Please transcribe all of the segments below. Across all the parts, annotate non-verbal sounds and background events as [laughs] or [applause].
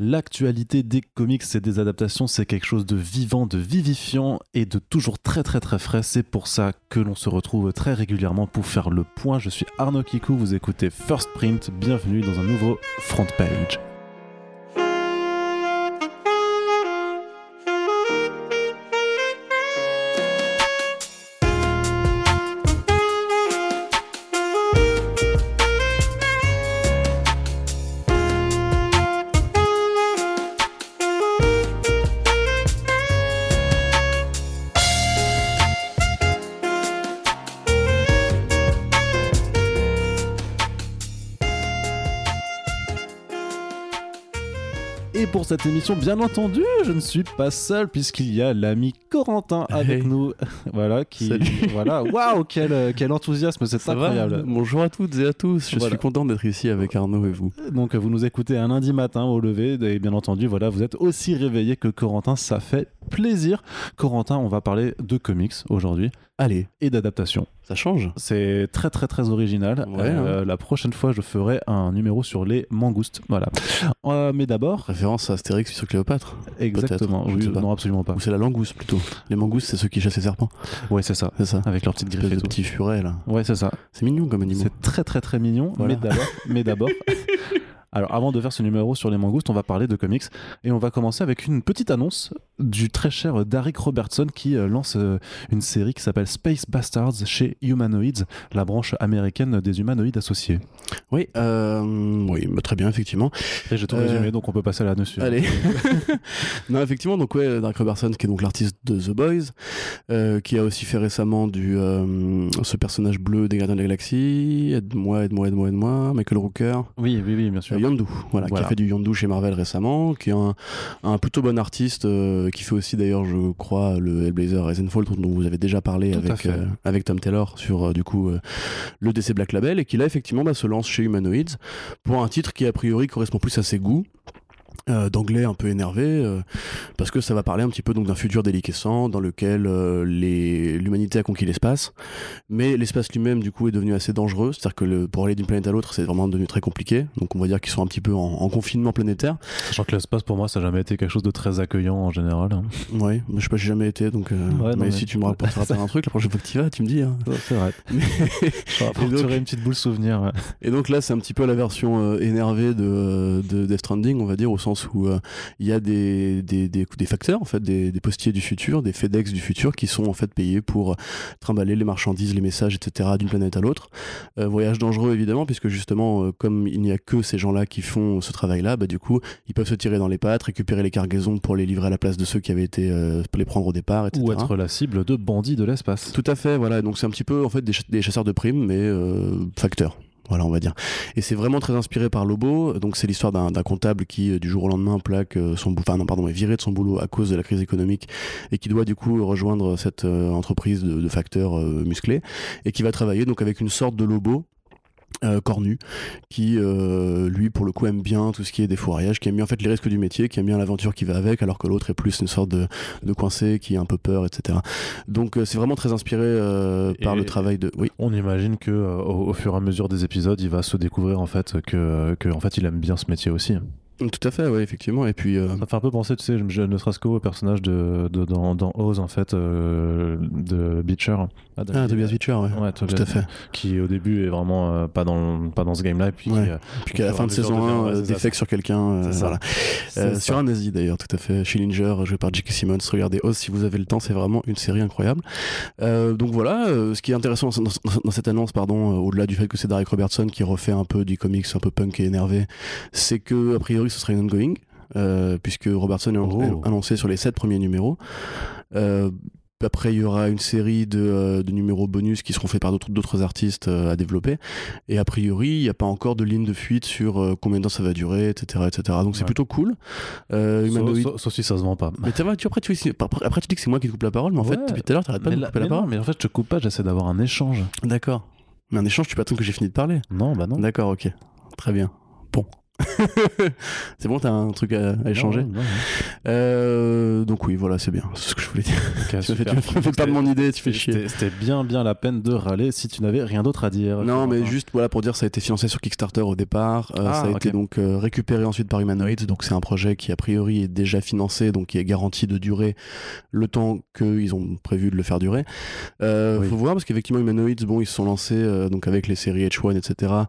L'actualité des comics et des adaptations, c'est quelque chose de vivant, de vivifiant et de toujours très très très frais. C'est pour ça que l'on se retrouve très régulièrement pour faire le point. Je suis Arnaud Kikou, vous écoutez First Print. Bienvenue dans un nouveau front page. Cette émission. Bien entendu, je ne suis pas seul puisqu'il y a l'ami Corentin avec nous. [laughs] voilà, qui. Voilà, waouh, quel, quel enthousiasme, c'est incroyable. Bonjour à toutes et à tous, je suis content d'être ici avec Arnaud et vous. Donc, vous nous écoutez un lundi matin au lever et bien entendu, voilà, vous êtes aussi réveillé que Corentin, ça fait plaisir. Corentin, on va parler de comics aujourd'hui. Allez. Et d'adaptation. Ça change. C'est très très très original. Euh, hein. La prochaine fois, je ferai un numéro sur les mangoustes. Voilà. Euh, mais d'abord. Référence à Astérix sur Cléopâtre. Exactement. non, absolument pas. Ou c'est la langouste plutôt. Les mangoustes, c'est ceux qui chassent les serpents. Ouais, c'est ça. C'est ça. Avec leurs petites griffes et petits furets là. Ouais, c'est ça. C'est mignon comme animal. C'est très très très mignon. Mais d'abord, mais d'abord. [laughs] Alors avant de faire ce numéro sur les mangoustes, on va parler de comics et on va commencer avec une petite annonce du très cher Derek Robertson qui euh, lance euh, une série qui s'appelle Space Bastards chez Humanoids, la branche américaine des humanoïdes associés. Oui, euh, oui bah, très bien, effectivement. J'ai tout résumé, donc on peut passer là-dessus. Allez. [laughs] [laughs] non, effectivement, donc ouais, Derek Robertson qui est donc l'artiste de The Boys, qui a aussi fait récemment du, ce personnage bleu des Gardiens de la Galaxie, aide-moi, aide-moi, aide-moi, aide-moi, Michael Rooker. Oui, oui, oui, bien sûr. Yondu, voilà, qui a fait du Yondu chez Marvel récemment, qui est un, plutôt bon artiste, euh, qui fait aussi d'ailleurs, je crois, le Hellblazer Fall dont vous avez déjà parlé avec, euh, avec Tom Taylor sur euh, du coup le DC Black Label, et qui là effectivement bah, se lance chez Humanoids pour un titre qui a priori correspond plus à ses goûts. Euh, d'anglais un peu énervé euh, parce que ça va parler un petit peu donc d'un futur déliquescent dans lequel euh, l'humanité a conquis l'espace. Mais l'espace lui-même du coup est devenu assez dangereux. C'est-à-dire que le, pour aller d'une planète à l'autre c'est vraiment devenu très compliqué. Donc on va dire qu'ils sont un petit peu en, confinement planétaire. Sachant que l'espace pour moi ça n'a jamais été quelque chose de très accueillant en général hein. ouais mais je sais pas j'ai jamais été donc mais, si tu me rapporteras [laughs] un truc la prochaine fois que tu vas tu me dis hein. c'est vrai. [laughs] Mais... donc, une petite boule souvenir et donc là c'est un petit peu la version énervée de, de Death Stranding on va dire au sens où euh, il y a des, des, des, facteurs, en fait, des, postiers du futur, des FedEx du futur qui sont en fait payés pour trimballer les marchandises, les messages, etc. d'une planète à l'autre. Euh, voyage dangereux évidemment, puisque justement, euh, comme il n'y a que ces gens-là qui font ce travail-là, bah, du coup, ils peuvent se tirer dans les pattes, récupérer les cargaisons pour les livrer à la place de ceux qui avaient été pour les prendre au départ, etc. Ou être la cible de bandits de l'espace. Tout à fait, voilà. Donc c'est un petit peu en fait des, chasseurs de primes, mais facteurs. Voilà, on va dire. Et c'est vraiment très inspiré par Lobo. Donc, c'est l'histoire d'un comptable qui, euh, du jour au lendemain, plaque euh, son enfin, non, pardon, est viré de son boulot à cause de la crise économique et qui doit, du coup, rejoindre cette euh, entreprise de, facteurs musclés et qui va travailler donc avec une sorte de Lobo euh, cornu qui euh, lui pour le coup aime bien tout ce qui est des fourrages qui aime bien en fait les risques du métier qui aime bien l'aventure qui va avec alors que l'autre est plus une sorte de, de, coincé qui a un peu peur etc donc euh, c'est vraiment très inspiré par le travail de oui. on imagine que au, fur et à mesure des épisodes il va se découvrir en fait que, que en fait il aime bien ce métier aussi tout à fait, oui, effectivement. Et puis, euh, Ça fait un peu penser, tu sais, ne serait-ce qu'au personnage de, de, dans, dans Oz, en fait, euh, de Beecher. Ah, ah Tobias Beecher, ouais. ouais tout à fait. Qui, au début, est vraiment euh, pas, dans, pas dans ce game-là. Et puis, puis qu'à la fin de saison 1, défecte sur quelqu'un. voilà. sur un nazi, d'ailleurs, tout à fait. Schillinger, joué par J.K. Simmons. Regardez Oz si vous avez le temps, c'est vraiment une série incroyable. donc voilà, ce qui est intéressant dans, cette annonce, pardon, au-delà du fait que c'est Derek Robertson qui refait un peu du comics un peu punk et énervé, c'est que, a priori, ce sera une ongoing, euh, puisque Robertson est oh. annoncé sur les 7 premiers numéros. Euh, après, il y aura une série de, euh, numéros bonus qui seront faits par d'autres artistes à développer. Et a priori, il n'y a pas encore de ligne de fuite sur combien de temps ça va durer, etc. etc. Donc c'est plutôt cool. Sauf si ça se vend pas. Mais tu, après, tu, après, tu dis que c'est moi qui te coupe la parole, mais en fait, depuis tout à l'heure, tu n'arrêtes pas de couper la, parole. mais en fait, je te coupe pas, j'essaie d'avoir un échange. D'accord. Mais un échange, tu peux attendre que j'ai fini de parler Non, bah non. D'accord, ok. Très bien. Bon. [laughs] c'est bon, t'as un truc à, échanger euh, Donc oui, voilà, c'est bien, c'est ce que je voulais dire. [laughs] tu me fais, pas de mon idée, tu fais chier. C'était bien, bien la peine de râler si tu n'avais rien d'autre à dire. Non, mais juste voilà pour dire, ça a été financé sur Kickstarter au départ, euh, ah, ça a été donc euh, récupéré ensuite par Humanoids, donc c'est un projet qui a priori est déjà financé, donc qui est garanti de durer le temps qu'ils ont prévu de le faire durer. Il Faut voir parce qu'effectivement Humanoids, bon, ils se sont lancés donc avec les séries H1, etc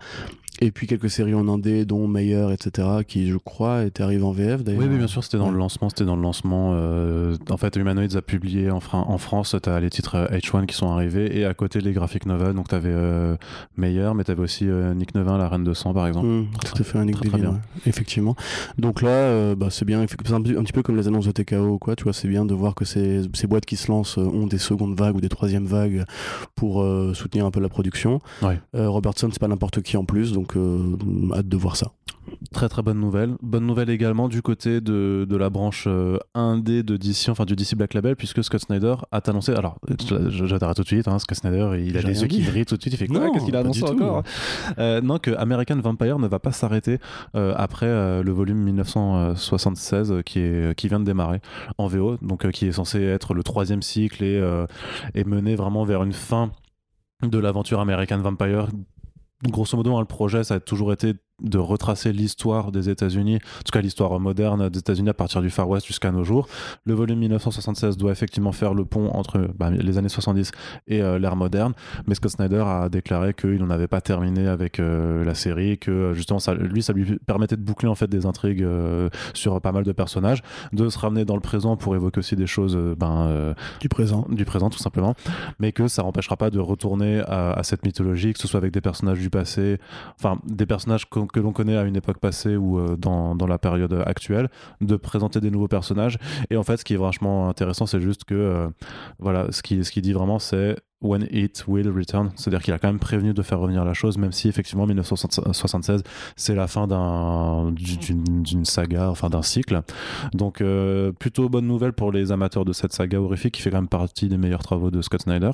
et puis quelques séries en indé, dont Meyer, etc., qui je crois étaient arrivées en VF d'ailleurs. Oui, bien sûr, c'était dans le lancement. C'était dans le lancement. Euh, en fait, Humanoids a publié en, en France, tu as les titres H1 qui sont arrivés et à côté les graphiques novels. Donc tu avais euh, Meyer, mais tu avais aussi euh, Nick Nevin, La Reine de Sang, par exemple. Mmh, tout à fait, un Nick très, bien. effectivement. Donc là, bah, c'est bien, un petit peu comme les annonces de TKO, quoi. Tu vois, c'est bien de voir que ces, ces, boîtes qui se lancent ont des secondes vagues ou des troisièmes vagues pour soutenir un peu la production. Robertson, c'est pas n'importe qui en plus, donc donc euh, hâte de voir ça. Très très bonne nouvelle. Bonne nouvelle également du côté de, de la branche 1D euh, de DC, enfin du DC Black Label, puisque Scott Snyder a annoncé. Alors, j'arrête tout de suite, hein, Scott Snyder, il a des yeux qui brillent tout de suite. Il fait quoi? Qu'est-ce qu'il a annoncé encore? Euh, Non, que American Vampire ne va pas s'arrêter après le volume 1976 qui, est, qui vient de démarrer en VO, donc qui est censé être le troisième cycle et, et mener vraiment vers une fin de l'aventure American Vampire grosso modo, hein, le projet, ça a toujours été de retracer l'histoire des États-Unis, en tout cas l'histoire moderne des États-Unis à partir du Far West jusqu'à nos jours. Le volume 1976 doit effectivement faire le pont entre bah, les années 70 et euh, l'ère moderne, mais Scott Snyder a déclaré qu'il n'en avait pas terminé avec euh, la série, que justement ça, lui ça lui permettait de boucler en fait des intrigues euh, sur pas mal de personnages, de se ramener dans le présent pour évoquer aussi des choses ben, du présent, du présent tout simplement, mais que ça n'empêchera pas de retourner à, à, cette mythologie, que ce soit avec des personnages du passé, enfin des personnages que l'on connaît à une époque passée ou euh, dans, la période actuelle, de présenter des nouveaux personnages. Et en fait, ce qui est vachement intéressant, c'est juste que, euh, voilà, ce qui, ce qui dit vraiment, c'est When It Will Return, c'est-à-dire qu'il a quand même prévenu de faire revenir la chose, même si effectivement 1976 c'est la fin d'une saga, enfin d'un cycle. Donc euh, plutôt bonne nouvelle pour les amateurs de cette saga horrifique qui fait quand même partie des meilleurs travaux de Scott Snyder.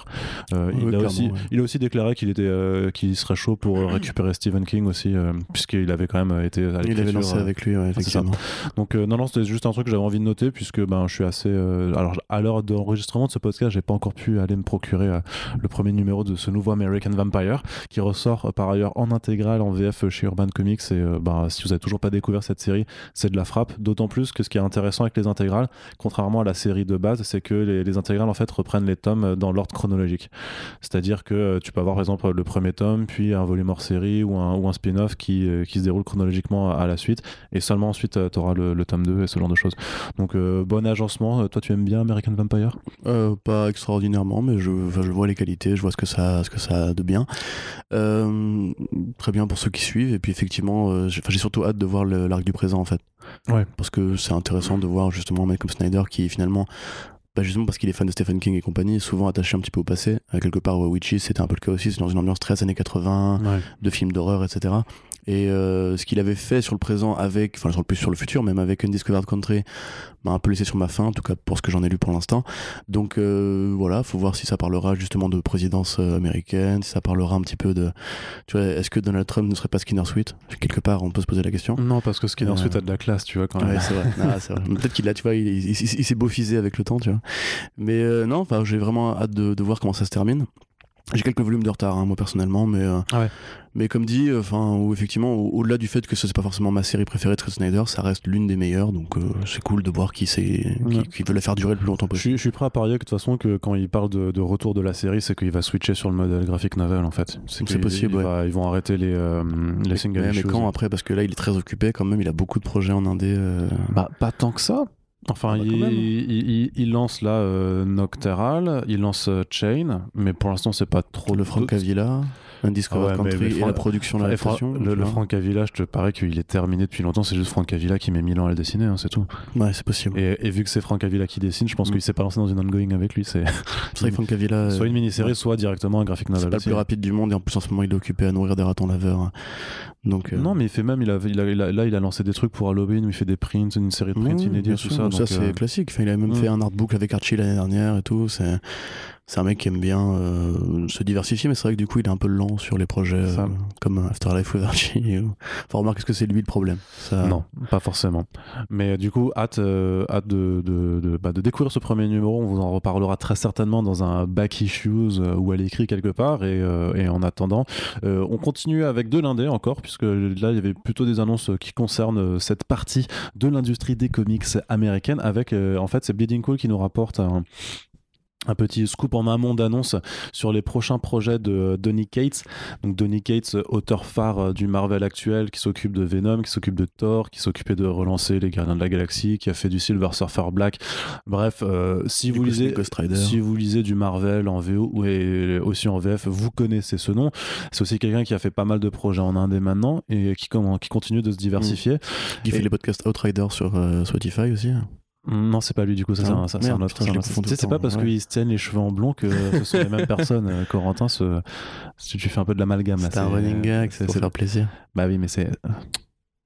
Euh, il, a aussi, il a aussi déclaré qu'il était, euh, qu'il serait chaud pour récupérer Stephen King aussi, puisqu'il avait quand même été à Il avait lancé avec lui, effectivement. Donc non, non, c'était juste un truc que j'avais envie de noter puisque ben je suis assez. alors à l'heure d'enregistrement de ce podcast, j'ai pas encore pu aller me procurer le premier numéro de ce nouveau American Vampire qui ressort euh, par ailleurs en intégrale en VF chez Urban Comics. Et euh, bah, si vous n'avez toujours pas découvert cette série c'est de la frappe. D'autant plus que ce qui est intéressant avec les intégrales contrairement à la série de base c'est que les, intégrales en fait reprennent les tomes dans l'ordre chronologique. C'est à dire que euh, tu peux avoir par exemple le premier tome puis un volume hors série ou un, ou un spin-off qui, qui se déroule chronologiquement à, la suite. Et seulement ensuite tu auras le, tome 2 et ce genre de choses. Donc bon agencement. Toi tu aimes bien American Vampire? Pas extraordinairement mais je, je vois les qualités, je vois ce que ça, ce que ça a de bien. Euh, très bien pour ceux qui suivent. Et puis effectivement, euh, j'ai surtout hâte de voir l'arc du présent en fait. Ouais. Parce que c'est intéressant de voir justement un mec comme Snyder qui finalement bah justement parce qu'il est fan de Stephen King et compagnie, souvent attaché un petit peu au passé. Euh, quelque part, Witches, c'était un peu le cas aussi, c'est dans une ambiance très années 80, de films d'horreur, etc. Et euh, ce qu'il avait fait sur le présent avec, enfin sur le plus sur le futur, même avec Undiscovered Country, m'a un peu laissé sur ma faim, en tout cas pour ce que j'en ai lu pour l'instant. Donc euh, voilà, faut voir si ça parlera justement de présidence euh, américaine, si ça parlera un petit peu de, tu vois, est-ce que Donald Trump ne serait pas Skinner Sweet? Quelque part, on peut se poser la question. Non, parce que Skinner Sweet a de la classe, tu vois quand même. Ouais, c'est vrai. [laughs] Ah, vrai. Peut-être qu'il a, tu vois, il, il, s'est beaufisé avec le temps, tu vois. Mais non, enfin, j'ai vraiment hâte de, de voir comment ça se termine. J'ai quelques volumes de retard, hein, moi personnellement, mais, euh, ah mais comme dit, euh, enfin, ou effectivement, au-delà du fait que ce n'est pas forcément ma série préférée de Scott Snyder, ça reste l'une des meilleures, donc euh, c'est cool de voir qui, qui, qui, veut la faire durer le plus longtemps possible. Je, suis prêt à parier que de toute façon, que quand il parle de, retour de la série, c'est qu'il va switcher sur le modèle graphique novel en fait. C'est possible, ils vont arrêter les, les singles. Mais, mais quand après, parce que là, il est très occupé quand même, il a beaucoup de projets en indé. Bah, pas tant que ça. Enfin, ah bah il, lance là euh, Nocteral, il lance euh, Chain, mais pour l'instant c'est pas trop le Frank Avila, Undiscovered ah Country et la production, la Le, le Frank Avila, je te parais qu'il est terminé depuis longtemps. C'est juste Frank Avila qui met mille ans à le dessiner, hein, c'est tout. Ouais, c'est possible. Et, vu que c'est Frank Avila qui dessine, je pense mm. qu'il s'est pas lancé dans une ongoing avec lui. C'est Frank Avila. [laughs] Soit une mini-série, soit directement un graphic novel. C'est pas le plus rapide du monde et en plus en ce moment il est occupé à nourrir des ratons laveurs. Donc, euh, Non, mais il fait même, il a, là il a lancé des trucs pour Halloween où il fait des prints, une série de prints inédits, tout ça. Ça c'est euh, classique. il a même fait un artbook avec Archie l'année dernière et tout. C'est c'est un mec qui aime bien euh, se diversifier, mais c'est vrai que du coup, il est un peu lent sur les projets euh, comme Afterlife with [laughs] Archie. Enfin, remarque, est-ce que c'est lui le problème? Non, pas forcément. Mais du coup, hâte, hâte de, de, bah, de, découvrir ce premier numéro. On vous en reparlera très certainement dans un back issues où elle écrit quelque part. Et, et en attendant, on continue avec de l'indé encore, puisque là, il y avait plutôt des annonces qui concernent cette partie de l'industrie des comics américaine avec, en fait, c'est Bleeding Cool qui nous rapporte un un petit scoop en amont d'annonce sur les prochains projets de Donny Cates. Donc Donny Cates, auteur phare euh, du Marvel actuel, qui s'occupe de Venom, qui s'occupe de Thor, qui s'occupait de relancer les Gardiens de la Galaxie, qui a fait du Silver Surfer Black. Bref, euh, si vous lisez, si vous lisez du Marvel en VO ou aussi en VF, vous connaissez ce nom. C'est aussi quelqu'un qui a fait pas mal de projets en indé maintenant et qui, qui continue de se diversifier. Qui fait les podcasts Outrider sur euh, Spotify aussi. Non, c'est pas lui, du coup, ça, c'est un, autre. C'est pas parce qu'ils se tiennent les cheveux en blond que ce sont les mêmes personnes. Euh, Corentin, ce, tu fais un peu de l'amalgame. C'est un running gag, c'est faire plaisir. Bah oui, mais c'est.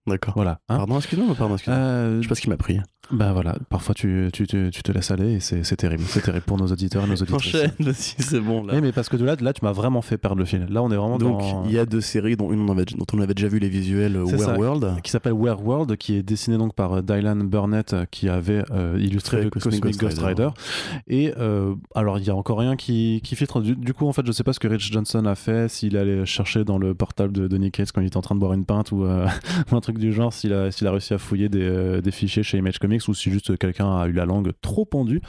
D'accord. Voilà. Hein pardon, excuse-moi, pardon, excuse-moi. Euh, je sais pas ce qui m'a pris. Ben voilà, parfois tu, tu, tu, te laisses aller et c'est terrible. C'est terrible pour nos auditeurs et nos auditrices. [laughs] Enchaîne aussi, c'est bon là. Mais, mais parce que de là, là tu m'as vraiment fait perdre le fil. Là, on est vraiment Donc, il y a deux séries dont, une on avait, dont on avait déjà vu les visuels, Werewolf. Qui s'appelle Werewolf, qui est dessiné donc par euh, Dylan Burnett, euh, qui avait euh, illustré le Cosmic, Ghost, Rider. Et alors, il y a encore rien qui, qui filtre. Du, coup, en fait, je sais pas ce que Rich Johnson a fait, s'il allait chercher dans le portable de Donny Cates quand il était en train de boire une pinte ou, [laughs] un truc du genre, s'il a, a réussi à fouiller des, des fichiers chez Image Comics ou si juste quelqu'un a eu la langue trop pendue.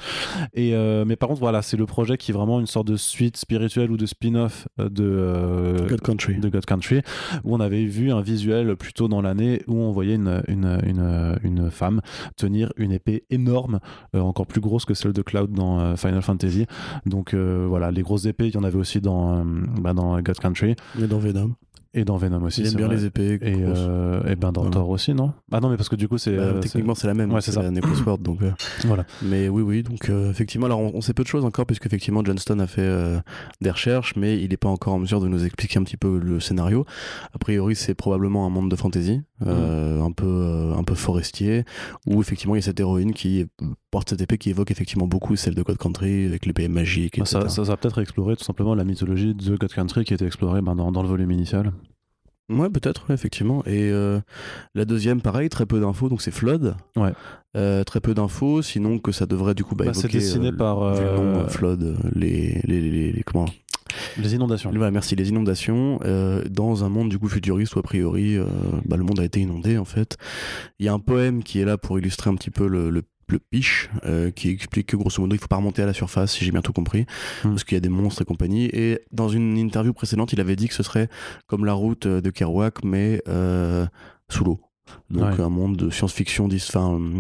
Et, euh, mais par contre, voilà, c'est le projet qui est vraiment une sorte de suite spirituelle ou de spin-off euh, de, euh, God Country. de God Country, où on avait vu un visuel plus tôt dans l'année où on voyait une, une, une, une, femme tenir une épée énorme, encore plus grosse que celle de Cloud dans Final Fantasy. Donc voilà, les grosses épées, il y en avait aussi dans, bah, dans God Country. Et dans Venom. Et dans Venom aussi. Il aime bien les épées. Et, euh, et ben dans Thor aussi, non? Ah non, mais parce que du coup, c'est. Bah, euh, techniquement, c'est la même. Ouais, c'est ça. Sword, donc. Euh, [laughs] voilà. Mais oui, oui. Donc, effectivement, alors on, sait peu de choses encore, puisque effectivement, Johnston a fait des recherches, mais il n'est pas encore en mesure de nous expliquer un petit peu le scénario. A priori, c'est probablement un monde de fantasy, mm. un, peu, un peu forestier, où effectivement, il y a cette héroïne qui porte cette épée qui évoque effectivement beaucoup celle de God Country, avec l'épée magique, etc. Ça, ça, va peut-être explorer tout simplement la mythologie de God Country qui a été explorée ben, dans, dans le volume initial. Ouais, peut-être, effectivement. Et euh, la deuxième, pareil, très peu d'infos, donc c'est Flood. Ouais. Euh, très peu d'infos, sinon que ça devrait du coup bah, bah. C'est dessiné euh, par. Flood, les, les, les, comment les inondations. Voilà, merci, les inondations. dans un monde du coup futuriste où a priori bah, le monde a été inondé en fait. Il y a un poème qui est là pour illustrer un petit peu le, le le pitch euh, qui explique que grosso modo il faut pas remonter à la surface si j'ai bien tout compris hmm. parce qu'il y a des monstres et compagnie. Et dans une interview précédente il avait dit que ce serait comme la route de Kerouac mais euh, sous l'eau. Donc un monde de science-fiction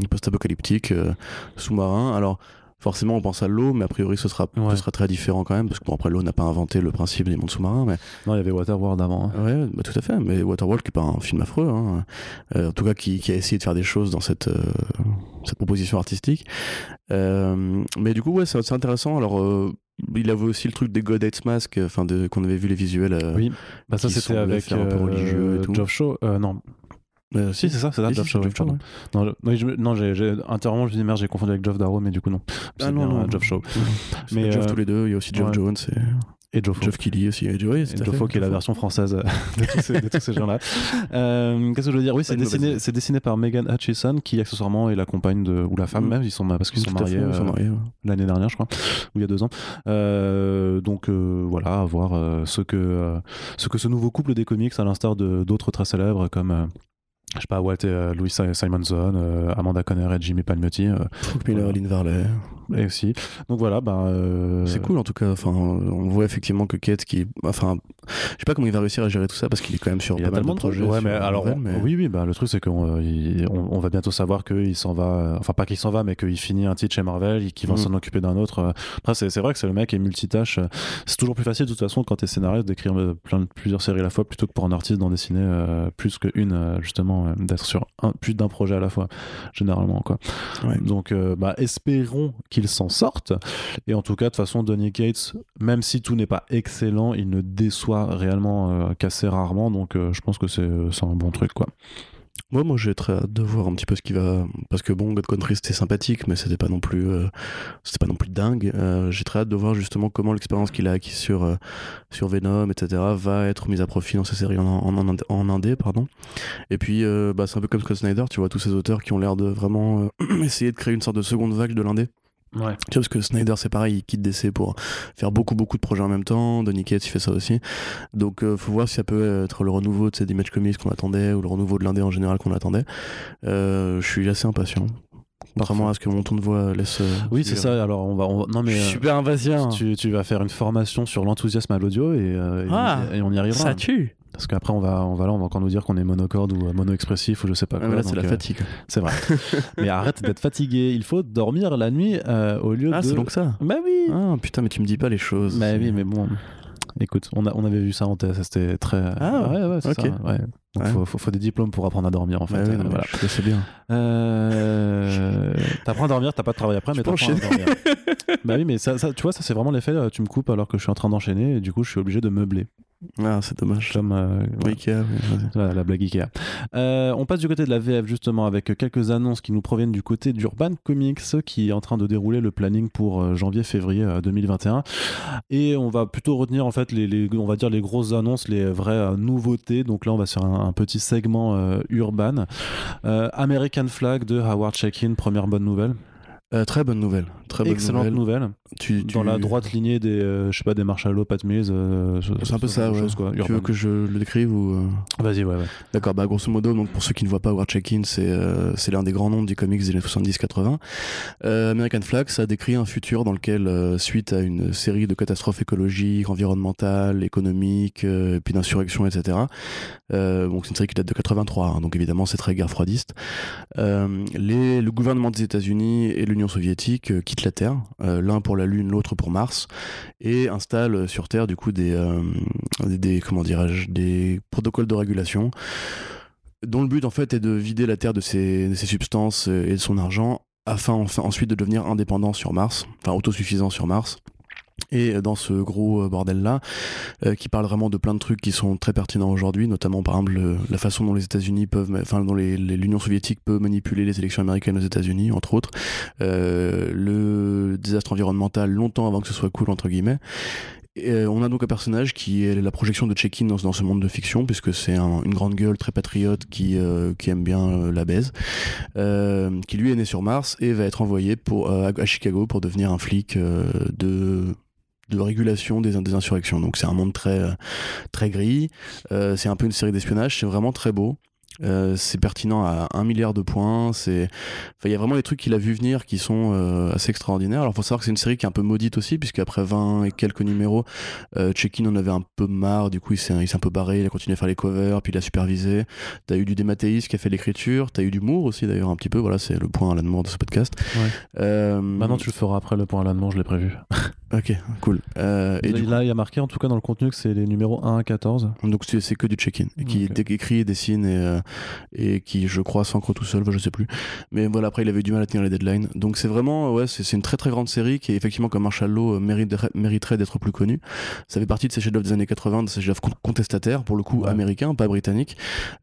post-apocalyptique euh, sous-marin. Alors forcément on pense à l'eau, mais a priori ce sera, ce sera très différent quand même, parce que bon, après l'eau n'a pas inventé le principe des mondes sous-marins. Mais... Non, il y avait Waterworld avant. Hein. Ouais, bah, tout à fait, mais Waterworld qui est pas un film affreux, hein. euh, en tout cas qui, qui, a essayé de faire des choses dans cette, euh, cette proposition artistique. Euh, mais du coup, ouais, c'est intéressant. Alors, il avait aussi le truc des God Hates Mask, enfin qu'on avait vu les visuels. oui, bah ça c'était avec un peu religieux et tout. Geoff Shaw, non, euh, si, c'est ça, c'est ça, Geoff Shaw. Non, non j'ai, intérieurement, je me dis merde, j'ai confondu avec Geoff Darrow, mais du coup, non. Ah non, non, Geoff Shaw. [laughs] mais Geoff euh, tous les deux, il y a aussi Geoff Jones et. Et Geoff Geoff Kelly aussi. Et Joey, Geoff qui est la version française [laughs] de tous ces, de tous ces gens-là. Euh, qu'est-ce que je veux dire? Oui, c'est dessiné, c'est dessiné par Megan Hutchison, qui accessoirement est la compagne de, ou la femme mm. même, ils sont, parce qu'ils sont mariés, euh, mariés l'année dernière, je crois, ou il y a deux ans. Euh, donc voilà, à voir ce, que, ce que ce nouveau couple des comics, à l'instar de, d'autres très célèbres comme je sais pas, Walt et euh, Louis Simonson, euh, Amanda Conner et Jimmy Palmiotti. Euh, Miller, Lynn Varley. Et aussi. Donc voilà, bah, C'est cool en tout cas. Enfin, on voit effectivement que Kate, qui. Enfin, je sais pas comment il va réussir à gérer tout ça parce qu'il est quand même sur il pas mal de projets. Ouais, mais alors, oui, oui, bah, le truc c'est qu'on on, va bientôt savoir qu'il s'en va. Enfin, pas qu'il s'en va, mais qu'il finit un titre chez Marvel, et qu'il va mm. s'en occuper d'un autre. Après, c'est vrai que c'est le mec qui est multitâche. C'est toujours plus facile de toute façon quand t'es scénariste d'écrire plein de plusieurs séries à la fois plutôt que pour un artiste d'en dessiner plus qu'une, justement euh, d'être sur un, plus d'un projet à la fois, généralement. Quoi. Donc, euh, bah, espérons qu'il s'en sorte. Et en tout cas, de façon, Donny Cates, même si tout n'est pas excellent, il ne déçoit réellement euh, qu'assez rarement. Donc, je pense que c'est un bon truc. quoi. moi, moi j'ai très hâte de voir un petit peu ce qui va. Parce que bon, God Country c'était sympathique, mais c'était pas non plus, euh, c'était pas non plus dingue. Euh, j'ai très hâte de voir justement comment l'expérience qu'il a acquis sur, euh, sur Venom, etc., va être mise à profit dans ces séries en, en, en, indé, pardon. Et puis, bah, c'est un peu comme Scott Snyder, tu vois, tous ces auteurs qui ont l'air de vraiment [clears throat] essayer de créer une sorte de seconde vague de l'indé. Tu vois, parce que Snyder, c'est pareil, il quitte DC pour faire beaucoup, beaucoup de projets en même temps. Donny Cates, il fait ça aussi. Donc, euh, faut voir si ça peut être le renouveau de ces Image Comics qu'on attendait ou le renouveau de l'indé en général qu'on attendait. Euh, je suis assez impatient. Contrairement à ce que mon ton de voix laisse. Euh, oui, c'est ça. Alors, on va. non, mais. Je suis super impatient. Tu, tu, vas faire une formation sur l'enthousiasme à l'audio et, ah, et, on y arrivera. Ça tue. Parce qu'après, on va, on, va là, on va encore nous dire qu'on est monocorde ou mono-expressif ou je sais pas quoi. là, c'est la euh, fatigue. C'est vrai. [laughs] mais arrête d'être fatigué. Il faut dormir la nuit euh, au lieu de. Ah, c'est donc ça Bah oui Ah putain, mais tu me dis pas les choses. Bah oui, mais bon. Écoute, on, a, on avait vu ça en test, c'était très. Ah ouais, ouais, c'est ça. Ouais. Donc faut, faut, faut, des diplômes pour apprendre à dormir en fait. Ouais, voilà. Je sais bien. Euh... [laughs] t'apprends à dormir, t'as pas de travail après, mais t'apprends à dormir. [laughs] bah oui, mais ça, ça, tu vois, ça c'est vraiment l'effet. Tu me coupes alors que je suis en train d'enchaîner et du coup je suis obligé de meubler. Ah, c'est dommage. Comme euh, Ikea, la blague Ikea. Euh, on passe du côté de la VF justement avec quelques annonces qui nous proviennent du côté d'Urban Comics qui est en train de dérouler le planning pour euh, janvier-février 2021. Et on va plutôt retenir en fait les, on va dire les grosses annonces, les vraies nouveautés. Donc là, on va sur un, un petit segment urban. American Flag de Howard Chaykin, première bonne nouvelle. Euh, très bonne nouvelle. Très bonne Excellente nouvelle. Tu, Dans la droite lignée des, euh, je sais pas, des Marshall Pat Mills. Euh, c'est un peu ça, ouais. Chose, quoi, tu veux que je le décrive ou Vas-y, ouais, ouais. D'accord, bah grosso modo, donc pour ceux qui ne voient pas War Check-in, c'est c'est l'un des grands noms du comics des années 70-80. American Flag, ça décrit un futur dans lequel, suite à une série de catastrophes écologiques, environnementales, économiques, et puis d'insurrections, etc. donc c'est une série qui date de 83, hein, donc évidemment c'est très guerre froidiste. les, le gouvernement des États-Unis et le l'Union soviétique euh, quitte la Terre, euh, l'un pour la Lune, l'autre pour Mars, et installe sur Terre du coup des, euh, des, comment dirais-je, des protocoles de régulation dont le but en fait est de vider la Terre de ses, de ses substances et de son argent afin enfin, ensuite de devenir indépendant sur Mars, enfin autosuffisant sur Mars. Et dans ce gros euh, bordel-là, euh, qui parle vraiment de plein de trucs qui sont très pertinents aujourd'hui, notamment par exemple la façon dont les États-Unis peuvent, enfin dont l'Union soviétique peut manipuler les élections américaines aux États-Unis, entre autres, euh, le désastre environnemental longtemps avant que ce soit cool entre guillemets. Et on a donc un personnage qui est la projection de Check-in dans, ce monde de fiction, puisque c'est une grande gueule très patriote qui, qui aime bien la baise, qui lui est né sur Mars et va être envoyé pour, à Chicago pour devenir un flic de de régulation des, insurrections. Donc c'est un monde très, euh, très gris. Euh, c'est un peu une série d'espionnage. C'est vraiment très beau. Euh, c'est pertinent à un milliard de points. C'est, il y a vraiment des trucs qu'il a vu venir qui sont euh, assez extraordinaires. Alors, faut savoir que c'est une série qui est un peu maudite aussi, puisque après 20 et quelques numéros, euh, Check-in en avait un peu marre. Du coup, il s'est, un peu barré. Il a continué à faire les covers, puis il a supervisé. T'as eu du Démathéis qui a fait l'écriture. T'as eu du Moore aussi, d'ailleurs, un petit peu. Voilà, c'est le point à l'amour de ce podcast. Ouais. Maintenant, tu le feras après le point à l'amour, je l'ai prévu. [laughs] ok, cool. et là, il y a marqué, en tout cas, dans le contenu, que c'est les numéros 1 à 14. Donc, c'est que du Check-in, qui écrit, dessine et et qui, je crois, s'ancre tout seul, je sais plus. Mais voilà, après, il avait du mal à tenir les deadlines. Donc c'est vraiment, ouais, c'est une très très grande série qui, effectivement, comme Marshall Law, euh, mériterait d'être plus connue. Ça fait partie de ces chefs-d'œuvre des années 80, de ces chefs-d'œuvre contestataires, pour le coup, américains, pas britanniques.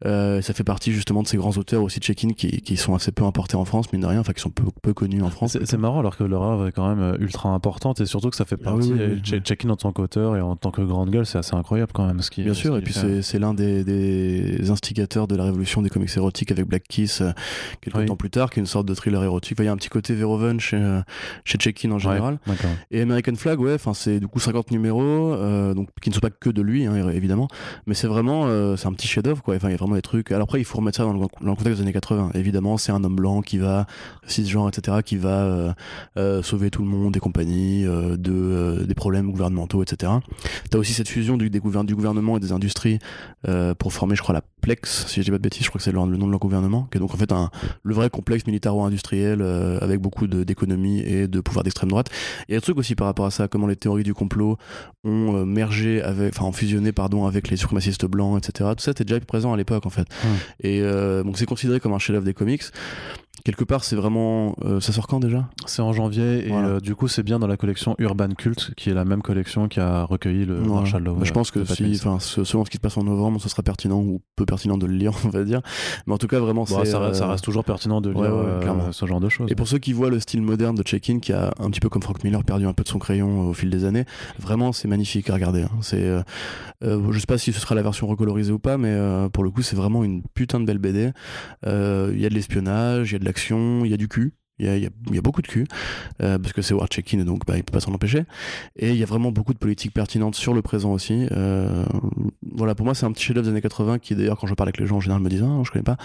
Euh, ça fait partie justement de ces grands auteurs aussi check-in qui, qui, sont assez peu importés en France, mine de rien, enfin qui sont peu, peu connus en France. C'est marrant alors que leur œuvre est quand même euh, ultra importante et surtout que ça fait ah partie. check-in en tant qu'auteur et en tant que grande gueule, c'est assez incroyable quand même. Ce qui, Bien sûr, et puis c'est l'un des, des, instigateurs de la révolution des comics érotiques avec Black Kiss euh, quelques temps plus tard, qui est une sorte de thriller érotique. Il y a un petit côté Verhoeven chez, euh, chez Check-in en général. et American Flag, ouais, c'est du coup 50 numéros, euh, donc, qui ne sont pas que de lui, hein, évidemment, mais c'est vraiment, c'est un petit chef-d'œuvre, quoi. Enfin, il y a vraiment des trucs. Alors après, il faut remettre ça dans le, contexte des années 80. Évidemment, c'est un homme blanc qui va, cisgenre, etc., qui va sauver tout le monde et compagnie de, des problèmes gouvernementaux, etc. T'as aussi cette fusion du, des du gouvernement et des industries pour former, je crois, la Plex, si je dis pas de bêtises, je crois que c'est le, le nom de leur gouvernement qui est donc en fait un, le vrai complexe militaro-industriel euh, avec beaucoup d'économie et de pouvoir d'extrême droite. Il y a un truc aussi par rapport à ça, comment les théories du complot ont euh, mergé avec, enfin, ont fusionné pardon avec les suprémacistes blancs, etc. Tout ça était déjà présent à l'époque en fait. Et euh, donc c'est considéré comme un chef-d'œuvre des comics. Quelque part, c'est vraiment. Euh, ça sort quand déjà? C'est en janvier, et euh, du coup, c'est bien dans la collection Urban Cult, qui est la même collection qui a recueilli le Marshall Law. je pense que si, selon ce qui se passe en novembre, ce sera pertinent ou peu pertinent de le lire, [laughs] on va dire. Mais en tout cas, vraiment, ça, ça, reste toujours pertinent de lire ce genre de choses. Et pour ceux qui voient le style moderne de Check-in, qui a un petit peu comme Frank Miller perdu un peu de son crayon au fil des années, vraiment, c'est magnifique à regarder. Hein. C'est, je sais pas si ce sera la version recolorisée ou pas, mais pour le coup, c'est vraiment une putain de belle BD. Il y a de l'espionnage, il y a de l'action, il y a du cul. Il y, a, beaucoup de cul, euh, parce que c'est War Check-in, donc bah, il peut pas s'en empêcher. Et il y a vraiment beaucoup de politiques pertinentes sur le présent aussi. Euh, voilà, pour moi, c'est un petit chef-d'œuvre des années 80 qui, d'ailleurs, quand je parle avec les gens en général, me disent Ah, je connais pas.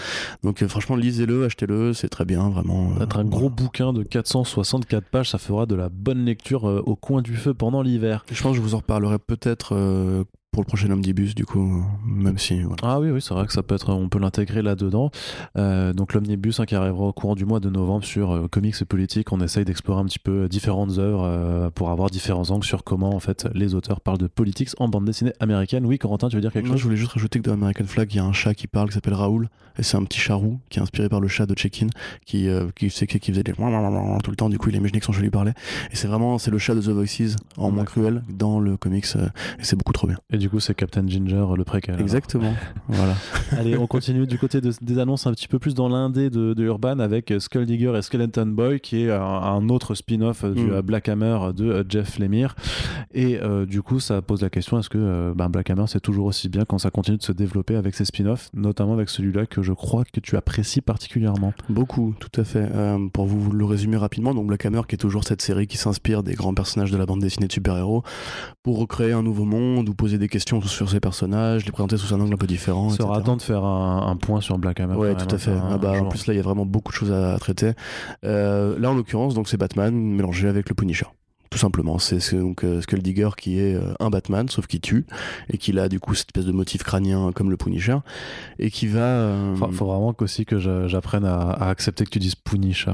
Donc, euh, franchement, lisez-le, achetez-le, c'est très bien, vraiment. Être un gros bouquin de 464 pages, ça fera de la bonne lecture au coin du feu pendant l'hiver. Je pense que je vous en reparlerai peut-être pour le prochain omnibus du coup même si ah oui oui c'est vrai que ça peut être on peut l'intégrer là dedans euh, donc l'omnibus hein, qui arrivera au courant du mois de novembre sur euh, comics et politique on essaye d'explorer un petit peu différentes œuvres euh, pour avoir différents angles sur comment en fait les auteurs parlent de politique en bande dessinée américaine. Oui Corentin tu veux dire quelque chose? je voulais juste rajouter que dans American Flag il y a un chat qui parle qui s'appelle Raoul et c'est un petit chat roux qui est inspiré par le chat de Check-in qui qui, qui, qui faisait des tout le temps. Du coup il imaginé que son chat lui parlait et c'est vraiment c'est le chat de The Voices en moins cruel dans le comics et c'est beaucoup trop bien du coup, c'est Captain Ginger, le préquel. Exactement. [laughs] voilà. Allez, on continue du côté des annonces un petit peu plus dans l'indé de, de, Urban avec Skull Digger et Skeleton Boy, qui est un, autre spin-off du mm. Black Hammer de euh, Jeff Lemire. Et euh, du coup, ça pose la question est-ce que euh, ben, Black Hammer, c'est toujours aussi bien quand ça continue de se développer avec ses spin-offs, notamment avec celui-là que je crois que tu apprécies particulièrement? Beaucoup, tout à fait. pour vous le résumer rapidement, donc Black Hammer, qui est toujours cette série qui s'inspire des grands personnages de la bande dessinée de super-héros pour recréer un nouveau monde ou poser des questions sur ces personnages, les présenter sous un angle un peu différent. Ça sera temps de faire un, point sur Black Hammer. Ouais, tout à fait. Ah bah, en plus, là, il y a vraiment beaucoup de choses à, traiter. Euh, là, en l'occurrence, donc c'est Batman mélangé avec le Punisher tout simplement. C'est donc euh, Skull Digger qui est euh, un Batman, sauf qu'il tue, et qu'il a du coup cette espèce de motif crânien comme le Punisher, et qui va. Euh... Faut, vraiment aussi que j'apprenne à, accepter que tu dises Punisher.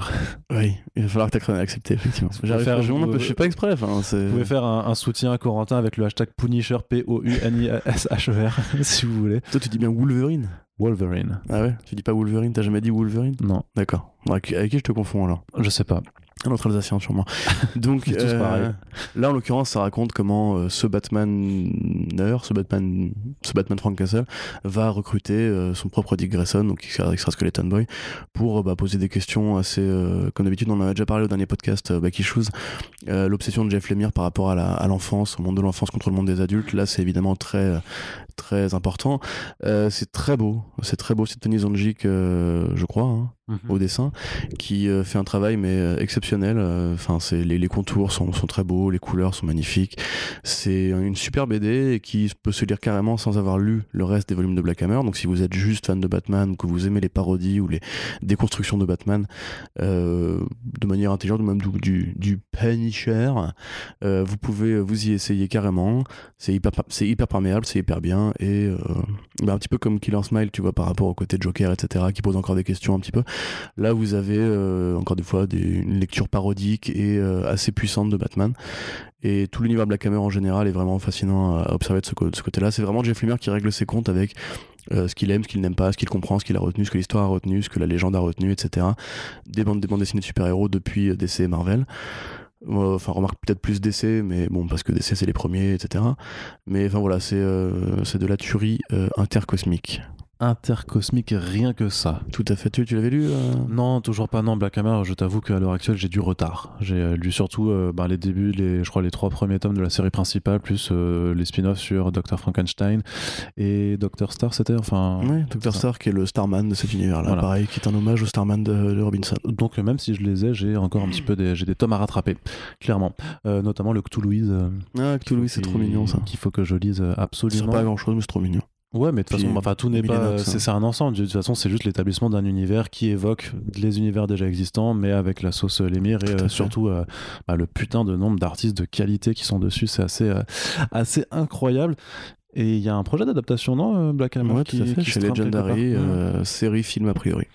Oui, il va falloir que tu apprennes à accepter, effectivement. J'arrive faire, je, je, fais pas exprès. Vous pouvez faire un, soutien à Corentin avec le hashtag Punisher, P-O-U-N-I-S-H-E-R, [laughs] si vous voulez. Toi, tu dis bien Wolverine Wolverine. Ah ouais? Tu dis pas Wolverine T'as jamais dit Wolverine? Non. D'accord. Avec qui je te confonds alors? Je sais pas. Un autre Alsacien, sûrement. [laughs] Donc, euh, là, en l'occurrence, ça raconte comment euh, ce Batman ce Batman, ce Batman Frank Castle, va recruter euh, son propre Dick Grayson, donc qui sera Skeleton Boy, pour bah, poser des questions assez. comme d'habitude, on en a déjà parlé au dernier podcast, Backy Shoes, l'obsession de Jeff Lemire par rapport à l'enfance, au monde de l'enfance contre le monde des adultes. Là, c'est évidemment très, très important. c'est très beau, c'est très beau, c'est Tony Zonjic, je crois, hein, mhm. au dessin, qui fait un travail mais exceptionnel. Enfin, c'est les, les, contours sont, sont, très beaux, les couleurs sont magnifiques. C'est une super BD qui peut se lire carrément sans avoir lu le reste des volumes de Black Hammer. Donc, si vous êtes juste fan de Batman, que vous aimez les parodies ou les déconstructions de Batman euh, de manière intelligente, ou même du, du, du Punisher, euh, vous pouvez vous y essayer carrément. C'est hyper, c'est hyper perméable, c'est hyper bien et euh, bah, un petit peu comme Killer Smile, tu vois, par rapport au côté Joker, etc., qui pose encore des questions un petit peu. Là, vous avez encore des fois une lecture parodique et assez puissante de Batman. Et tout l'univers Black Hammer en général est vraiment fascinant à observer de ce, côté-là. C'est vraiment Jeff Lemire qui règle ses comptes avec euh, ce qu'il aime, ce qu'il n'aime pas, ce qu'il comprend, ce qu'il a retenu, ce que l'histoire a retenu, ce que la légende a retenu, etc. Des bandes, des bandes dessinées de super-héros depuis euh, DC et Marvel. Enfin, remarque peut-être plus DC, mais bon, parce que DC c'est les premiers, etc. Mais enfin voilà, c'est euh, de la tuerie intercosmique intercosmique, rien que ça. Tout à fait. Tu, tu l'avais lu euh? Non, toujours pas. Non, Black Hammer, je t'avoue qu'à l'heure actuelle, j'ai du retard. J'ai euh, lu surtout euh, bah, les débuts, les, je crois les trois premiers tomes de la série principale, plus les spin-offs sur Dr. Frankenstein et Dr. Star, c'était enfin. Oui, Dr. Star qui est le Starman de cet univers-là, pareil, qui est un hommage au Starman de, Robinson. Donc même si je les ai, j'ai encore un petit peu des, j'ai des tomes à rattraper, clairement. notamment le Cthulhuise. ah, Cthulhuise, c'est trop mignon ça. Qu'il faut que je lise absolument. C'est pas grand-chose, mais c'est trop mignon. Ouais, mais de toute façon, enfin, tout n'est pas. C'est un ensemble. De toute façon, c'est juste l'établissement d'un univers qui évoque les univers déjà existants, mais avec la sauce Lémire et euh, surtout euh, bah, le putain de nombre d'artistes de qualité qui sont dessus. C'est assez, euh, assez incroyable. Et il y a un projet d'adaptation, non, Black Hammer Ouais, tout à fait, chez Legendary, série, film a priori.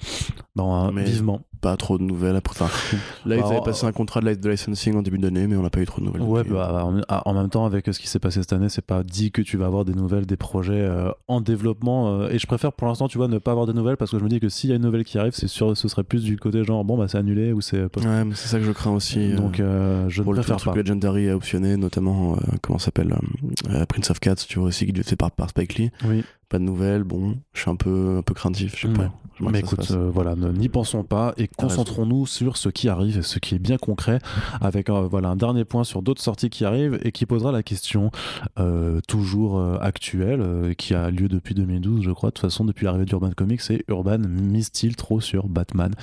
Bon, hein, vivement. Pas trop de nouvelles. Après, [laughs] là, ils bah, avaient passé un contrat de licensing en début d'année, mais on n'a pas eu trop de nouvelles. Ouais, bah, en, même temps, avec ce qui s'est passé cette année, c'est pas dit que tu vas avoir des nouvelles, des projets euh, en développement. Euh, et je préfère pour l'instant, tu vois, ne pas avoir des nouvelles parce que je me dis que s'il y a une nouvelle qui arrive, c'est sûr, ce serait plus du côté genre bon, bah c'est annulé ou c'est. Ouais, c'est ça que je crains aussi. Donc, je pour ne préfère le truc Legendary a optionné, notamment, comment s'appelle Prince of Cats, tu vois aussi, qui est fait par, par Spike Lee. Oui pas de nouvelles. Bon, je suis un peu, un peu craintif. Je sais pas. Mais écoute, euh, voilà, n'y pensons pas et concentrons-nous sur ce qui arrive et ce qui est bien concret. Avec euh, voilà un dernier point sur d'autres sorties qui arrivent et qui posera la question euh, toujours actuelle qui a lieu depuis 2012, je crois. De toute façon, depuis l'arrivée d'Urban Comics, c'est Urban mise-t-il trop sur Batman?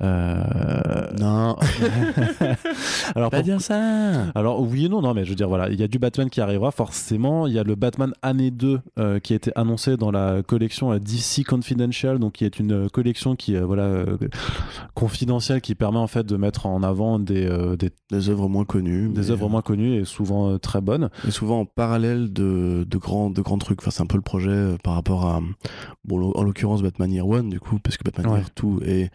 Non. [laughs] [laughs] Alors pas dire ça. Alors oui et non, non, mais je veux dire voilà, il y a du Batman qui arrivera forcément. Il y a le Batman année 2 qui a été annoncé dans la collection DC Confidential, donc qui est une euh, collection qui euh, voilà euh, confidentielle qui permet en fait de mettre en avant des des, œuvres moins connues, des œuvres moins connues et souvent très bonnes. Et souvent en parallèle de, de grands de grands trucs. Enfin, c'est un peu le projet par rapport à bon en l'occurrence Batman Year One du coup parce que Batman Year 2 est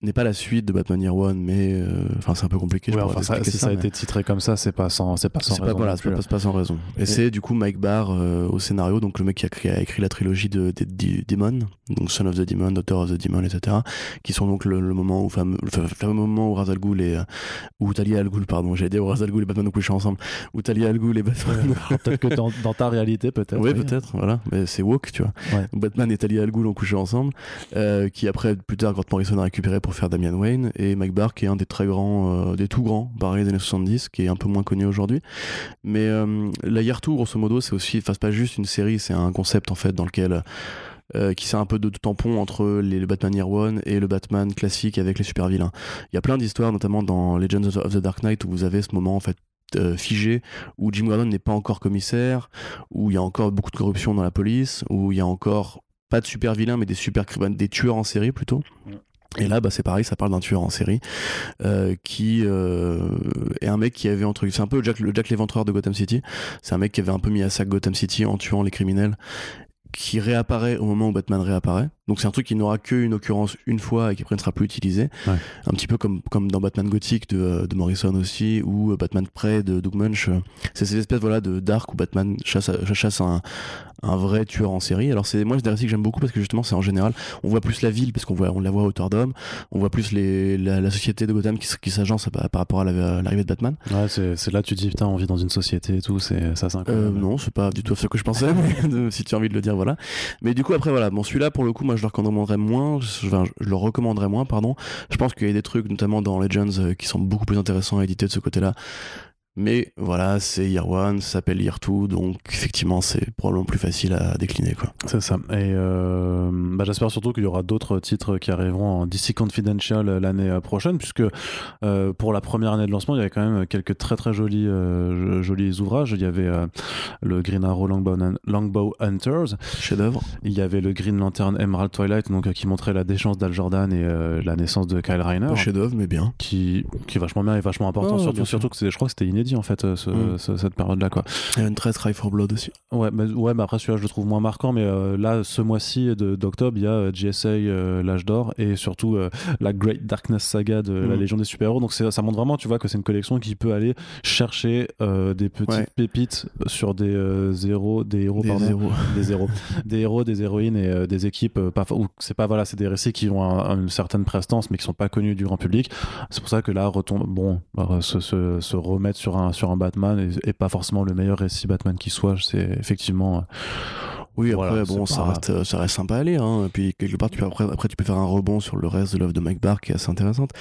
n'est pas la suite de Batman Year One, mais euh, enfin c'est un peu compliqué. Ouais, enfin, ça, si ça, a été titré comme ça, c'est pas sans, c'est pas sans raison. Pas, voilà, c'est pas, sans raison. Et, c'est du coup Mike Barr euh, au scénario, donc le mec qui a, écrit la trilogie de, de, Demon, donc Son of the Demon, Daughter of the Demon, etc., qui sont donc le, moment où fameux, le fameux moment où Razal Ghul et euh, où Talia Al Ghul, pardon, j'ai dit où Razal Ghul et Batman ont couché ensemble, où Talia Al Ghul et Batman. peut-être que dans, dans, ta réalité, peut-être. Oui, peut-être, voilà, mais c'est woke, tu vois. Batman et Talia Al Ghul ont couché ensemble, qui après plus tard Grant Morrison a récupéré pour faire Damian Wayne et Mike Barr qui est un des très grands, euh, des tout grands pareil des années 70, qui est un peu moins connu aujourd'hui. Mais euh, la 2, grosso modo, c'est aussi, enfin, pas juste une série, c'est un concept en fait dans lequel. Euh, qui sert un peu de, tampon entre les, le Batman Year One et le Batman classique avec les super vilains. Il y a plein d'histoires, notamment dans Legends of the Dark Knight, où vous avez ce moment en fait figé où Jim Gordon n'est pas encore commissaire, où il y a encore beaucoup de corruption dans la police, où il y a encore pas de super vilains mais des super des tueurs en série plutôt. Et là, bah, c'est pareil, ça parle d'un tueur en série euh, qui euh, est un mec qui avait entre c'est un peu Jack, le Jack l'éventreur de Gotham City. C'est un mec qui avait un peu mis à sac Gotham City en tuant les criminels, qui réapparaît au moment où Batman réapparaît. Donc c'est un truc qui n'aura qu'une occurrence une fois et qui après ne sera plus utilisé. Un petit peu comme, comme dans Batman Gothic de, de Morrison aussi, ou Batman Prey de Doug Munch. C'est cette espèce voilà, de dark où Batman chasse, chasse un, un vrai tueur en série. Alors c'est moi c'est des récits que j'aime beaucoup parce que justement c'est en général on voit plus la ville parce qu'on voit on la voit à hauteur d'homme, on voit plus les, la, société de Gotham qui, qui s'agence par, rapport à l'arrivée de Batman. Ouais c'est là tu te dis putain on vit dans une société et tout c'est ça c'est euh, non c'est pas du tout ce que je pensais [laughs] si tu as envie de le dire voilà. Mais du coup après voilà bon celui-là pour le coup moi je le recommanderais moins je, le recommanderais moins pardon. Je pense qu'il y a des trucs notamment dans Legends euh, qui sont beaucoup plus intéressants à éditer de ce côté-là. Mais voilà, c'est Year One, ça s'appelle Year Two, donc effectivement, c'est probablement plus facile à décliner. quoi. C'est ça. Et euh, bah, j'espère surtout qu'il y aura d'autres titres qui arriveront en DC Confidential l'année prochaine, puisque euh, pour la première année de lancement, il y avait quand même quelques très très jolis, euh, jolis ouvrages. Il y avait le Green Arrow Longbow, Hunters. Chef-d'œuvre. Il y avait le Green Lantern Emerald Twilight, donc, qui montrait la déchange d'Al Jordan et la naissance de Kyle Reiner. Chef-d'œuvre, mais bien. Qui, qui est vachement bien et vachement important, oh, surtout, surtout que je crois que c'était inédit en fait, mm. cette période-là. Quoi. Il y a une très Cry for Blood aussi. Ouais, mais, ouais, mais après celui-là je le trouve moins marquant, mais euh, là, ce mois-ci d'octobre, il y a euh, GSA, euh, l'âge d'or, et surtout la Great Darkness Saga de la mm. Légion des super-héros. Donc ça montre vraiment, tu vois, que c'est une collection qui peut aller chercher des petites pépites sur des zéros, des héros, des zéros. des zéros, [laughs] des héros, des héroïnes et des équipes. Pas, c'est pas voilà, c'est des récits qui ont une certaine prestance, mais qui sont pas connus du grand public. C'est pour ça que là, retombe, bon, se, se, se remettre sur un sur un Batman et, pas forcément le meilleur récit Batman qui soit. C'est effectivement. Oui, après, bon, ça, reste, ça reste sympa à lire. Hein. Et puis, quelque part, tu peux, après, après, tu peux faire un rebond sur le reste de l'œuvre de Mike Barr qui est assez intéressante.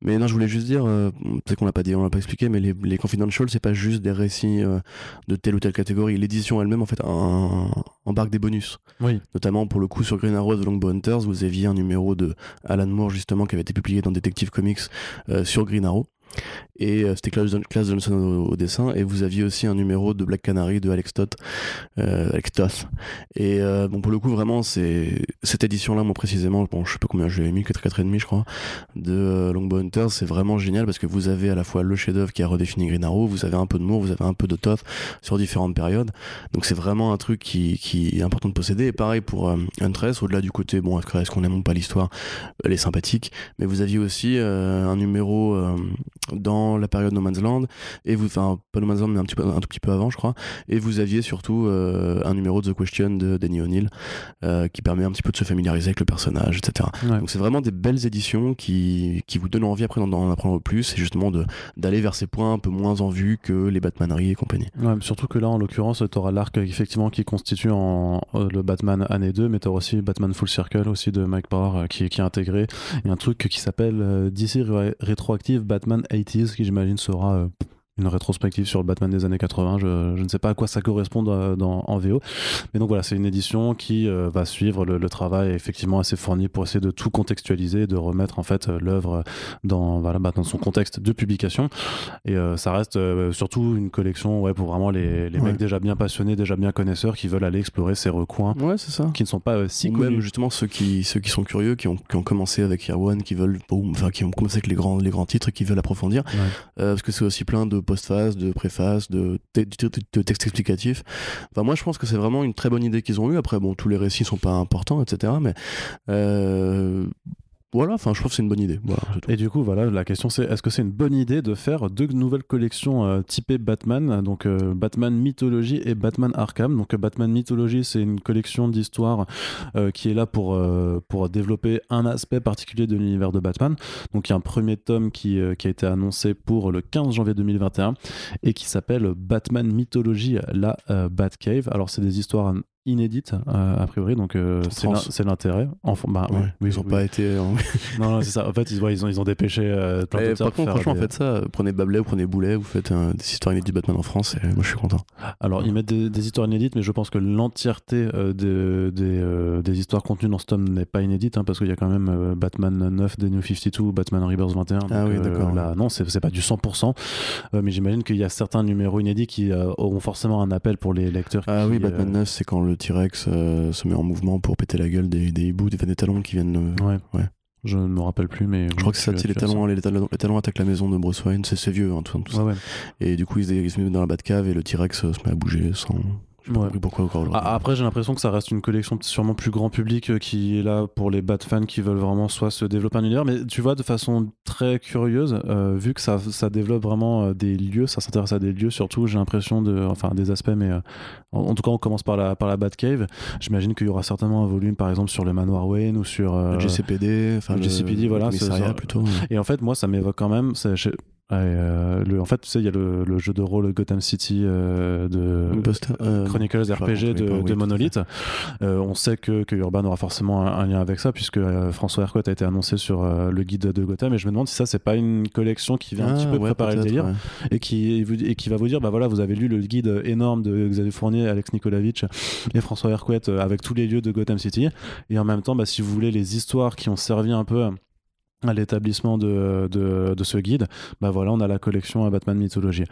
Mais non, je voulais juste dire, euh, peut-être qu'on l'a pas dit, on l'a pas expliqué, mais les, les Confidential, c'est pas juste des récits euh, de telle ou telle catégorie. L'édition elle-même, en fait, embarque des bonus. Oui. Notamment, pour le coup, sur Green Arrow The Longbow Hunters, vous aviez un numéro de Alan Moore, justement, qui avait été publié dans Detective Comics euh, sur Green Arrow. Et euh, c'était Class, Johnson au, dessin. Et vous aviez aussi un numéro de Black Canary de Alex Toth, euh, Alex Toth. et euh, bon pour le coup vraiment c'est cette édition là moi précisément bon je sais pas combien j'ai mis 4 4 et demi je crois de Longbow Hunters c'est vraiment génial parce que vous avez à la fois le chef d'œuvre qui a redéfini Green Arrow vous avez un peu de Moore vous avez un peu de Toth sur différentes périodes. Donc c'est vraiment un truc qui, qui, est important de posséder. Et pareil pour Huntress au-delà du côté bon est-ce qu'on aime ou pas l'histoire elle est sympathique. Mais vous aviez aussi un numéro dans la période No Man's Land et vous enfin pas No Man's Land mais un petit peu un tout petit peu avant je crois. Et vous aviez surtout euh, un numéro de The Question de Danny O'Neill euh, qui permet un petit peu de se familiariser avec le personnage etc donc c'est vraiment des belles éditions qui, qui vous donnent envie après d'en apprendre plus et justement de d'aller vers ces points un peu moins en vue que les Batmaneries et compagnie. Ouais, surtout que là en l'occurrence tu auras l'arc effectivement qui constitue en, euh, le Batman année 2 mais tu auras aussi Batman Full Circle aussi de Mike Power qui, qui est intégré. Et un truc qui s'appelle DC Rétroactive Batman 80s qui j'imagine sera euh, une rétrospective sur le Batman des années 80. Je, ne sais pas à quoi ça correspond dans, en VO. Mais donc voilà, c'est une édition qui euh, va suivre le, travail effectivement assez fourni pour essayer de tout contextualiser, de remettre en fait euh, l'œuvre dans, voilà, bah, dans son contexte de publication. Et euh, ça reste surtout une collection ouais, pour vraiment les, les mecs déjà bien passionnés, déjà bien connaisseurs qui veulent aller explorer ces recoins ouais, c'est ça. qui ne sont pas si Ou même justement ceux qui, ceux qui sont curieux, qui ont, qui ont commencé avec Year One, qui veulent, enfin, qui ont commencé avec les grands, les grands titres et qui veulent approfondir. parce que c'est aussi plein de postface, de préface, de, texte explicatif. Enfin, moi, je pense que c'est vraiment une très bonne idée qu'ils ont eue. Après, bon, tous les récits sont pas importants, etc. Mais euh, voilà, enfin, je trouve que c'est une bonne idée. et du coup, voilà, la question c'est est-ce que c'est une bonne idée de faire deux nouvelles collections euh, typées Batman, donc euh, Batman Mythologie et Batman Arkham. Donc Batman Mythologie, c'est une collection d'histoires euh, qui est là pour, pour développer un aspect particulier de l'univers de Batman. Donc il y a un premier tome qui, qui a été annoncé pour le 15 janvier 2021 et qui s'appelle Batman Mythologie, la Batcave. Alors c'est des histoires inédite euh, a priori donc euh, c'est l'intérêt. Enfin bah, ils ont pas été [laughs] non, non c'est ça. En fait ils, ils, ont, ils ont dépêché euh, plein par contre franchement faites ça. Prenez Bablet ou prenez Boulet vous faites des histoires inédites Batman en France et moi je suis content. Alors ils mettent des, histoires inédites mais je pense que l'entièreté des, des, histoires contenues dans ce tome n'est pas inédite hein, parce qu'il y a quand même Batman 9 des New 52 Batman Rebirth 21 ah oui d'accord là non c'est pas du 100% mais j'imagine qu'il y a certains numéros inédits qui auront forcément un appel pour les lecteurs ah oui Batman 9 c'est quand le T-Rex euh, se met en mouvement pour péter la gueule des, des hiboux, des, des talons qui viennent. Ouais. ouais. Je ne me rappelle plus, mais. Je crois que c'est ça, les talons, les, talons, les talons attaquent la maison de Bruce Wayne, c'est vieux, hein, tout, tout ça. Ouais, et du coup, ils, ils, se mettent dans la Batcave et le T-Rex se met à bouger sans, pourquoi Après, j'ai l'impression que ça reste une collection sûrement plus grand public euh, qui est là pour les bat fans qui veulent vraiment soit se développer un univers, mais tu vois, de façon très curieuse, euh, vu que ça, ça développe vraiment euh, des lieux, ça s'intéresse à des lieux surtout, j'ai l'impression de. Enfin, des aspects, mais en, tout cas, on commence par la, par la Batcave. J'imagine qu'il y aura certainement un volume, par exemple, sur le Manoir Wayne ou sur. le GCPD, enfin, le GCPD, voilà. Plutôt. Et en fait, moi, ça m'évoque quand même. Euh, le, en fait, tu sais, il y a le, le, jeu de rôle Gotham City euh, de euh, Chronicles RPG de, de Monolith. on sait que, que, Urban aura forcément un, lien avec ça, puisque François Hercott a été annoncé sur le guide de Gotham. Et je me demande si ça, c'est pas une collection qui vient un petit ah, peu préparer le délire et, qui, et qui va vous dire bah voilà, vous avez lu le guide énorme de Xavier Fournier, Alex Nikolavitch et François Hercott avec tous les lieux de Gotham City. Et en même temps, bah, si vous voulez les histoires qui ont servi un peu à l'établissement de, de, de, ce guide, bah voilà, on a la collection à Batman Mythologie.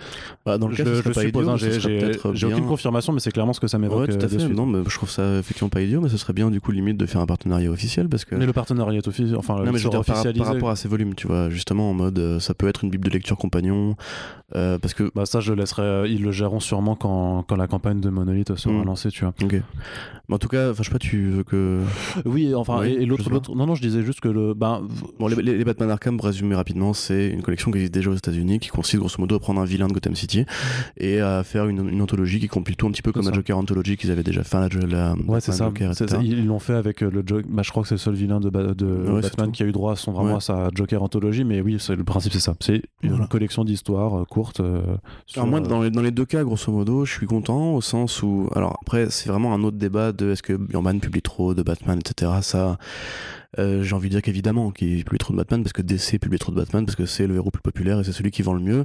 Bah dans le cas, je, je suppose, hein, j'ai aucune confirmation, mais c'est clairement ce que ça m'évoque. Ouais, tout à fait. Non, mais je trouve ça effectivement pas idiot, mais ce serait bien du coup limite de faire un partenariat officiel parce que. Mais le partenariat est officiel, enfin, non, mais je veux dire, par, par, rapport à ces volumes, tu vois, justement en mode, euh, ça peut être une bible de lecture compagnon, euh, parce que. Bah ça, je laisserai, euh, ils le géreront sûrement quand, quand la campagne de Monolith sera mm. lancée, tu vois. Ok. Mais en tout cas, enfin, je sais pas, tu veux que. Oui, enfin, et, l'autre, non, non, je disais juste que le, bah, bon, les, les Batman Arkham pour résumer rapidement, c'est une collection qui existe déjà aux États-Unis, qui consiste grosso modo à prendre un vilain de Gotham City et à faire une, anthologie qui compile tout un petit peu comme la Joker Anthology qu'ils avaient déjà fait. La, ouais, c'est ça. Ils l'ont fait avec euh, le Joker. Bah, je crois que c'est le seul vilain de, de Batman qui a eu droit à son, vraiment à sa Joker Anthology, mais oui, le principe c'est ça. C'est une collection d'histoires euh, courtes. Euh, alors moi, dans les, dans les, deux cas, grosso modo, je suis content au sens où, alors après, c'est vraiment un autre débat de est-ce que Urban publie trop de Batman, etc. Ça j'ai envie de dire qu'évidemment qu'il publie trop de Batman parce que DC publie trop de Batman parce que c'est le héros plus populaire et c'est celui qui vend le mieux.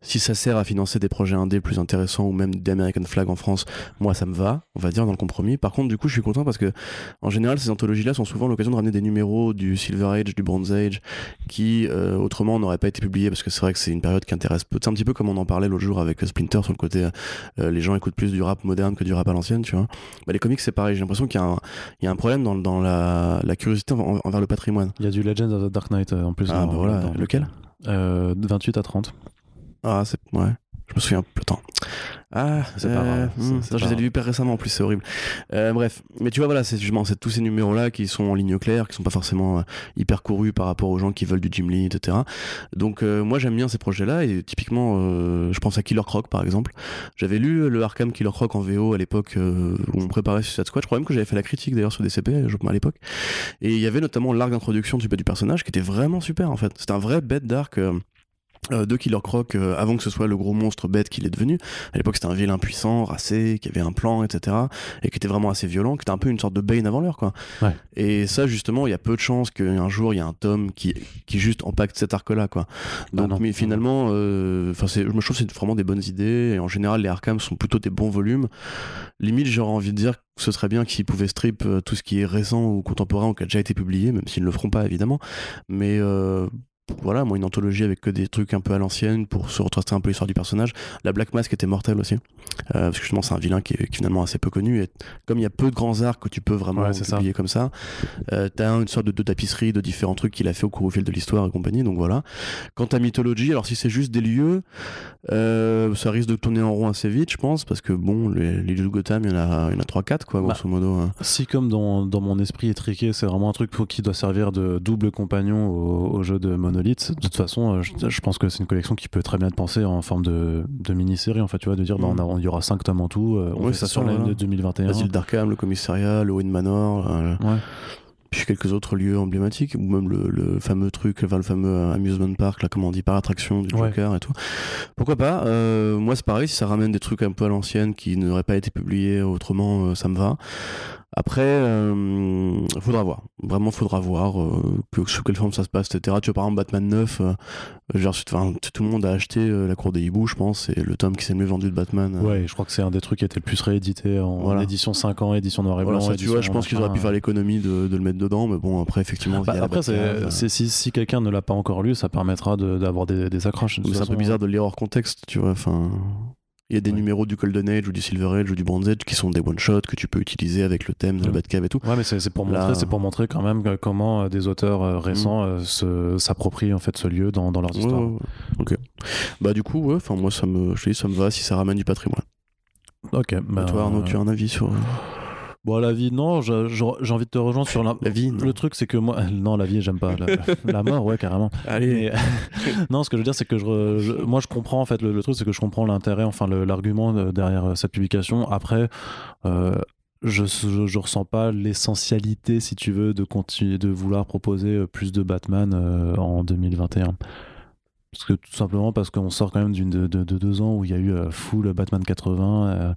Si ça sert à financer des projets indés plus intéressants ou même des American Flag en France, moi ça me va, on va dire dans le compromis. Par contre, du coup, je suis content parce que en général, ces anthologies-là sont souvent l'occasion de ramener des numéros du Silver Age, du Bronze Age, qui autrement n'auraient pas été publiés parce que c'est vrai que c'est une période qui intéresse peu. C'est un petit peu comme on en parlait l'autre jour avec Splinter sur le côté les gens écoutent plus du rap moderne que du rap à l'ancienne, tu vois. Bah, les comics, c'est pareil. J'ai l'impression qu'il y, a un problème dans la, curiosité envers le patrimoine. Il y a du Legends of the Dark Knight euh, en plus. Ah, bah voilà. Lequel? 28 euh, à 30. Ah, c'est. Ouais. Je me souviens plus. Attends. Ah, c'est pas grave. Euh, hmm, je les ai lus hyper récemment en plus, c'est horrible. Euh, bref, mais tu vois, voilà, c'est justement c'est tous ces numéros-là qui sont en ligne claire, qui sont pas forcément euh, hyper courus par rapport aux gens qui veulent du Jim Lee, etc. Donc, moi, j'aime bien ces projets-là et typiquement, je pense à Killer Croc par exemple. J'avais lu le Arkham Killer Croc en VO à l'époque où on préparait Suicide Squad. Je crois même que j'avais fait la critique d'ailleurs sur DCP à l'époque. Et il y avait notamment l'arc d'introduction du, du personnage qui était vraiment super en fait. C'était un vrai bête d'arc euh, de Killer Croc euh, avant que ce soit le gros monstre bête qu'il est devenu. À l'époque, c'était un vilain puissant, racé, qui avait un plan, etc. Et qui était vraiment assez violent, qui était un peu une sorte de Bane avant l'heure, quoi. Et ça, justement, il y a peu de chances qu'un jour, il y ait un tome qui, qui juste impacte cet arc-là, quoi. Bah Donc, mais finalement, euh, enfin, je me trouve que c'est vraiment des bonnes idées. Et en général, les Arkham sont plutôt des bons volumes. Limite, j'aurais envie de dire que ce serait bien s'ils pouvaient strip tout ce qui est récent ou contemporain ou qui a déjà été publié, même s'ils ne le feront pas, évidemment. Mais voilà, moi, une anthologie avec que des trucs un peu à l'ancienne pour se retracer un peu l'histoire du personnage. La Black Mask était mortelle aussi. Euh, parce que justement, c'est un vilain qui est, finalement assez peu connu. Et comme il y a peu de grands arcs que tu peux vraiment ouais, publier comme ça, euh, t'as une sorte de, de, tapisserie de différents trucs qu'il a fait au cours au fil de l'histoire et compagnie. Donc voilà. Quant à Mythology, alors si c'est juste des lieux, euh, ça risque de tourner en rond assez vite, je pense, parce que bon, les, lieux de Gotham, il y en a, il y en a 3-4, quoi, grosso bah, modo. Hein. Si, comme dans, dans, mon esprit étriqué, c'est vraiment un truc qui doit servir de double compagnon au, au jeu de Mono de toute façon, euh, je, pense que c'est une collection qui peut très bien être pensée en forme de, mini-série, en fait, tu vois, de dire, bah, mm. il y aura 5 tomes en tout, euh, on fait ça sur l'année de 2021. L'asile d'Arkham, le commissariat, le Wayne Manor. Euh, puis quelques autres lieux emblématiques, ou même le, fameux truc, enfin, le fameux amusement park, là, comment on dit, par attraction du Joker et tout. Pourquoi pas Moi, c'est pareil, si ça ramène des trucs un peu à l'ancienne qui n'auraient pas été publiés autrement, ça me va. Après, euh, faudra voir. Vraiment, faudra voir euh, que, sous quelle forme ça se passe, etc. Tu vois, par exemple, Batman 9, euh, genre, tout le monde a acheté euh, La Cour des Hiboux, je pense, c'est le tome qui s'est le mieux vendu de Batman. Ouais, je crois que c'est un des trucs qui a été le plus réédité en, édition 5 ans, édition noir et blanc. tu vois, je pense qu'ils auraient pu faire l'économie de, le mettre dedans, mais bon, après, effectivement. Bah, après, si, si quelqu'un ne l'a pas encore lu, ça permettra d'avoir des, des accroches. c'est un peu bizarre de le lire hors contexte, tu vois. Enfin. Il y a des numéros du Golden Age ou du Silver Age ou du Bronze Age qui sont des one-shots que tu peux utiliser avec le thème de la Batcave et tout. Ouais, mais c'est pour, montrer, c'est pour montrer quand même comment euh, des auteurs euh, récents mm. euh, s'approprient en fait ce lieu dans, dans leurs histoires. ok. Bah du coup, ouais, enfin moi ça me, je dis, ça me va si ça ramène du patrimoine. Ok. Bah, toi Arnaud, tu as un avis sur Bon, la vie, non, j'ai envie de te rejoindre sur la, la vie. Le truc, c'est que moi, [laughs] non, la vie, j'aime pas. La, [laughs] mort, ouais, carrément. Allez. [laughs] non, ce que je veux dire, c'est que je, moi, je comprends, en fait, le, truc, c'est que je comprends l'intérêt, enfin, l'argument derrière euh, cette publication. Après, euh, je, je, ressens pas l'essentialité, si tu veux, de continuer de vouloir proposer euh, plus de Batman en 2021. Parce que tout simplement parce qu'on sort quand même d'une de, de, deux ans où il y a eu full Batman 80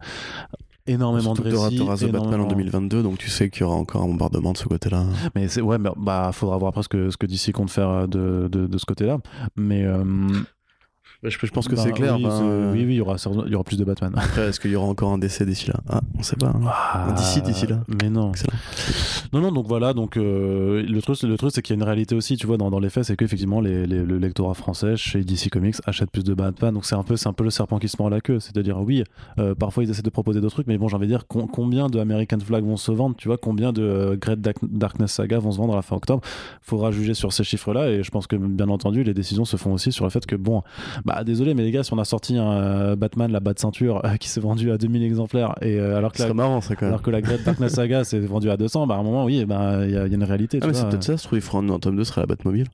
énormément de récits. Tu auras The Batman en 2022, donc tu sais qu'il y aura encore un bombardement de ce côté-là. Mais c'est ouais, bah faudra voir après ce que ce que DC compte faire de, de, de ce côté-là. Mais euh, bah, je, pense que c'est bah, clair. Oui, oui, il y aura, il y aura plus de Batman. Après, est-ce qu'il y aura encore un décès d'ici là? Ah, on sait pas. Hein. Ah, d'ici là. Mais non. Non, non, donc voilà. Donc, euh, le truc, le truc c'est qu'il y a une réalité aussi, tu vois, dans, dans les faits, c'est qu'effectivement, les, les, le lectorat français chez DC Comics achète plus de Batman. Donc, c'est un, peu, un peu le serpent qui se mord la queue. C'est-à-dire, oui, euh, parfois ils essaient de proposer d'autres trucs, mais bon, j'ai envie de dire, combien de American Flag vont se vendre Tu vois, combien de euh, Great Darkness Saga vont se vendre à la fin octobre? Faudra juger sur ces chiffres-là. Et je pense que, bien entendu, les décisions se font aussi sur le fait que, bon, bah, désolé, mais les gars, on a sorti un euh, Batman, la bat ceinture, euh, qui s'est vendu à 2000 exemplaires, et euh, alors que la, marrant, ça, quand alors que la Great Darkness Saga [laughs] s'est vendue à 200, bah à un moment, oui, bah, il y, a une réalité. Ah, mais c'est peut-être ça, je trouve qu'il fera un, tome 2 serait la Batmobile.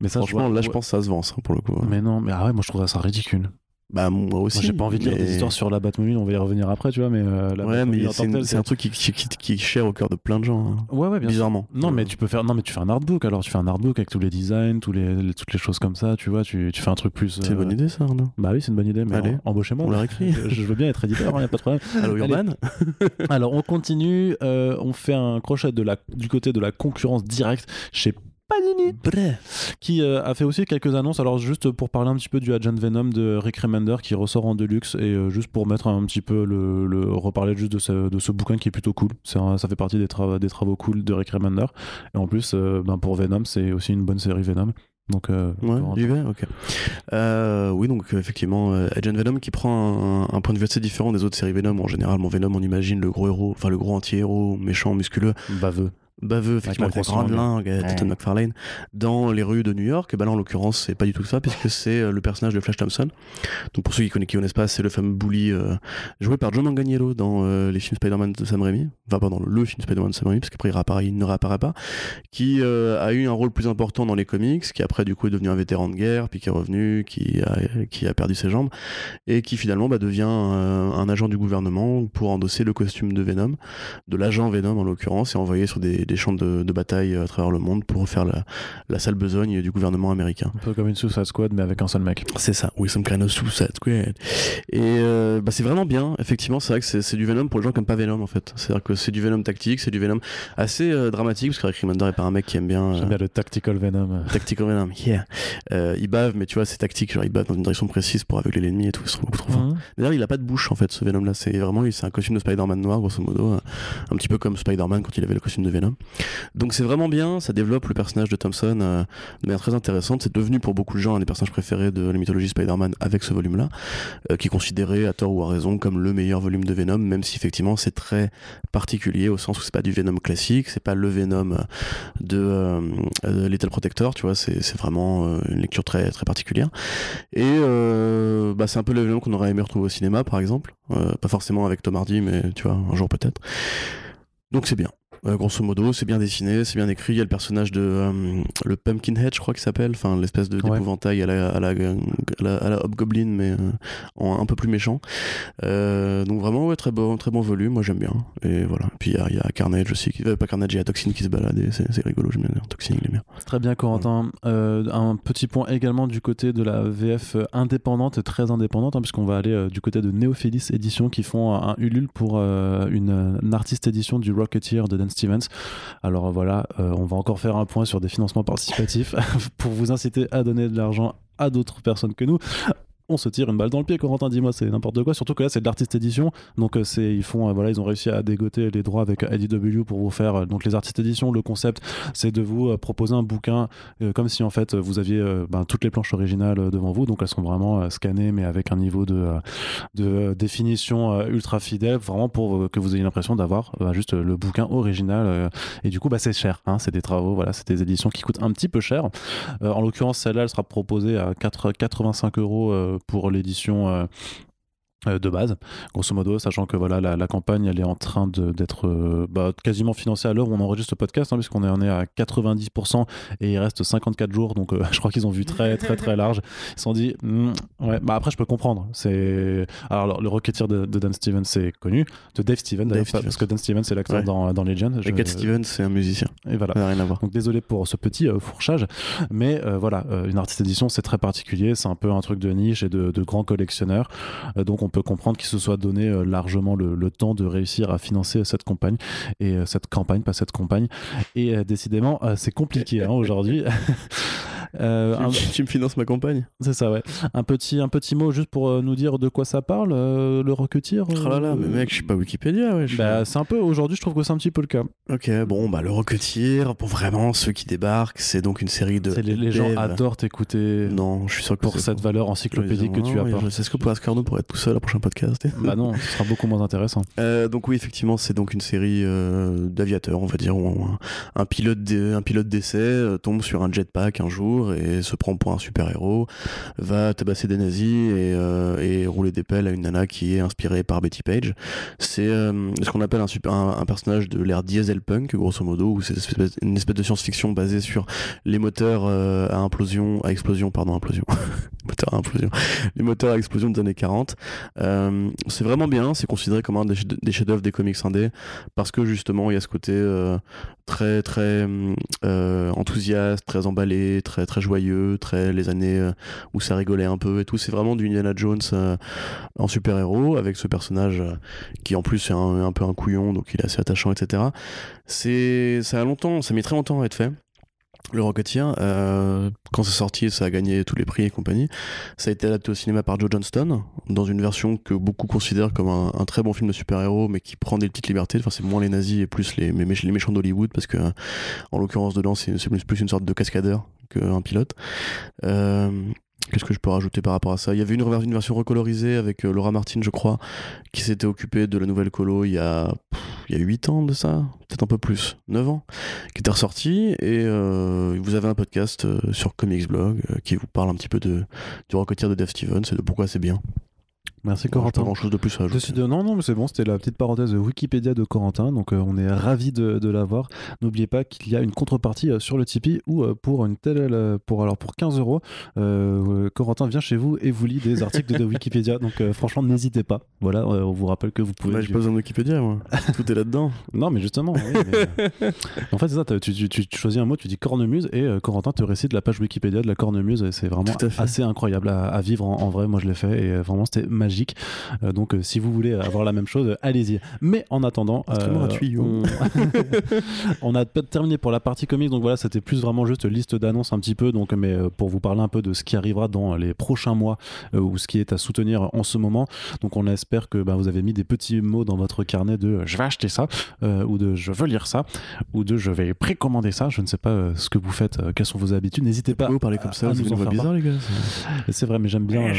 Mais ça, Franchement, là, je pense que ça se vend, ça, pour le coup. Mais non, mais ah ouais, moi, je trouve ça ridicule. Bah moi aussi. J'ai pas envie de lire des histoires sur la Batmobile, on va y revenir après, tu vois, mais euh, ouais, mais c'est un truc qui, qui, qui, est cher au cœur de plein de gens. Hein. Ouais, ouais, bien bizarrement. Non, mais tu peux faire, non, mais tu fais un artbook. Alors tu fais un artbook avec tous les designs, tous les, toutes les choses comme ça, tu vois, tu, tu fais un truc plus. C'est une bonne idée, ça, Arnaud. Bah oui, c'est une bonne idée. Mais Allez, embauchez-moi. On l'a écrit. [laughs] je veux bien être éditeur, il hein, a pas de problème. Allo Urban. [laughs] alors on continue, euh, on fait un crochet de la, du côté de la concurrence directe chez Panini. Qui euh, a fait aussi quelques annonces. Alors juste pour parler un petit peu du Agent Venom de Rick Remender qui ressort en deluxe. Et euh, juste pour mettre un petit peu le, reparler juste de ce, de ce, bouquin qui est plutôt cool. Ça fait partie des, travaux des travaux cool de Rick Remender. Et en plus euh, ben pour Venom c'est aussi une bonne série Venom. Donc, ouais, ok. oui, donc effectivement, Agent Venom qui prend un, point de vue assez différent des autres séries Venom. En général, mon Venom, on imagine le gros héros, enfin le gros anti-héros, méchant, musculeux. Baveux baveux, effectivement, avec la grande langue, euh, Todd McFarlane, dans les rues de New York. bah là, en l'occurrence, c'est pas du tout ça, puisque c'est euh, le personnage de Flash Thompson. Donc, pour ceux qui connaissent, qui connaissent pas, c'est le fameux bully euh, joué par Joe Manganiello dans les films Spider-Man de Sam Raimi. Enfin, pas dans le film Spider-Man de Sam Raimi, parce qu'après, il, il ne réapparaît pas. Qui a eu un rôle plus important dans les comics, qui après, du coup, est devenu un vétéran de guerre, puis qui est revenu, qui a, qui a perdu ses jambes, et qui finalement bah, devient un agent du gouvernement pour endosser le costume de Venom, de l'agent Venom en l'occurrence, et envoyé sur des, des champs de, de bataille à travers le monde pour faire la, la sale besogne du gouvernement américain. Un peu comme une Suicide Squad, mais avec un seul mec. C'est ça, oui, some kind of Suicide Squad. Et euh, bah, c'est vraiment bien, effectivement, c'est vrai que c'est du Venom pour les gens qui n'aiment pas Venom en fait. C'est-à-dire que c'est du Venom tactique, c'est du Venom assez euh, dramatique, parce que Rick Remender est pas un mec qui aime bien. J'aime bien le tactical Venom. Tactical Venom, yeah. Euh, il bave, mais tu vois, c'est tactique, genre il bave dans une direction précise pour aveugler l'ennemi et tout, c'est beaucoup trop fort. Mhm. D'ailleurs, il a pas de bouche en fait, ce Venom là, c'est vraiment, c'est un costume de Spider-Man noir, grosso modo, un petit peu comme Spider-Man quand il avait le costume de Venom. Donc c'est vraiment bien, ça développe le personnage de Thompson euh, de manière très intéressante. C'est devenu pour beaucoup de gens un des personnages préférés de la mythologie Spider-Man avec ce volume-là, euh, qui est considéré à tort ou à raison comme le meilleur volume de Venom, même si effectivement c'est très particulier au sens où c'est pas du Venom classique, c'est pas le Venom euh, de, Little Protector, tu vois, c'est vraiment une lecture très très particulière. Et bah, c'est un peu le Venom qu'on aurait aimé retrouver au cinéma, par exemple, pas forcément avec Tom Hardy, mais tu vois, un jour peut-être. Donc c'est bien. Euh, grosso modo, c'est bien dessiné, c'est bien écrit. Il y a le personnage de euh, le Pumpkinhead, je crois qu'il s'appelle, enfin l'espèce de d'épouvantail à la, à, la, à, la, Hobgoblin, mais euh, un peu plus méchant. donc vraiment, ouais, très bon, très bon volume. Moi j'aime bien. Et voilà. Puis il y, y, a Carnage aussi, qui, pas Carnage, il y a Toxin qui se balade. C'est rigolo, j'aime bien. Toxin, il est bien. Très bien, Corentin. un petit point également du côté de la VF indépendante, très indépendante, hein, puisqu'on va aller du côté de Neophélis Édition qui font un, Ulule pour une, une, artiste édition du Rocketeer de Dan Stevens. Alors voilà, euh, on va encore faire un point sur des financements participatifs [laughs] pour vous inciter à donner de l'argent à d'autres personnes que nous on se tire une balle dans le pied Corentin dis-moi c'est n'importe quoi surtout que là c'est de l'artiste édition donc euh, c'est ils font euh, voilà ils ont réussi à dégoter les droits avec IDW pour vous faire euh, donc les artistes édition le concept c'est de vous proposer un bouquin comme si en fait vous aviez ben, toutes les planches originales devant vous donc elles sont vraiment scannées mais avec un niveau de, définition ultra fidèle vraiment pour que vous ayez l'impression d'avoir juste le bouquin original et du coup bah c'est cher hein, c'est des travaux voilà c'est des éditions qui coûtent un petit peu cher. En l'occurrence celle-là elle sera proposée à 4, 85 euros pour l'édition euh, de base, grosso modo, sachant que voilà la, campagne elle est en train d'être euh, bah, quasiment financée à l'heure où on enregistre ce podcast, hein, puisqu'on est, on est à 90% et il reste 54 jours, donc euh, [laughs] je crois qu'ils ont vu très très très [laughs] large. Ils se sont dit, hmm, ouais, bah après je peux comprendre. C'est alors le Rocketeer de, Dan Stevens c'est connu, de Dave Stevens d'ailleurs, parce que Dan Stevens c'est l'acteur dans, dans Legend. Et Cat Stevens c'est un musicien. Et voilà. rien à voir. Donc désolé pour ce petit fourchage, mais voilà, une artiste édition c'est très particulier, c'est un peu un truc de niche et de, de grands collectionneurs, donc on peut comprendre qu'il se soit donné euh, largement le, temps de réussir à financer cette campagne et euh, cette campagne, pas cette campagne. Et euh, décidément, c'est compliqué hein, aujourd'hui. [laughs] Euh, tu, me finances ma campagne C'est ça, ouais. Un petit, un petit mot juste pour euh, nous dire de quoi ça parle, euh, le Rocketeer Oh là là, mais mec, je suis pas Wikipédia, ouais. Bah, c'est un peu, aujourd'hui, je trouve que c'est un petit peu le cas. Ok, bon, bah, le Rocketeer, pour vraiment ceux qui débarquent, c'est donc une série de. Les, les, gens adorent t'écouter. Non, je suis sûr que Pour cette valeur encyclopédique que tu as pas. C'est ce que pour Ascarno pour être tout seul au prochain podcast. [laughs] bah non, ce sera beaucoup moins intéressant. donc, oui, effectivement, c'est donc une série d'aviateurs, on va dire, où un, un pilote d'essai tombe sur un jetpack un jour et se prend pour un super-héros, va tabasser des nazis et, euh, et, rouler des pelles à une nana qui est inspirée par Betty Page. C'est euh, ce qu'on appelle un, super, un, personnage de l'ère dieselpunk, grosso modo, où c'est une espèce de science-fiction basée sur les moteurs euh, à implosion, à explosion, pardon, implosion. [laughs] moteurs implosion, les moteurs à explosion des années 40. Euh, c'est vraiment bien, c'est considéré comme un des, chefs-d'œuvre des comics indés parce que justement il y a ce côté très très enthousiaste, très emballé, très très joyeux, très les années où ça rigolait un peu et tout. C'est vraiment du Indiana Jones en super-héros avec ce personnage qui en plus est un, peu un couillon donc il est assez attachant, etc. C'est ça a longtemps, ça mis très longtemps à être fait. Le Rocketeer, euh, quand c'est sorti, ça a gagné tous les prix et compagnie. Ça a été adapté au cinéma par Joe Johnston, dans une version que beaucoup considèrent comme un, très bon film de super-héros, mais qui prend des petites libertés. Enfin, c'est moins les nazis et plus les, les méchants d'Hollywood, parce que, en l'occurrence, dedans, c'est plus une sorte de cascadeur qu'un pilote. Euh, Qu'est-ce que je peux rajouter par rapport à ça? Il y avait une, version recolorisée avec euh, Laura Martin, je crois, qui s'était occupée de la nouvelle colo il y a, il y a 8 ans de ça, peut-être un peu plus, 9 ans, qui était ressortie. Et euh, vous avez un podcast sur Comics Blog qui vous parle un petit peu de, du Rocketeer de Dave Stevens et de pourquoi c'est bien. Merci Corentin. Pas grand chose de plus à ajouter. non, non, mais c'est bon, c'était la petite parenthèse Wikipédia de Corentin, donc euh, on est ravi de, de l'avoir. N'oubliez pas qu'il y a une contrepartie euh, sur le Tipeee ou euh, pour une telle, pour alors pour 15 euros, Corentin vient chez vous et vous lit des articles de, Wikipédia. [laughs] Donc franchement, n'hésitez pas. Voilà, on vous rappelle que vous pouvez. Bah, j'ai pas besoin de Wikipédia, moi. [laughs] Tout est là-dedans. Non, mais justement. [laughs] en fait, c'est ça. Tu, tu, tu, choisis un mot, tu dis cornemuse et Corentin te récite la page Wikipédia de la cornemuse. C'est vraiment assez incroyable à, vivre en, en, vrai. Moi, je l'ai fait et vraiment, c'était magique euh, donc euh, si vous voulez avoir la même chose, allez-y. Mais en attendant, euh, on... [laughs] [laughs] on... a terminé pour la partie comics. Donc voilà, c'était plus vraiment juste liste d'annonces un petit peu. Donc mais pour vous parler un peu de ce qui arrivera dans les prochains mois ou ce qui est à soutenir en ce moment. Donc on espère que bah, vous avez mis des petits mots dans votre carnet de je vais acheter ça ou de je veux lire ça ou de je vais précommander ça. Je ne sais pas ce que vous faites, quelles sont vos habitudes. N'hésitez pas. Vous parler comme ça, c'est bizarre les gars. C'est vrai, mais j'aime bien.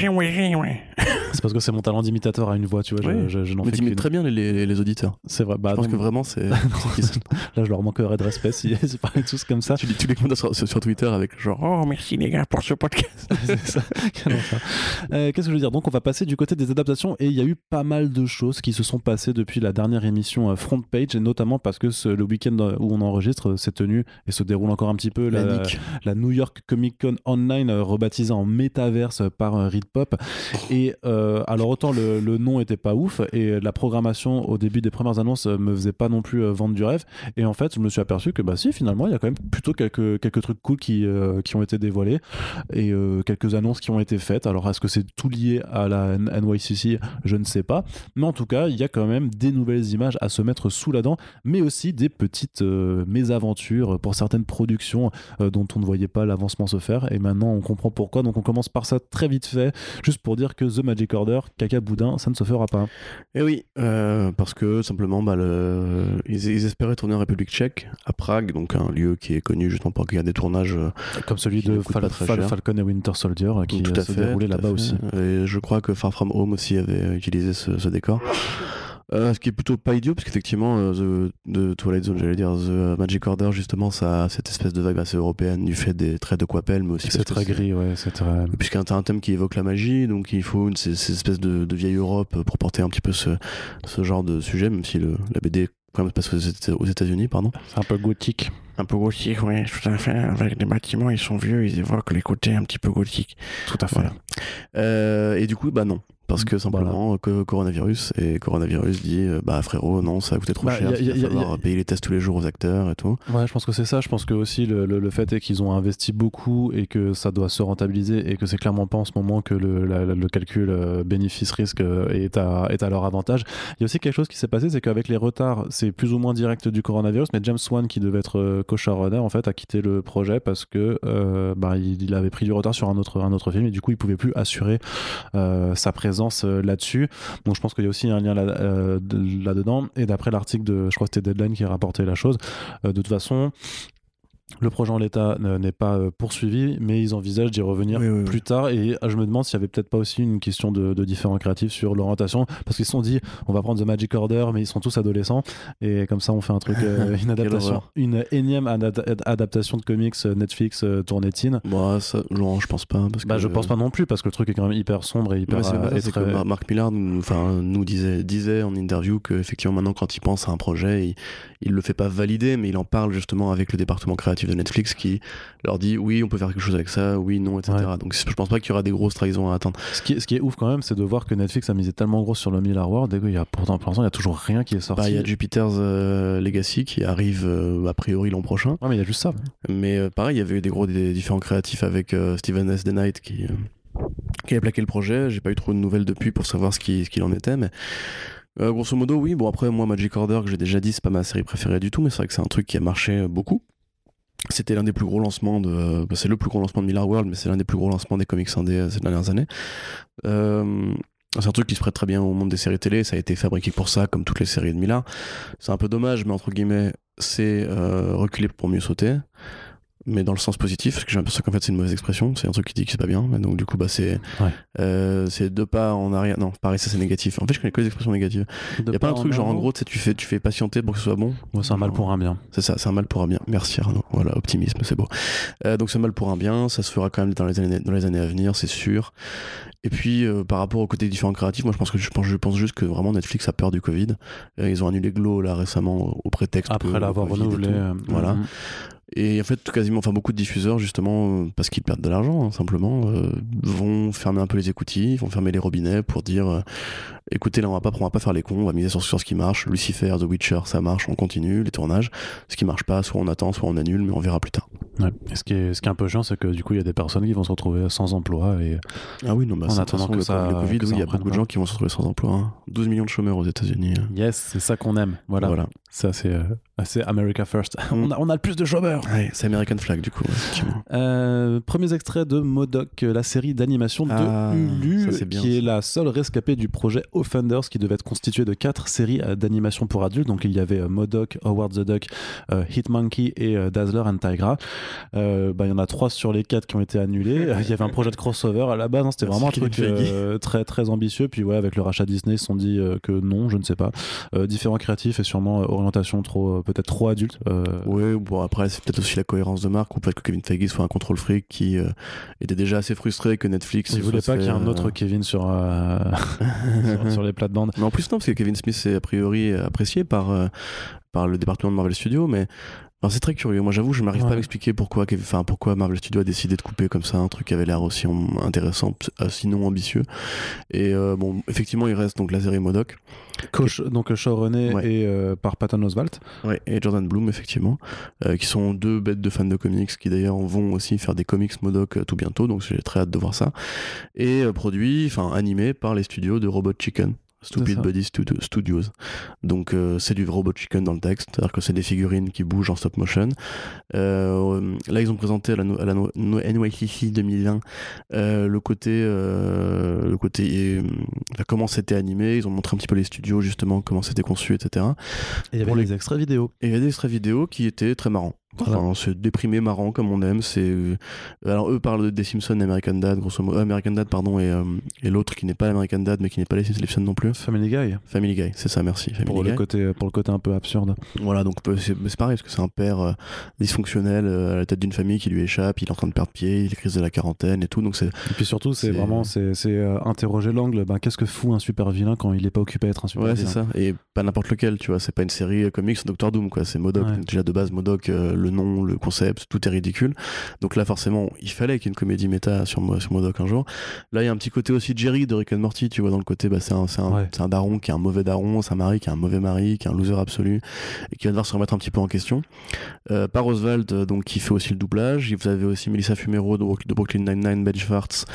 [laughs] c'est parce que c'est mon talent d'imitateur à une voix, tu vois. Je, je, mais tu imites très bien les, les, auditeurs. C'est vrai. Bah, je pense que vraiment, c'est. [laughs] Là, je leur manquerait de respect si [laughs] ils parlaient tous comme ça. Tu, tu les commentes sur, sur, Twitter avec genre Oh, merci les gars pour ce podcast. [laughs] c'est ça. Euh, qu'est-ce que je veux dire? Donc, on va passer du côté des adaptations et il y a eu pas mal de choses qui se sont passées depuis la dernière émission euh, Front Page et notamment parce que ce, le week-end où on enregistre s'est tenu et se déroule encore un petit peu la, la, New York Comic Con Online euh, rebaptisée en Metaverse par Reed Pop. Et alors, autant le, nom était pas ouf et la programmation au début des premières annonces euh, me faisait pas non plus euh, vendre du rêve. Et en fait, je me suis aperçu que bah si, finalement, il y a quand même plutôt quelques, trucs cool qui, euh, qui ont été dévoilés et quelques annonces qui ont été faites. Alors, est-ce que c'est tout lié à la NYCC Je ne sais pas. Mais en tout cas, il y a quand même des nouvelles images à se mettre sous la dent, mais aussi des petites mésaventures pour certaines productions dont on ne voyait pas l'avancement se faire. Et maintenant, on comprend pourquoi. Donc, on commence par ça très vite fait, juste pour dire que The Magic Order, caca boudin, ça ne se fera pas. Et eh oui, euh, parce que simplement, bah, ils, espéraient tourner en République tchèque, à Prague, donc un lieu qui est connu justement pour qu'il y a des tournages. Euh, Comme celui de Falcon et Winter Soldier, qui tout à se déroulait là-bas aussi. Et je crois que Far From Home aussi avait utilisé ce décor. Euh, ce qui est plutôt pas idiot, parce qu'effectivement, euh, The, Twilight Zone, j'allais dire, The Magic Order, justement, ça a cette espèce de vibe assez européenne du fait des traits de Quapel, mais aussi. C'est très gris, ouais, c'est très. Puisqu'un un thème qui évoque la magie, donc il faut une, ces, espèces de, de, vieille Europe pour porter un petit peu ce, ce genre de sujet, même si le, la BD quand même passe aux États-Unis, pardon. C'est un peu gothique. Un peu gothique, oui, tout à fait. Avec les bâtiments, ils sont vieux, ils évoquent les côtés un petit peu gothiques. Tout à fait. Euh, et du coup, bah non parce que simplement que coronavirus et coronavirus dit euh, bah frérot non ça a coûté trop bah, cher il va falloir payer les tests tous les jours aux acteurs et tout. Ouais je pense que c'est ça. Je pense que aussi le, le, fait est qu'ils ont investi beaucoup et que ça doit se rentabiliser et que c'est clairement pas en ce moment que le, le calcul euh, bénéfice risque euh, est à, est à leur avantage. Il y a aussi quelque chose qui s'est passé c'est qu'avec les retards c'est plus ou moins direct du coronavirus mais James Wan qui devait être co-showrunner en fait a quitté le projet parce que bah, il, avait pris du retard sur un autre, un autre film et du coup il pouvait plus assurer sa présence euh, là-dessus. Donc je pense qu'il y a aussi un lien euh, là-dedans. et d'après l'article de, je crois que c'était Deadline qui a rapporté la chose, euh, de toute façon, le projet en l'état n'est pas euh, poursuivi, mais ils envisagent d'y revenir plus tard. Et euh, je me demande s'il n'y avait peut-être pas aussi une question de, différents créatifs sur l'orientation, parce qu'ils se sont dit, on va prendre The Magic Order, mais ils sont tous adolescents, et comme ça on fait un truc, euh, [laughs] une adaptation, une énième adaptation de comics Netflix tournée teen. Bah, ça, je pense pas. Parce bah, je pense pas non plus, parce que le truc est quand même hyper sombre et hyper. c'est que Marc Millard, enfin, nous disait, disait en interview qu'effectivement maintenant quand il pense à un projet, il, il le fait pas valider, mais il en parle justement avec le département créatif de Netflix qui leur dit oui, on peut faire quelque chose avec ça, oui, non, etc. Donc je pense pas qu'il y aura des grosses trahisons à attendre. Ce qui est, ce qui est ouf quand même, c'est de voir que Netflix a misé tellement gros sur le Miller World et qu'il y a pourtant pour l'instant il y a toujours rien qui est sorti. Bah, il y a Jupiter's euh, Legacy qui arrive euh, a priori l'an prochain. Ouais, mais il y a juste ça. Mais euh, pareil, il y avait eu des gros des différents créatifs avec Steven S. The Knight qui qui avait plaqué le projet. J'ai pas eu trop de nouvelles depuis pour savoir ce qu'il ce en était, mais grosso modo, oui. Bon, après, moi, Magic Order, que j'ai déjà dit, c'est pas ma série préférée du tout, mais c'est vrai que c'est un truc qui a marché beaucoup. C'était l'un des plus gros lancements de. Bah, c'est le plus gros lancement de Miller World, mais c'est l'un des plus gros lancements des comics indés ces dernières années. Euh, c'est un truc qui se prête très bien au monde des séries télé, ça a été fabriqué pour ça, comme toutes les séries de Miller. C'est un peu dommage, mais entre guillemets, c'est euh, reculer pour mieux sauter mais dans le sens positif, parce que j'ai l'impression qu'en fait c'est une mauvaise expression, c'est un truc qui dit que c'est pas bien, donc du coup bah c'est euh, c'est deux pas en arrière, non pareil ça c'est négatif. En fait je connais que les expressions négatives. Il y a pas un truc genre en gros tu fais tu fais patienter pour que ce soit bon. c'est un mal pour un bien. C'est ça, c'est un mal pour un bien. Merci Arnaud. Voilà optimisme, c'est beau. Euh, donc c'est un mal pour un bien, ça se fera quand même dans les années dans les années à venir, c'est sûr. Et puis euh, par rapport au côté différents créatifs, moi je pense que je pense je pense juste que vraiment Netflix a peur du Covid. ils ont annulé Glow là récemment au prétexte après l'avoir renouvelé. voilà. Mm-hmm. Et en fait, quasiment, enfin beaucoup de diffuseurs, justement, euh, parce qu'ils perdent de l'argent, hein, simplement, euh, vont fermer un peu les écoutilles, vont fermer les robinets pour dire euh, écoutez, là, on va pas, on va pas faire les cons, on va miser sur, sur, ce qui marche. Lucifer, The Witcher, ça marche, on continue les tournages. Ce qui marche pas, soit on attend, soit on annule, mais on verra plus tard. Ouais. Et ce qui est, ce qui est un peu chiant, c'est que du coup, il y a des personnes qui vont se retrouver sans emploi. Et ah oui, non, bah, en attendant que le, ça, le Covid, il y a beaucoup de gens qui vont se retrouver sans emploi. 12 hein. millions de chômeurs aux États-Unis. Hein. Yes, c'est ça qu'on aime. Voilà. voilà. Ça, c'est c'est America First. [laughs] on, a, on, a, le plus de chômeurs. c'est American Flag du coup. Euh, premiers extraits de Modoc, la série d'animation de ah, Hulu, qui est la seule rescapée du projet Offenders, qui devait être constitué de quatre séries euh, d'animation pour adultes. Donc il y avait euh, Modoc, Howard the Duck, euh, Hitmonkey et Dazzler and Tigra. Bah, il y en a trois sur les quatre qui ont été annulés. [laughs] il y avait un projet de crossover à la base. Hein, c'était vraiment un truc très très ambitieux. Puis ouais, avec le rachat Disney, ils se sont dit que non, je ne sais pas. différents créatifs et sûrement trop peut-être trop adulte. Euh... Oui, bon après c'est peut-être aussi la cohérence de marque ou peut-être que Kevin Feige soit un contrôle fric qui euh, était déjà assez frustré que Netflix. Il voulait pas qu'il y ait un autre euh, Kevin sur, euh, [laughs] sur, les plates-bandes. Mais en plus non parce que Kevin Smith est a priori apprécié par par le département de Marvel Studios, mais c'est très curieux. Moi, j'avoue, je m'arrive pas à m'expliquer pourquoi, enfin, pourquoi Marvel Studios a décidé de couper comme ça un truc qui avait l'air aussi intéressant, euh, sinon ambitieux. Et euh, bon, effectivement, il reste donc la série Modoc. Coach, donc showrunné et euh, par Patton Oswalt. Ouais, et Jordan Bloom, effectivement, qui sont deux bêtes de fans de comics qui d'ailleurs vont aussi faire des comics Modoc tout bientôt, donc j'ai très hâte de voir ça. Et produit, enfin, animé par les studios de Robot Chicken. Stupid Body Studios. Donc euh, c'est du robot chicken dans le texte, c'est-à-dire que c'est des figurines qui bougent en stop motion. Euh, là ils ont présenté à la, à la NYCC 2020 euh, le côté, le côté comment c'était animé. Ils ont montré un petit peu les studios justement comment c'était conçu, etc. Et il y avait les extraits vidéo. Et il y avait des extraits vidéo qui étaient très marrants c'est déprimé, marrant comme on aime. C'est euh, alors eux parlent des Simpsons, American Dad, grosso modo, American Dad pardon, et, euh, et l'autre qui n'est pas American Dad mais qui n'est pas les Simpsons non plus. Family Guy. Family Guy, c'est ça, merci. pour le côté pour le côté un peu absurde. Voilà, donc c'est pareil parce que c'est un père euh, dysfonctionnel à la tête d'une famille qui lui échappe, il est en train de perdre pied, il est crise de la quarantaine et tout. Donc c'est. Et puis surtout, c'est vraiment c'est interroger l'angle. Ben, qu'est-ce que fout un super vilain quand il est pas occupé à être un super ouais, vilain? Ouais, c'est ça. Et pas n'importe lequel, tu vois. C'est pas une série comics Doctor Doom quoi. C'est Modoc. Déjà de base Modoc, le nom, le concept tout est ridicule. Donc là, forcément, il fallait qu'il y ait une comédie méta sur, sur Modoc un jour. Là, il y a un petit côté aussi Jerry de Rick and Morty, tu vois, dans le côté, bah, c'est un, un, un, daron qui est un mauvais daron, c'est un mari qui est un mauvais mari, qui est un loser absolu, et qui va devoir se remettre un petit peu en question. Euh, par Oswald, euh, donc, qui fait aussi le doublage. Vous avez aussi Melissa Fumero de, Brooklyn Nine-Nine, Ben Schwartz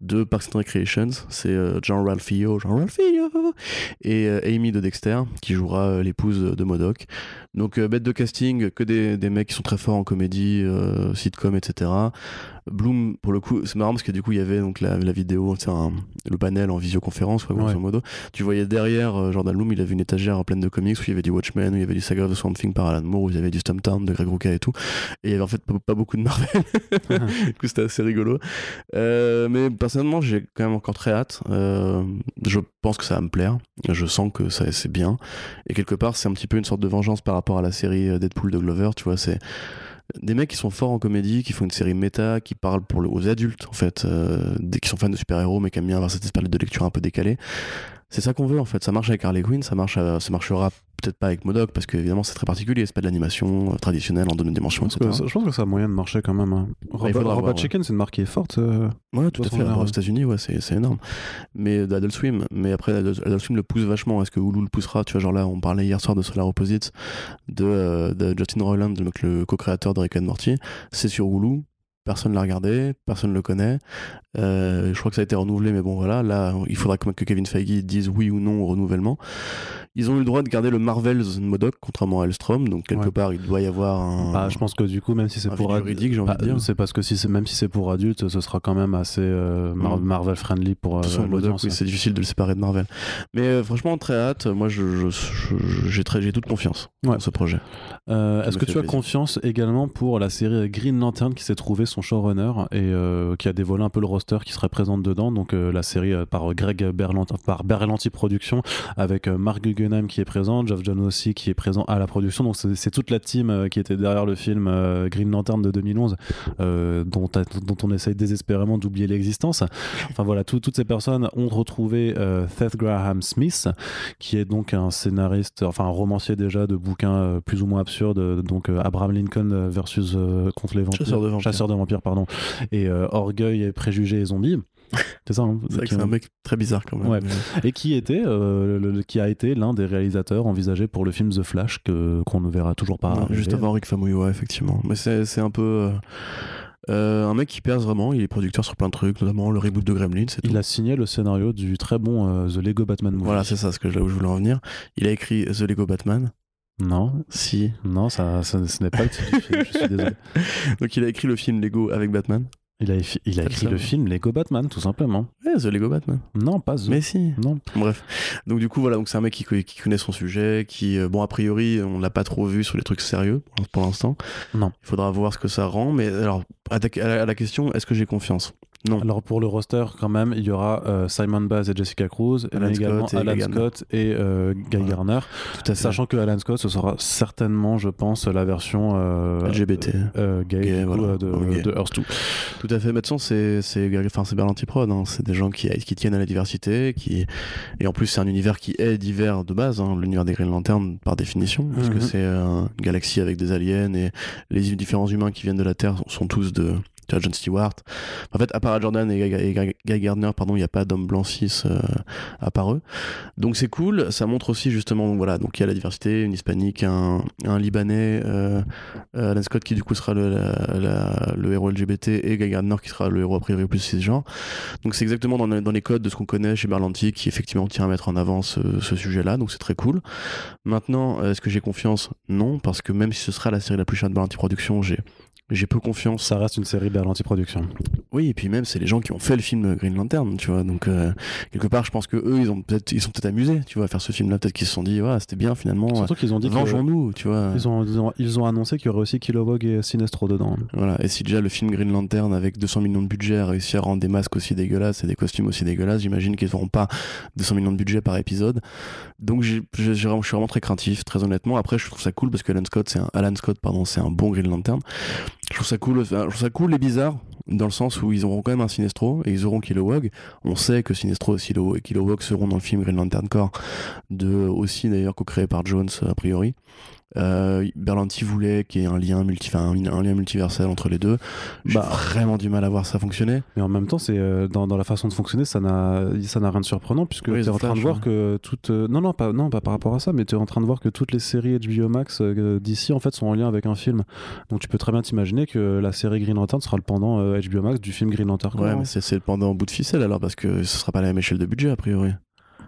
de Parks and Recreations. C'est euh, John Ralphio, John Ralphio, et Amy de Dexter, qui jouera l'épouse de Modoc. Donc, bête de casting, que des, des mecs qui sont très forts en comédie euh, sitcom, etc. Bloom, pour le coup, c'est marrant parce que du coup, il y avait donc la, vidéo, un, le panel en visioconférence, quoi, grosso modo. Tu voyais derrière euh, Jordan Bloom, il avait une étagère pleine de comics où il y avait du Watchmen, où il y avait du Saga of the Swamp Thing par Alan Moore, où il y avait du Stumptown de Greg Rucka et tout. Et il y avait en fait pas, beaucoup de Marvel. [laughs] du coup, c'était assez rigolo. Euh, mais personnellement, j'ai quand même encore très hâte. je pense que ça va me plaire. Je sens que ça c'est bien. Et quelque part, c'est un petit peu une sorte de vengeance par rapport à la série Deadpool de Glover. Tu vois, c'est des mecs qui sont forts en comédie, qui font une série méta, qui parlent pour aux adultes en fait, euh, qui sont fans de super-héros mais qui aiment bien avoir cette espèce de lecture un peu décalée. C'est ça qu'on veut en fait. Ça marche avec Harley Quinn, ça, marche, ça marchera peut-être pas avec Modoc parce qu'évidemment c'est très particulier, c'est pas de l'animation euh, traditionnelle en deux dimensions, je pense, que, je pense que ça a moyen de marcher quand même. Hein. Robot, Chicken, c'est une marque qui est forte. Euh, ouais, tout à fait. Aux États-Unis, ouais, c'est énorme. Mais d'Adult Swim, mais après Adult Swim le pousse vachement. Est-ce que Hulu le poussera? Tu vois, genre là, on parlait hier soir de Solar Opposites de, euh, de Justin Roiland, le co-créateur de Rick and Morty. C'est sur Hulu personne l'a regardé, personne ne le connaît. Euh, je crois que ça a été renouvelé, mais bon voilà, là il faudra que Kevin Feige dise oui ou non au renouvellement. Ils ont eu le droit de garder le Marvel's Modoc, contrairement à Elstrom, donc quelque part il doit y avoir un. Bah, je pense que du coup, même si c'est pour de bah. C'est parce que si même si c'est pour adultes, ce sera quand même assez euh, mm. Marvel friendly pour euh, Modoc. Oui, c'est difficile de le séparer de Marvel. Mais euh, franchement, très hâte. Moi, j'ai je, toute confiance dans ce projet. Est-ce que tu as confiance également pour la série Green Lantern qui s'est trouvé son showrunner et qui a dévoilé un peu le roster qui serait présente dedans Donc la série par Greg Berlanti, par Berlanti Productions avec Mark Guggenheim qui est présent, Geoff John aussi qui est présent à la production. Donc c'est toute la team euh, qui était derrière le film euh, Green Lantern de 2011, euh, dont, dont on essaye désespérément d'oublier l'existence. Enfin voilà, toutes ces personnes ont retrouvé Seth Graham Smith, qui est donc un scénariste, enfin un romancier déjà de bouquins plus ou moins absurdes, donc Abraham Lincoln versus contre les vampires, chasseur de vampires, pardon, et Orgueil et préjugés et zombies. [laughs] C'est ça. Hein, c'est un mec très bizarre quand même. Et qui était, euh, qui a été l'un des réalisateurs envisagés pour le film The Flash que qu'on ne verra toujours pas. juste avant Rick Famuyiwa, effectivement. Mais c'est un peu. Euh, euh, un mec qui perce vraiment, il est producteur sur plein de trucs, notamment le reboot de Gremlins. Il a signé le scénario du très bon The Lego Batman Movie. Voilà, c'est ça, ce que je, où je voulais en venir. Il a écrit The Lego Batman. Non. Si. Non, ça, ce n'est pas le titre du film, je suis désolé. [laughs] Donc il a écrit le film Lego avec Batman? Il a, il a écrit le film Lego Batman, tout simplement. Ouais, The Lego Batman. Non, pas The. Mais si. Non. Bref. Donc du coup, voilà, donc c'est un mec qui, qui, connaît son sujet, qui, euh, bon, a priori, on l'a pas trop vu sur les trucs sérieux pour l'instant. Non. Il faudra voir ce que ça rend. Mais alors, à, à la question, est-ce que j'ai confiance? Non. Alors pour le roster, quand même, il y aura euh, Simon Baz et Jessica Cruz, Alan mais également Scott et Alan Scott et euh, Guy Garner. Tout à Sachant que Alan Scott, ce sera certainement, je pense, la version euh, LGBT, gay, de, Earth 2. Tout à fait. Maintenant, c'est c'est enfin c'est Berlanti Prod. Hein. C'est des gens qui qui tiennent à la diversité, qui et en plus c'est un univers qui est divers de base, hein, l'univers des Green Lantern par définition, parce que mhm. c'est une galaxie avec des aliens et les différents humains qui viennent de la Terre sont tous de tu vois, John Stewart. En fait, à part Jordan et Guy Gardner, pardon, il n'y a pas d'homme blanc 6 euh, à part eux. Donc c'est cool. Ça montre aussi justement, donc voilà, donc il y a la diversité, une hispanique, un, un libanais, euh, euh, Alan Scott qui du coup sera le, le héros LGBT et Guy Gardner qui sera le héros a priori plus cisgenre. Donc c'est exactement dans, les codes de ce qu'on connaît chez Berlanti qui effectivement tient à mettre en avant ce, ce sujet-là. Donc c'est très cool. Maintenant, est-ce que j'ai confiance? Non, parce que même si ce sera la série la plus chère de Berlanti Productions, j'ai j'ai peu confiance. Ça reste une série Berlanti Production. Oui, et puis même c'est les gens qui ont fait le film Green Lantern, tu vois. Donc euh, quelque part, je pense que eux, ils ont peut-être, ils sont peut-être amusés, tu vois, à faire ce film-là. Peut-être qu'ils se sont dit, ouais, c'était bien finalement. Surtout qu'ils ont dit, vengeons-nous, tu vois. Ils ont, ils ont, annoncé qu'il y aurait aussi Kilowog et Sinestro dedans. Voilà. Et si déjà le film Green Lantern avec 200 millions de budget a réussi à rendre des masques aussi dégueulasses et des costumes aussi dégueulasses, j'imagine qu'ils n'auront pas 200 millions de budget par épisode. Donc je suis vraiment très craintif, très honnêtement. Après, je trouve ça cool parce que Alan Scott, c'est un Alan Scott, pardon, c'est un bon Green Lantern. Je trouve ça cool, je trouve ça cool et bizarre dans le sens où ils auront quand même un Sinestro et ils auront Kilowog. On sait que Sinestro et Kilowog seront dans le film Green Lantern Corps, de, aussi d'ailleurs co-créé par Jones a priori. Euh, Berlanti voulait qu'il y ait un lien, multi, un, lien multiversel entre les deux. J'ai bah, vraiment du mal à voir ça fonctionner. Mais en même temps, c'est euh, dans, dans, la façon de fonctionner, ça n'a rien de surprenant puisque tu es en train de voir que toutes euh, non non pas non pas par rapport à ça, mais tu es en train de voir que toutes les séries HBO Max d'ici en fait sont en lien avec un film. Donc tu peux très bien t'imaginer que la série Green Lantern sera le pendant HBO Max du film Green Lantern. Ouais, mais c'est le pendant au bout de ficelle alors parce que ce sera pas la même échelle de budget a priori.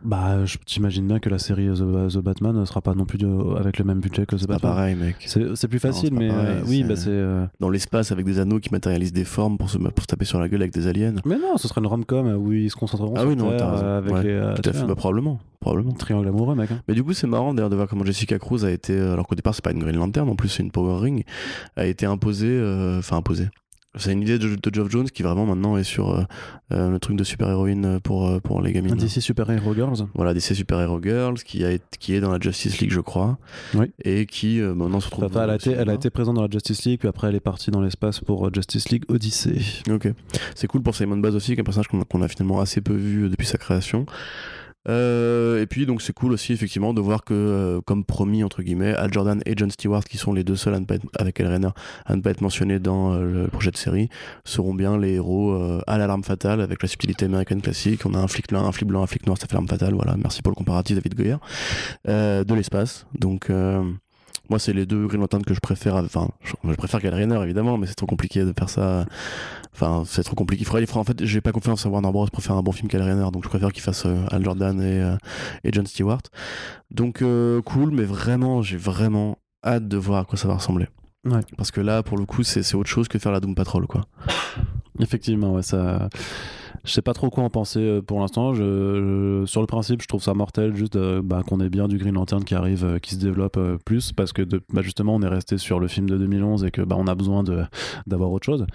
Bah, je t'imagine bien que la série The, Batman ne sera pas non plus avec le même budget que The Batman. Pas pareil, mec. C'est plus facile, mais euh, oui, bah c'est. Euh, Dans l'espace avec des anneaux qui matérialisent des formes pour se, pour taper sur la gueule avec des aliens. Mais non, ce sera une rom-com où ils se concentreront ah, sur oui, non, euh, avec les. tout à fait, bah, probablement. Probablement. Triangle amoureux, mec. Hein. Mais du coup, c'est marrant d'ailleurs de voir comment Jessica Cruz a été, alors qu'au départ, c'est pas une Green Lantern, en plus, c'est une Power Ring, a été imposée, enfin imposée c'est une idée de, de, Geoff Jones qui vraiment maintenant est sur euh, euh, le truc de super-héroïne pour, euh, pour les gamines. DC Super Hero Girls Voilà, DC Super Hero Girls qui, a, qui est dans la Justice League, je crois. Oui. Et qui maintenant se trouve. elle, a été, elle a été présente dans la Justice League, puis après elle est partie dans l'espace pour Justice League Odyssey. Ok. C'est cool pour Simon Baz aussi, qui est un personnage qu'on a, finalement assez peu vu depuis sa création. Euh, et puis donc c'est cool aussi effectivement de voir que euh, comme promis entre guillemets Al Jordan et John Stewart qui sont les deux seuls à ne pas être, avec El à ne pas être mentionnés dans euh, le projet de série seront bien les héros à l'alarme fatale avec la subtilité américaine classique. On a un flic blanc un flic blanc un flic noir ça fait l'arme fatale. Voilà. Merci pour le comparatif David Goyer. De l'espace. Donc moi, c'est les deux Green Lantern que je préfère. Enfin, je, préfère Gal évidemment, mais c'est trop compliqué de faire ça. Enfin, c'est trop compliqué. Il faudrait, en fait, j'ai pas confiance en Warner Bros pour faire un bon film Gal donc je préfère qu'il fasse euh, Al Jordan et, euh, et John Stewart. Donc, euh, cool, mais vraiment, j'ai vraiment hâte de voir à quoi ça va ressembler. Ouais. Parce que là, pour le coup, c'est autre chose que faire la Doom Patrol, quoi. Effectivement, ouais, ça. Je sais pas trop quoi en penser euh, pour l'instant. Je, sur le principe, je trouve ça mortel juste euh, bah, qu'on ait bien du Green Lantern qui arrive, euh, qui se développe plus parce que bah, justement on est resté sur le film de 2011 et que bah, on a besoin d'avoir autre chose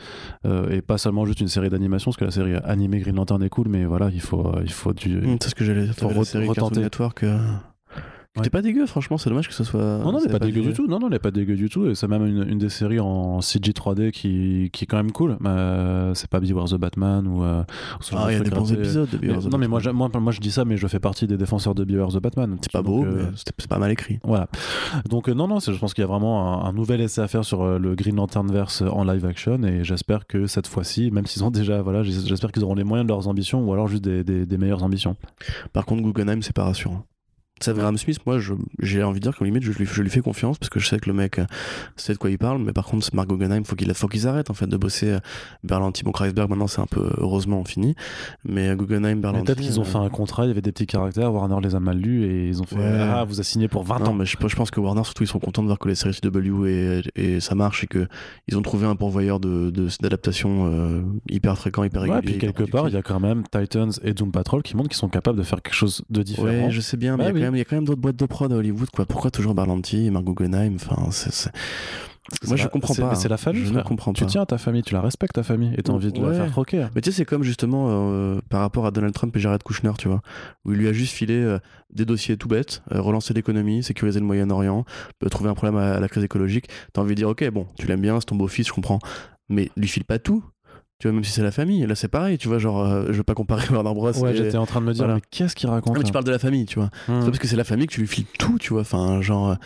et pas seulement juste une série d'animation parce que la série animée Green Lantern est cool, mais voilà il faut il faut du. Mmh, c'est ce que j'allais. Faut retenter. Network. C'était pas dégueu, franchement, c'est dommage que ce soit. Non, non, elle pas, pas dégueu du tout. Non, non, elle est pas dégueu du tout. Et c'est même une, une, des séries en CG 3D qui, qui est quand même cool. Euh, c'est pas Beware the Batman ou. Euh, ah, il y a des bons épisodes de Beware the Batman. Non, mais moi, moi, moi, je dis ça, mais je fais partie des défenseurs de Beware the Batman. C'est pas beau, euh, mais c'est pas mal écrit. Voilà. Donc, non, non, je pense qu'il y a vraiment un, nouvel essai à faire sur le Green Lantern verse en live action. Et j'espère que cette fois-ci, même s'ils ont déjà. Voilà, j'espère qu'ils auront les moyens de leurs ambitions ou alors juste des, des, des meilleures ambitions. Par contre, Guggenheim, c'est pas rassurant. Graham Smith, moi, j'ai envie de dire qu'en limite, je lui, je lui, fais confiance parce que je sais que le mec euh, sait de quoi il parle. Mais par contre, Mark Guggenheim, faut qu'il faut qu'ils arrêtent en fait de bosser euh, Berlanti. Bon, Kreisberg, maintenant, c'est un peu heureusement fini. Mais euh, Guggenheim, Berlanti. Peut-être qu'ils ont fait un contrat, il y avait des petits caractères. Warner les a mal lus et ils ont fait Ah, vous a signé pour 20 ans. mais je, je, pense que Warner, surtout, ils sont contents de voir que les séries CW et, et ça marche et qu'ils ont trouvé un pourvoyeur d'adaptation de, hyper fréquent, hyper régulier. Ouais, puis quelque part, il y a quand même Titans et Doom Patrol qui montrent qu'ils sont capables de faire quelque chose de différent. Ouais, je sais bien, mais bah il y a quand même d'autres boîtes de prod à Hollywood, quoi. Pourquoi toujours Barlanti, Mark Guggenheim? Enfin, c'est. Moi, je comprends pas. Mais c'est la famille. Je ne comprends tu tiens à ta famille, tu la respectes ta famille, et t'as envie de la faire croquer. Mais tu sais, c'est comme justement euh, par rapport à Donald Trump et Jared Kushner, tu vois, où il lui a juste filé euh, des dossiers tout bêtes, euh, relancer l'économie, sécuriser le Moyen-Orient, trouver un problème à, à la crise écologique. T'as envie de dire, ok, bon, tu l'aimes bien, c'est ton beau-fils, je comprends. Mais lui file pas tout tu vois même si c'est la famille là c'est pareil tu vois genre je veux pas comparer [laughs] Warner Bros ouais j'étais en train de me dire mais qu'est-ce qu'il raconte mais tu parles de la famille tu vois c'est pas parce que c'est la famille que tu lui files tout tu vois enfin genre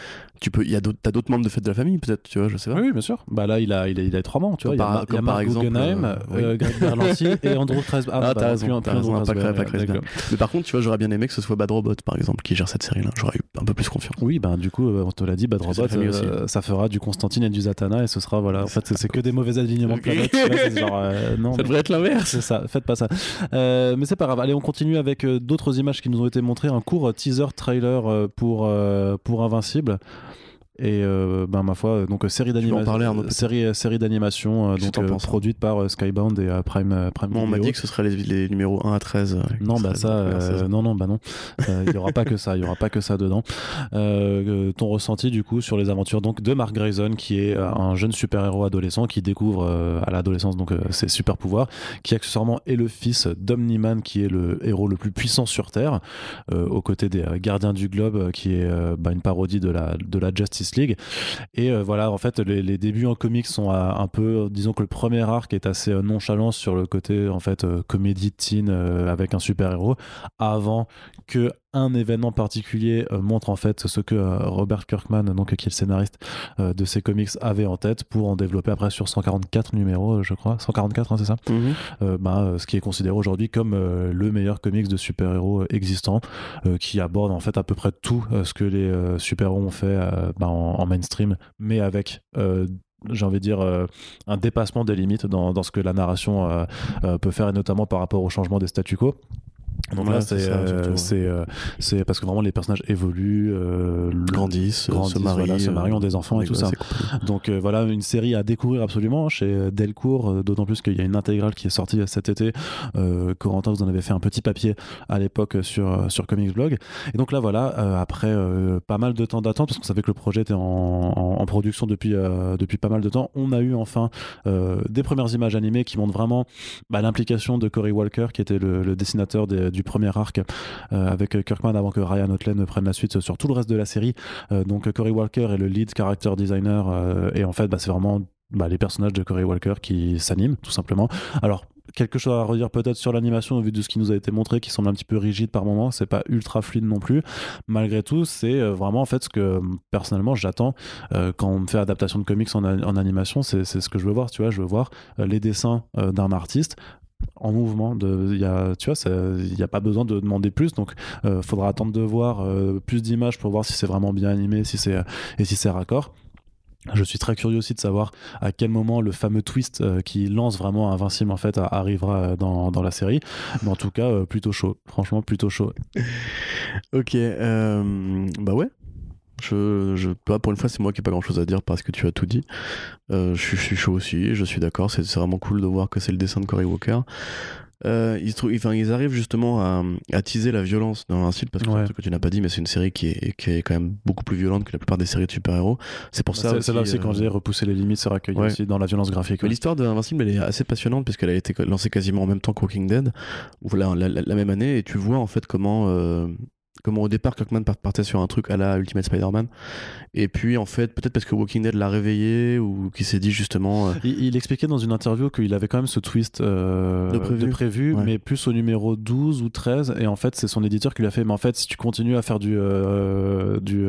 tu peux, il y a d'autres, t'as d'autres membres de fête de la famille peut-être, tu vois, je sais pas. Oui, bien sûr. Bah là, il a, il a, il a trois membres, tu vois. Par, il y a, exemple, Guggenheim, euh, euh, Greg Berlanti [laughs] et Andrew Kreisberg. Ah, ah bah, t'as raison, t'as raison, pas, pas Kreisberg. Mais par contre, tu vois, j'aurais bien aimé que ce soit Bad Robot, par exemple, qui gère cette série-là. J'aurais eu un peu plus confiance. Oui, bah du coup, on te l'a dit, Bad Robot, euh, ça fera du Constantine et du Zatanna et ce sera, voilà, en fait, c'est que des mauvais alignements de [laughs] planètes. Ça devrait être l'inverse. C'est ça, faites pas ça. Mais c'est pas grave. Allez, on continue avec d'autres images qui nous ont été montrées. Un court teaser trailer pour, pour Invincible et euh, ben ma foi donc série d'animation série série d'animation donc euh, produite par euh, Skybound et Prime Prime bon, on m'a dit que ce serait les, les, numéros 1 à 13 non bah ça non non bah non. Il y aura pas que ça il y aura pas que ça dedans. Ton ressenti du coup sur les aventures donc de Mark Grayson qui est un jeune super-héros adolescent qui découvre à l'adolescence donc ses super pouvoirs qui accessoirement est le fils d'Omniman qui est le héros le plus puissant sur Terre aux côtés des Gardiens du Globe qui est bah, une parodie de la de la Justice League. Et euh, voilà, en fait, les, débuts en comics sont un peu, disons que le premier arc est assez euh, nonchalant sur le côté en fait euh, comédie teen avec un super héros, avant que un événement particulier euh, montre en fait ce que euh, Robert Kirkman, donc qui est le scénariste euh, de ces comics, avait en tête pour en développer après sur 144 numéros, je crois, 144, hein, c'est ça, bah, ce qui est considéré aujourd'hui comme le meilleur comics de super-héros existant, qui aborde en fait à peu près tout ce que les super-héros ont fait bah, en, mainstream, mais avec j'ai envie de dire, un dépassement des limites dans, dans, ce que la narration peut faire, et notamment par rapport au changement des statu quo. Donc là, c'est euh, euh, c'est parce que vraiment les personnages évoluent, euh, grandissent, se marient, se marient, ont des enfants et tout ça. Donc voilà, une série à découvrir absolument chez Delcourt, d'autant plus qu'il y a une intégrale qui est sortie cet été. Corentin, vous en avez fait un petit papier à l'époque sur sur Comics Blog. Et donc là, voilà, après pas mal de temps d'attente, parce qu'on savait que le projet était en, en, production depuis depuis pas mal de temps, on a eu enfin des premières images animées qui montrent vraiment bah, l'implication de Cory Walker, qui était le, le dessinateur des du premier arc euh, avec Kirkman avant que Ryan Otlen prenne la suite sur tout le reste de la série. Euh, donc Cory Walker est le lead character designer euh, et en fait bah, c'est vraiment bah, les personnages de Cory Walker qui s'animent tout simplement. Alors quelque chose à redire peut-être sur l'animation au vu de ce qui nous a été montré, qui semble un petit peu rigide par moment. C'est pas ultra fluide non plus. Malgré tout, c'est vraiment en fait ce que personnellement j'attends quand on me fait adaptation de comics en animation. C'est ce que je veux voir. Tu vois, je veux voir les dessins d'un artiste en mouvement. De, y a, tu vois, il n'y a pas besoin de demander plus. Donc, il euh, faudra attendre de voir euh, plus d'images pour voir si c'est vraiment bien animé, si c'est et si c'est raccord. Je suis très curieux aussi de savoir à quel moment le fameux twist euh, qui lance vraiment Invincible en fait arrivera dans, dans la série. Mais en tout cas, plutôt chaud. Franchement, plutôt chaud. [laughs] ok, bah ouais, je, je, pour une fois, c'est moi qui n'ai pas grand chose à dire parce que tu as tout dit. Euh, je, suis chaud aussi, je suis d'accord. C'est vraiment cool de voir que c'est le dessin de Cory Walker. Euh, ils, enfin, ils, arrivent justement à, à, teaser la violence dans site parce que c'est un truc que tu n'as pas dit, mais c'est une série qui est, qui est, quand même beaucoup plus violente que la plupart des séries de super-héros. C'est pour bah, ça. C'est là aussi quand j'ai repousser les limites, c'est recueilli aussi dans la violence graphique. L'histoire d'Invincible, elle est assez passionnante puisqu'elle a été lancée quasiment en même temps que Walking Dead, ou la, la, même année, et tu vois en fait comment. Euh, comment au départ Kirkman partait sur un truc à la Ultimate Spider-Man. Et puis en fait peut-être parce que Walking Dead l'a réveillé ou qu'il s'est dit justement euh, il, expliquait dans une interview qu'il avait quand même ce twist euh, de prévu, mais plus au numéro 12 ou 13 et en fait c'est son éditeur qui lui a fait. Mais en fait si tu continues à faire du euh, du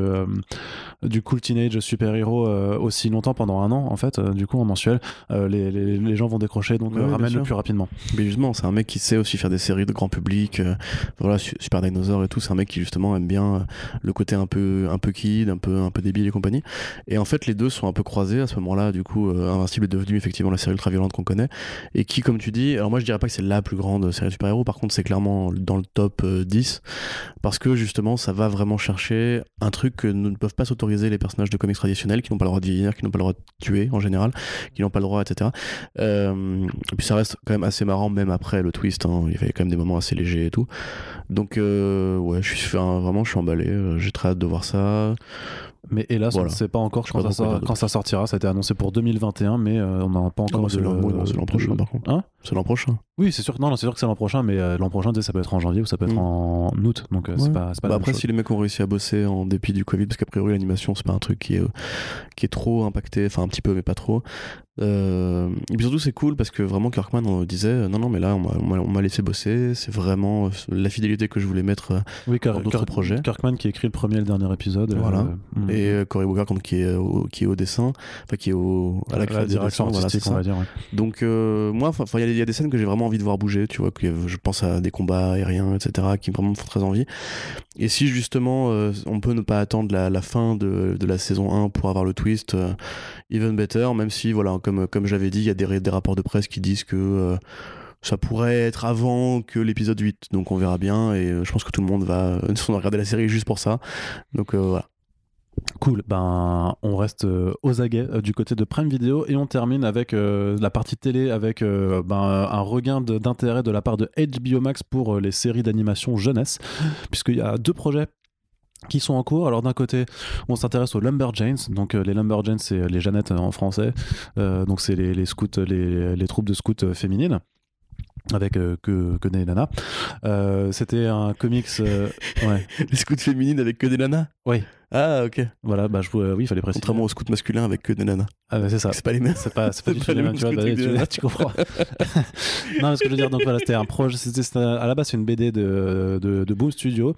du cool teenage super-héros aussi longtemps pendant un an en fait du coup en mensuel les, les, les, gens vont décrocher. Donc ramène le plus rapidement. Mais justement c'est un mec qui sait aussi faire des séries de grand public voilà Super Dinosaur et tout. C'est un mec qui justement aime bien euh, le côté un peu un peu kid, un peu un peu débile et compagnie. Et en fait, les deux sont un peu croisés à ce moment-là. Du coup, euh, Invincible est devenu effectivement la série ultra violente qu'on connaît et qui, comme tu dis, alors moi je dirais pas que c'est la plus grande série de super-héros. Par contre, c'est clairement dans le top 10 euh, parce que justement, ça va vraiment chercher un truc que ne peuvent pas s'autoriser les personnages de comics traditionnels, qui n'ont pas le droit de vieillir, qui n'ont pas le droit de tuer en général, qui n'ont pas le droit, etc. et puis ça reste quand même assez marrant même après le twist. Hein. Il y avait quand même des moments assez légers et tout. Donc ouais, je suis vraiment, je suis emballé. Euh, j'ai très hâte de voir ça. Mais hélas, on ne sait pas encore quand, ça, quand, ça, sortira. Ça a été annoncé pour 2021, mais euh, on n'a pas encore. c'est l'an prochain, par contre. Hein? C'est l'an prochain. Oui, c'est sûr. Non, c'est sûr que c'est l'an prochain, mais euh, l'an prochain, ça peut être en janvier ou ça peut être mm. en août. Donc c'est pas, pas bah Après, si les mecs ont réussi à bosser en dépit du Covid, parce qu'a priori l'animation c'est pas un truc qui est qui est trop impacté, enfin un petit peu, mais pas trop. Euh, et puis surtout, c'est cool parce que vraiment, Kirkman on disait euh, non, non, mais là, on m'a laissé bosser. C'est vraiment euh, la fidélité que je voulais mettre oui, dans d'autres projets. Kirkman qui écrit le premier et le dernier épisode. Voilà. Mm. Et Cory Booker qui est, au, qui est au dessin, enfin qui est au, à la, création, voilà, on va dire. Donc, moi, il y, a des scènes que j'ai vraiment envie de voir bouger. Tu vois, que je pense à des combats aériens, etc., qui vraiment me font très envie. Et si justement, on peut ne pas attendre la, la fin de, de, la saison 1 pour avoir le twist, even better, même si, voilà, comme, comme j'avais dit, il y a des, des, rapports de presse qui disent que euh, ça pourrait être avant que l'épisode 8. Donc on verra bien et euh, je pense que tout le monde va euh, [laughs] regarder la série juste pour ça. Donc voilà. Cool, ben on reste aux aguets du côté de Prime Video et on termine avec la partie télé avec ben, un regain d'intérêt de, de la part de HBO Max pour les séries d'animation jeunesse, puisqu'il y a deux projets qui sont en cours. Alors d'un côté, on s'intéresse aux Lumberjanes. Donc euh, les Lumberjanes, c'est euh, les Jeannettes en français. Euh, donc c'est les, les, scouts, les, les, troupes de scouts féminines avec que, que des nanas. C'était un comics. ouais. [laughs] Les scouts féminines avec que des nanas Oui. Ah, ok. Voilà, bah, je, oui, il fallait préciser. Contrairement aux scouts masculins avec que des nanas. Ah, bah, c'est ça. C'est pas les mêmes. C'est pas, c'est pas, [laughs] du tout les mêmes, tu vois. Bah, tu, comprends. [laughs] non, ce que je veux dire, donc voilà, c'était un projet. C'était, à la base, c'est une BD de, de, de Boom Studio,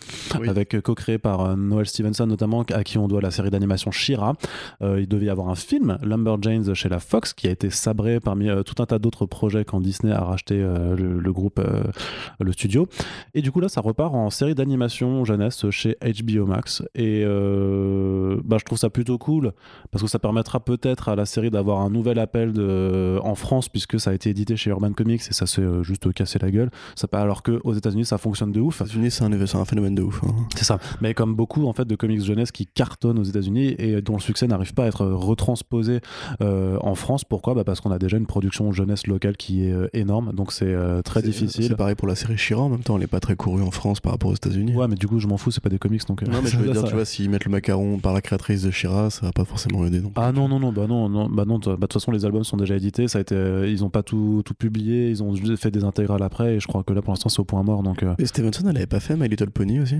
avec euh, co-créé par euh, Noel Stevenson, notamment, à qui on doit la série d'animation Shira. Euh, il devait y avoir un film, Lumberjanes, chez la Fox, qui a été sabré parmi tout un tas d'autres projets quand Disney a racheté le, le, groupe, le studio. Et du coup, là, ça repart en série d'animation jeunesse chez HBO Max. Et. Euh, bah, je trouve ça plutôt cool parce que ça permettra peut-être à la série d'avoir un nouvel appel de, en France puisque ça a été édité chez Urban Comics et ça s'est euh, juste cassé la gueule. Ça, alors qu'aux États-Unis ça fonctionne de ouf. Aux États-Unis c'est un, phénomène de ouf. Hein. C'est ça. Mais comme beaucoup en fait de comics jeunesse qui cartonnent aux États-Unis et dont le succès n'arrive pas à être retransposé euh, en France. Pourquoi? Bah Parce qu'on a déjà une production jeunesse locale qui est énorme donc c'est très difficile. C'est pareil pour la série Chiron en même temps. Elle n'est pas très courue en France par rapport aux États-Unis. Ouais, mais du coup je m'en fous. C'est pas des comics donc. Non mais [laughs] je veux dire, tu vois, s'ils mettent le macaron par la créatrice de Shira, ça va pas forcément aider non Ah non, non, non, bah non, non, bah non, bah, de toute façon, les albums sont déjà édités, ça a été, euh, ils ont pas tout, tout publié, ils ont fait des intégrales après, et je crois que là, pour l'instant, c'est au point mort. Donc, euh. Et Stevenson, elle avait pas fait My Little Pony aussi?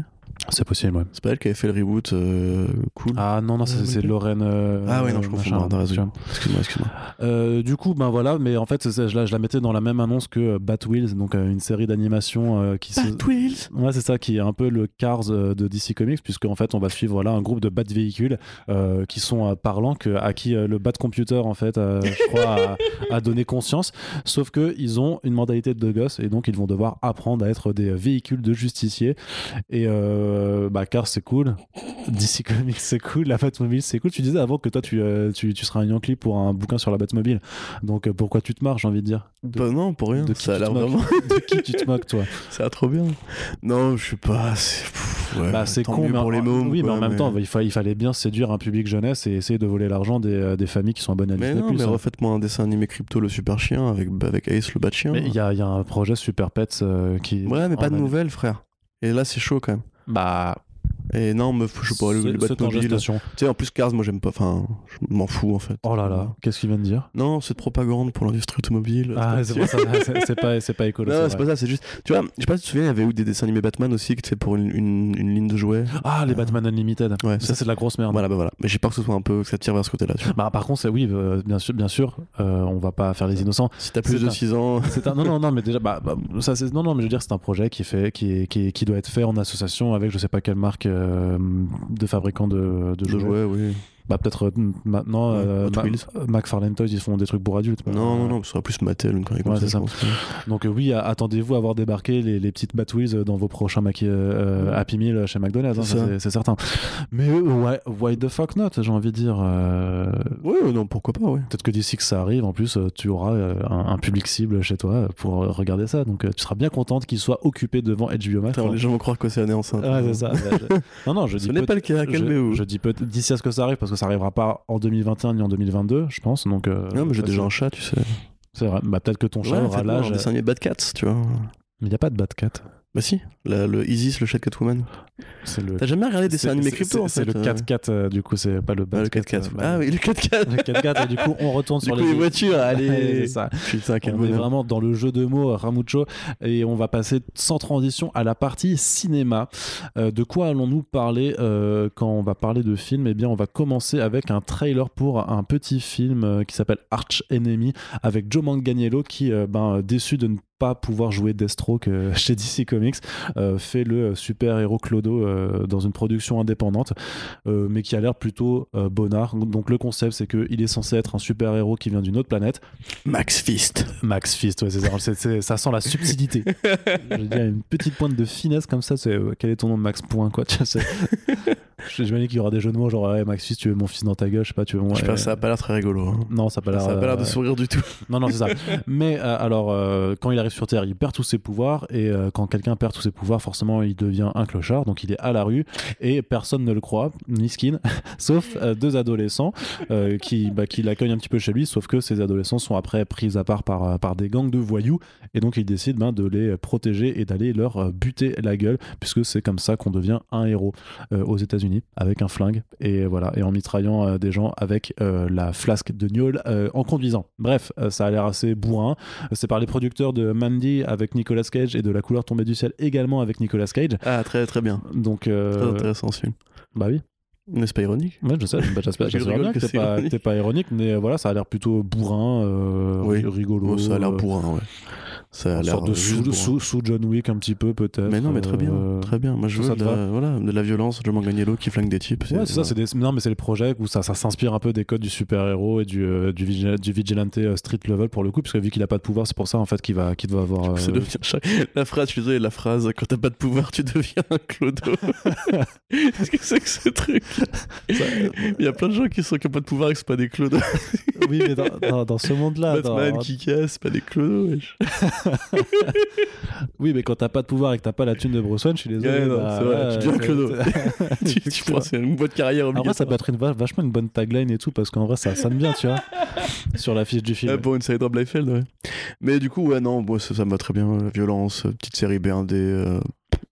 C'est possible, ouais. C'est pas elle qui avait fait le reboot euh, cool. Ah non, non, c'est Lorraine. Euh, ah ouais, non, je confonds. Excuse-moi, excuse-moi. Du coup, ben voilà, mais en fait, je la, je la mettais dans la même annonce que Batwheels, donc une série d'animation qui. Batwheels Ouais, c'est ça, qui est un peu le Cars de DC Comics, puisque en fait, on va suivre voilà, un groupe de bat véhicules qui sont parlants, que, à qui le bat computer, en fait, je crois, a, a, donné conscience. Sauf qu'ils ont une mentalité de gosse, et donc ils vont devoir apprendre à être des véhicules de justiciers. Et. Euh, bah, Cars c'est cool, DC Comics c'est cool, la Batmobile c'est cool. Tu disais avant que toi tu, euh, tu, tu, seras un Yankee pour un bouquin sur la Batmobile. Donc euh, pourquoi tu te marres, j'ai envie de dire? Bah non, pour rien. De qui, ça a vraiment... de qui tu te moques, toi? [laughs] Ça a trop bien. Non, je sais pas. Ouais, bah, c'est con, mais pour les mômes. Oui, mais en même temps, il, il, fallait bien séduire un public jeunesse et essayer de voler l'argent des, des, familles qui sont abonnées à mais Disney+. Non, mais hein. refaites-moi un dessin animé crypto le super chien avec, avec Ace le bat chien. Mais il y a, y a, un projet Super Pets qui. Ouais, mais pas de nouvelles, frère. Et là, c'est chaud quand même. Bah, et non, me je sais pas, le, le Batmobile. Tu sais, en plus, Cars, moi j'aime pas, enfin, je m'en fous en fait. Oh là là, qu'est-ce qu'il vient de dire? Non, c'est de propagande pour l'industrie automobile. Ah, c'est pas, c'est pas écolo. Non, c'est pas ça, c'est juste. Tu vois, je sais pas si tu te souviens, il y avait eu des dessins animés Batman aussi, qui étaient pour une, une, ligne de jouets. Ah, les Batman Unlimited. Ouais, ça, c'est de la grosse merde. Voilà, bah voilà. Mais j'ai peur que ce soit un peu, que ça tire vers ce côté-là. Bah, par contre, oui, euh, bien sûr, bien sûr euh, on va pas faire les innocents. Si t'as plus de 6 ans. [laughs] Un... Non, non, non, mais déjà, bah, bah ça, non, non, mais je veux dire, c'est un projet qui, fait, qui, qui, qui, doit être fait en association avec je sais pas quelle marque. Euh, de fabricants de, de, de jouets. oui bah peut-être euh, maintenant euh, McFarlane Toys ils font des trucs pour adultes non non non ce sera plus Mattel une connerie comme ça, donc euh, oui attendez-vous à voir débarquer les, les petites Batwheels dans vos prochains Happy Meal chez McDonald's hein, c'est certain. Mais ouais why the fuck not j'ai envie de dire ouais non pourquoi pas ouais. Peut-être que d'ici que ça arrive en plus tu auras un, public cible chez toi pour regarder ça. Donc tu seras bien contente qu'il soit occupé devant HBO Max les gens vont croire que c'est année enceinte ouais c'est ça. [laughs] Non non je dis ce n'est pas le cas calmez-vous. je dis peut d'ici à ce que ça arrive parce que ça arrivera pas en 2021 ni en 2022, je pense. Donc, euh, non, mais j'ai déjà un chat, tu sais. C'est vrai. Bah, peut-être que ton chat aura l'âge. dessin animé Bad Cats, tu vois. Mais il n'y a pas de Bad Cat. Bah si, le Isis, le chat Catwoman. Le... T'as jamais regardé des dessins animés crypto en fait C'est le 4-4, euh, du coup, c'est pas le Bad ah, le 4-4. Euh, ah oui, le 4-4. le 4-4, et du coup, on retourne sur les... les voitures. [laughs] Allez, c'est ça. on est vraiment dans le jeu de mots Ramucho et on va passer sans transition à la partie cinéma. Euh, de quoi allons-nous parler euh, quand on va parler de film? Eh bien, on va commencer avec un trailer pour un petit film euh, qui s'appelle Arch Enemy avec Joe Manganiello qui, ben, déçu de ne pas pouvoir jouer Deathstroke euh, [laughs] chez DC Comics, euh, fait le super-héros Clodo euh, dans une production indépendante, mais qui a l'air plutôt bonnard. Donc le concept, c'est qu'il est censé être un super-héros qui vient d'une autre planète. Max Fist. Max Fist, ouais, c'est, ça sent la subtilité. [laughs] Je veux dire, une petite pointe de finesse comme ça, c'est quel est ton nom de Max Point, quoi. J'imagine qu'il y aura des jeux de mots genre Max Fist, tu veux mon fils dans ta gueule, je sais pas, tu veux mon. ça a pas l'air très rigolo. Hein. Non, ça a pas l'air. Ça a pas l'air de sourire du tout. [laughs] non, non, c'est ça. Mais alors, quand il arrive sur Terre, il perd tous ses pouvoirs et euh, quand quelqu'un perd tous ses pouvoirs, forcément, il devient un clochard, donc il est à la rue et personne ne le croit, ni Skin, [laughs] sauf euh, deux adolescents euh, qui, bah, qui l'accueillent un petit peu chez lui, sauf que ces adolescents sont après pris à part par, par des gangs de voyous et donc il décide ben, de les protéger et d'aller leur buter la gueule, puisque c'est comme ça qu'on devient un héros aux États-Unis avec un flingue et voilà et en mitraillant des gens avec la flasque de gnôle en conduisant. Bref, ça a l'air assez bourrin. C'est par les producteurs de Mandy avec Nicolas Cage et de La couleur tombée du ciel également avec Nicolas Cage. Ah, très très bien. Donc, euh... Très intéressant ce film. Bah oui. N'est-ce pas ironique Ouais, je sais, bah, j'espère [laughs] bien que t'es pas, pas, ironique, mais voilà, ça a l'air plutôt bourrin, euh, oui. rigolo. Oh, ça a l'air bourrin, ouais. Ça a l'air de sous, sous, John Wick un petit peu peut-être. Mais non, mais très bien, euh, très bien. Moi je veux de la, voilà, de la violence, John Manganiello qui flingue des types. Ouais, c'est ça. C'est des... Non, mais c'est le projet où ça, ça s'inspire un peu des codes du super héros et du, euh, du, du, vigilante euh, street level pour le coup, parce que vu qu'il a pas de pouvoir, c'est pour ça en fait qu'il va, qu'il doit avoir. La phrase, je suis désolé, la phrase quand t'as pas de pouvoir, tu deviens un clodo. [laughs] Qu'est-ce que c'est que ce truc? Il y a plein de gens qui sont qui ont pas de pouvoir et qui sont pas des clodos. oui, mais dans, dans, ce monde-là. Batman dans... qui casse, pas des clodos. [laughs] oui, mais quand t'as pas de pouvoir et que t'as pas la thune de Bruce Wayne, je suis désolé. Ouais, bah, c'est vrai, tu deviens Clodo. [laughs] tu, tu penses une bonne carrière au milieu. En vrai, ça peut être une, vachement une bonne tagline et tout, parce qu'en vrai, ça sonne bien, tu vois, [laughs] sur la fiche du film. Ouais, pour une série de Liefeld, ouais. Mais du coup, ouais, non, moi, ça, ça me va très bien. Violence, petite série B1D, euh,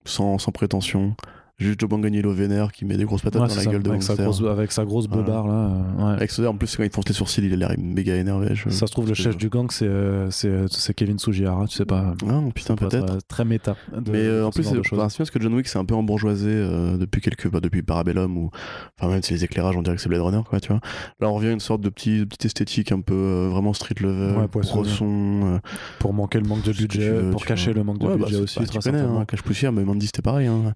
sans, sans prétention. Juste Joe Manganiello vénère qui met des grosses patates dans la gueule de avec sa grosse, avec sa grosse beubare là. Ouais. Avec en plus quand il fonce les sourcils, il a l'air méga énervé. Ça se trouve le chef du gang c'est Kevin Sugihara, tu sais pas. Ah putain peut-être. Très méta. Mais en plus c'est parce que John Wick c'est un peu embourgeoisé depuis quelques bah, depuis Parabellum ou enfin même si les éclairages on dirait que c'est Blade Runner quoi tu vois. Là on revient à une sorte de petit petite esthétique un peu vraiment street level, ouais, son, pour manquer le manque de budget, pour cacher le manque de budget bah, aussi. Tu connais, hein, cache poussière mais Mandy c'était pareil. Hein.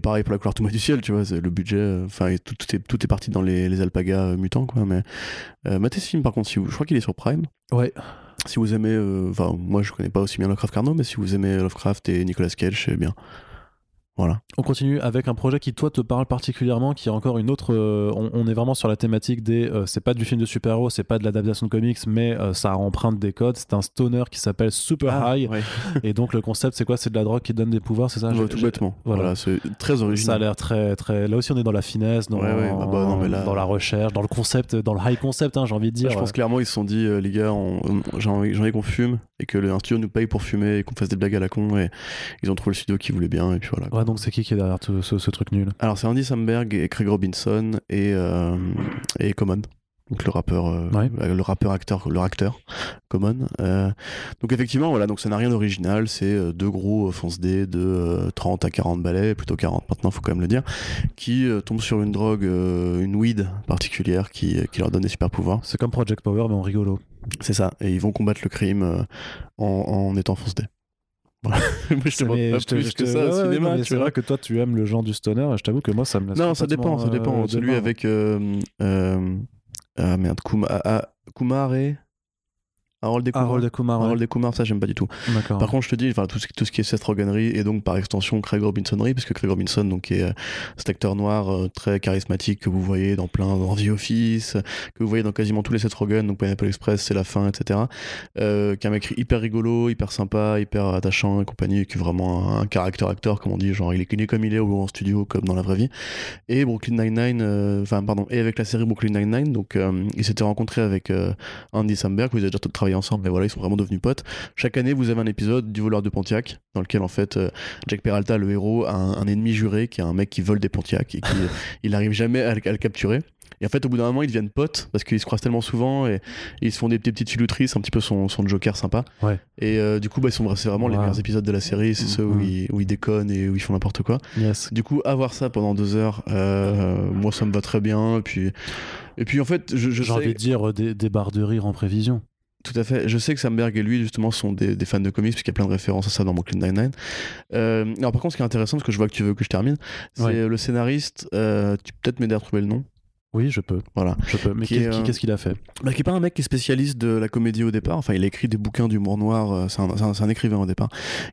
Et pareil pour la couleur tout du ciel, tu vois, le budget, euh, enfin, tout, tout, est, tout est parti dans les, les alpagas euh, mutants, quoi. Mais euh, matez ce film, par contre, si vous, je crois qu'il est sur Prime. Ouais. Si vous aimez, enfin, moi je connais pas aussi bien Lovecraft qu'Arnaud, mais si vous aimez Lovecraft et Nicolas Cage, c'est bien. On continue avec un projet qui, toi, te parle particulièrement, qui est encore une autre. Euh, on, est vraiment sur la thématique des. Euh, c'est pas du film de super-héros, c'est pas de l'adaptation de comics, mais euh, ça emprunte des codes. C'est un stoner qui s'appelle Super ah, High. [laughs] et donc, le concept, c'est quoi? C'est de la drogue qui donne des pouvoirs, c'est ça? Tout bêtement. Voilà, c'est très original. Ça a l'air très, très. Là aussi, on est dans la finesse, dans, bah bah, dans la recherche, dans le concept, dans le high concept, hein, j'ai envie de dire. je pense clairement, ils se sont dit, les gars, j'ai envie, qu'on fume et que le studio nous paye pour fumer et qu'on fasse des blagues à la con. Et ils ont trouvé le studio qui voulait bien. Et puis voilà. Donc c'est qui qui est derrière tout ce, truc nul Alors c'est Andy Samberg et Craig Robinson et, euh, et Common. Donc le rappeur, euh, le rappeur acteur, leur acteur, Common. Euh, donc effectivement, voilà, donc ça n'a rien d'original. C'est deux gros fonce D de 30 à 40 balais, plutôt 40 maintenant, faut quand même le dire, qui tombent sur une drogue, une weed particulière qui, qui leur donne des super pouvoirs. C'est comme Project Power mais en rigolo. C'est ça. Et ils vont combattre le crime en, en étant fonce D. [laughs] moi, je te montre pas plus que ça au cinéma. c'est vrai que toi, tu aimes le genre du stoner. Et je t'avoue que moi, ça me laisse. Non, ça dépend. Ça dépend. Euh, Celui avec. Euh, euh, ah merde, Kumar, ah, Kumar et. Harold et Kumar. Harold Kumar, ça j'aime pas du tout. Par contre, je te dis, enfin, tout, ce, tout ce qui est Seth Rogenry et donc par extension Craig Robinsonry, parce que Craig Robinson, donc, est euh, cet acteur noir euh, très charismatique que vous voyez dans plein dans The Office, que vous voyez dans quasiment tous les Seth Rogen, donc Pineapple Express, c'est la fin, etc. Euh, qui est un mec hyper rigolo, hyper sympa, hyper attachant et compagnie, qui est vraiment un, caractère acteur, comme on dit, genre il est connu comme il est ou en studio comme dans la vraie vie. Et Brooklyn Nine-Nine, euh, enfin, pardon, et avec la série Brooklyn Nine-Nine, donc il s'était rencontré avec Andy Samberg, vous avez déjà travaillé ensemble, mais voilà, ils sont vraiment devenus potes. Chaque année, vous avez un épisode du voleur de Pontiac, dans lequel en fait euh, Jack Peralta, le héros, a un, ennemi juré qui est un mec qui vole des Pontiac et qui [laughs] il n'arrive jamais à, le capturer. Et en fait, au bout d'un moment, ils deviennent potes parce qu'ils se croisent tellement souvent et, ils se font des, petites filouteries, un petit peu son, son Joker sympa. Ouais. Et euh, du coup, bah, c'est vraiment les meilleurs épisodes de la série. C'est ceux où, ils, où, ils, déconnent et où ils font n'importe quoi. Yes. Du coup, avoir ça pendant deux heures, euh, moi, ça me va très bien. Et puis, et puis en fait, je, j'ai envie de dire des, des barres de rire en prévision. Tout à fait. Je sais que Samberg et lui, justement, sont des, fans de comics, puisqu'il y a plein de références à ça dans Brooklyn Nine-Nine. Euh, alors, par contre, ce qui est intéressant, parce que je vois que tu veux que je termine, c'est le scénariste. Euh, tu peux peut-être m'aider à trouver le nom oui, je peux. Voilà. Je peux. Mais qu'est-ce qu'il a fait? Bah, Qui est pas un mec qui est spécialiste de la comédie au départ. Enfin, il a écrit des bouquins d'humour noir. Euh, c'est un, écrivain au départ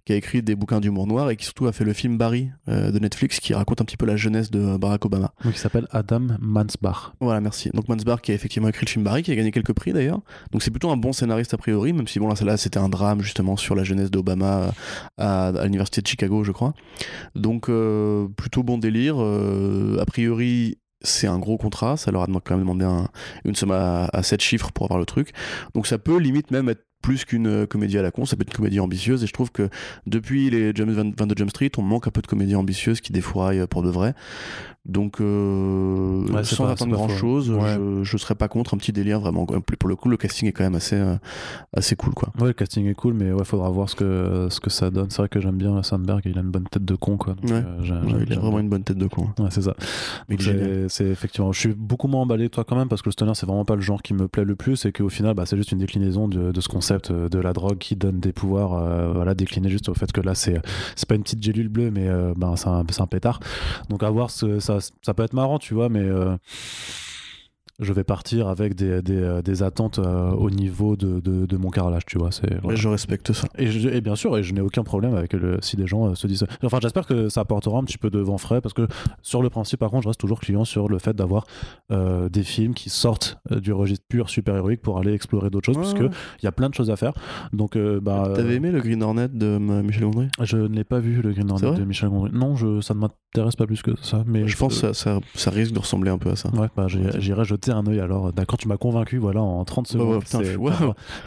qui a écrit des bouquins d'humour noir et qui surtout a fait le film Barry euh, de Netflix qui raconte un petit peu la jeunesse de Barack Obama. Donc, il s'appelle Adam Mansbach. Voilà, merci. Donc Mansbach qui a effectivement écrit le film Barry, qui a gagné quelques prix d'ailleurs. Donc c'est plutôt un bon scénariste a priori, même si bon là, là c'était un drame justement sur la jeunesse d'Obama à, à l'université de Chicago, je crois. Donc euh, plutôt bon délire. a priori, c'est un gros contrat, ça leur a quand même demandé une somme à, à 7 chiffres pour avoir le truc. Donc ça peut limite même être plus qu'une euh, comédie à la con, ça peut être une comédie ambitieuse et je trouve que depuis les James 22 Jump Street, on manque un peu de comédie ambitieuse qui défouraille pour de vrai. Donc, euh, sans attendre grand chose, je, je serais pas contre un petit délire vraiment. Pour le coup, le casting est quand même assez, euh, assez cool. Quoi. Ouais, le casting est cool, mais ouais, faudra voir ce que, ce que ça donne. C'est vrai que j'aime bien Sandberg, il a une bonne tête de con. Quoi. ouais. Euh, il a vraiment une bonne tête de con. Ouais, c'est ça. C'est effectivement. Je suis beaucoup moins emballé toi quand même parce que le stoner, c'est vraiment pas le genre qui me plaît le plus et qu'au final, bah, c'est juste une déclinaison de, de, ce concept de la drogue qui donne des pouvoirs. voilà, décliné juste au fait que là, c'est pas une petite gélule bleue, mais ben, c'est un, un pétard. Donc, à voir ça ça, peut être marrant, tu vois, mais euh, je vais partir avec des, des, euh, des attentes euh, au niveau de, de, mon carrelage, tu vois. C'est, Je respecte ça. Et, et, bien sûr, et je n'ai aucun problème avec le, si des gens euh, se disent. Enfin, j'espère que ça apportera un petit peu de vent frais, parce que sur le principe, par contre, je reste toujours client sur le fait d'avoir des films qui sortent du registre pur super-héroïque pour aller explorer d'autres choses, parce qu'il y a plein de choses à faire. Donc, bah. T'avais aimé le Green Hornet de Michel Gondry? Je ne l'ai pas vu, le Green Hornet de Michel Gondry. Non, je, ça ne m'intéresse pas plus que ça. Mais je, pense que ça, ça, risque de ressembler un peu à ça. Ouais, bah, j'irai jeter jeter un œil alors. D'accord, tu m'as convaincu, voilà, en 30 secondes.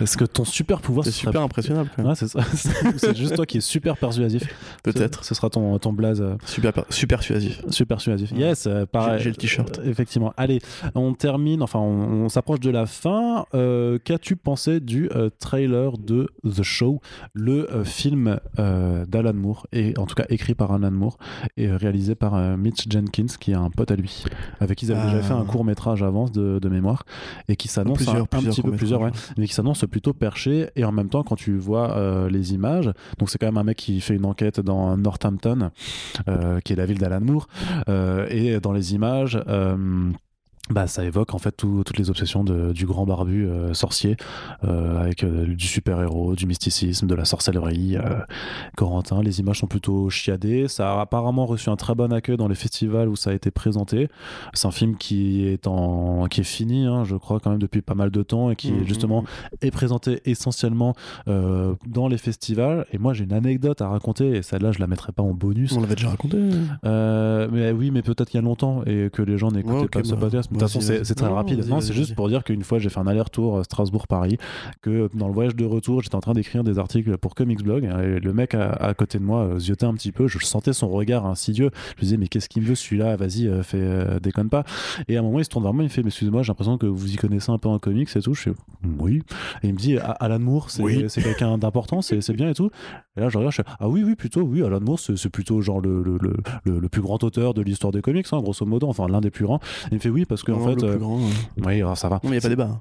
Est-ce que ton super pouvoir. C'est super impressionnant. Ouais, [laughs] c'est juste toi qui es super persuasif. Peut-être. Ce, sera ton, ton blaze. Super, super persuasif. Super persuasif. Yes, pareil. J'ai le t-shirt. Effectivement. Allez, on termine, enfin, on, s'approche de la fin. Qu'as-tu pensé du trailer de The Show, le film d'Alan Moore, et en tout cas écrit par Alan Moore et réalisé par Mitch Jenkins, qui est un pote à lui, avec qui ils avaient déjà fait un ah. court métrage avant de, de, mémoire, et qui s'annonce un, petit peu plusieurs, mais qui s'annonce plutôt perché. Et en même temps, quand tu vois euh, les images, donc c'est quand même un mec qui fait une enquête dans Northampton, euh, qui est la ville d'Alan Moore, euh, et dans les images bah, ça évoque en fait toutes les obsessions de, du grand barbu euh, sorcier, euh, avec euh, du super-héros, du mysticisme, de la sorcellerie. Corentin, les images sont plutôt chiadées. Ça a apparemment reçu un très bon accueil dans les festivals où ça a été présenté. C'est un film qui est, en, qui est fini, hein, je crois, quand même depuis pas mal de temps et qui mmh, justement mmh. est présenté essentiellement dans les festivals. Et moi, j'ai une anecdote à raconter et celle-là, je la mettrai pas en bonus. On l'avait déjà raconté. mais oui, mais peut-être il y a longtemps et que les gens n'écoutaient pas ce bah, podcast toute façon, c'est très rapide. Non, c'est juste pour dire qu'une fois, j'ai fait un aller-retour euh, Strasbourg-Paris, que dans le voyage de retour, j'étais en train d'écrire des articles pour Comics Blog, et le mec à, côté de moi euh, ziotait un petit peu, je sentais son regard insidieux. Je me disais, mais qu'est-ce qu'il me veut celui-là? Vas-y, euh, fais, déconne pas. Et à un moment, il se tourne vers moi, il me fait, mais excusez-moi, j'ai l'impression que vous y connaissez un peu en comics et tout. Je fais, oui. Et il me dit, Alan Moore, c'est quelqu'un d'important, c'est bien et tout. Et là, je regarde, je fais, ah oui, oui, plutôt, oui, Alan Moore, c'est plutôt genre le, le, le, le, plus grand auteur de l'histoire des comics, hein, grosso modo, enfin l'un des plus grands. il me fait, oui, parce qu'en en fait, oui, ça va. Non, il n'y a pas débat.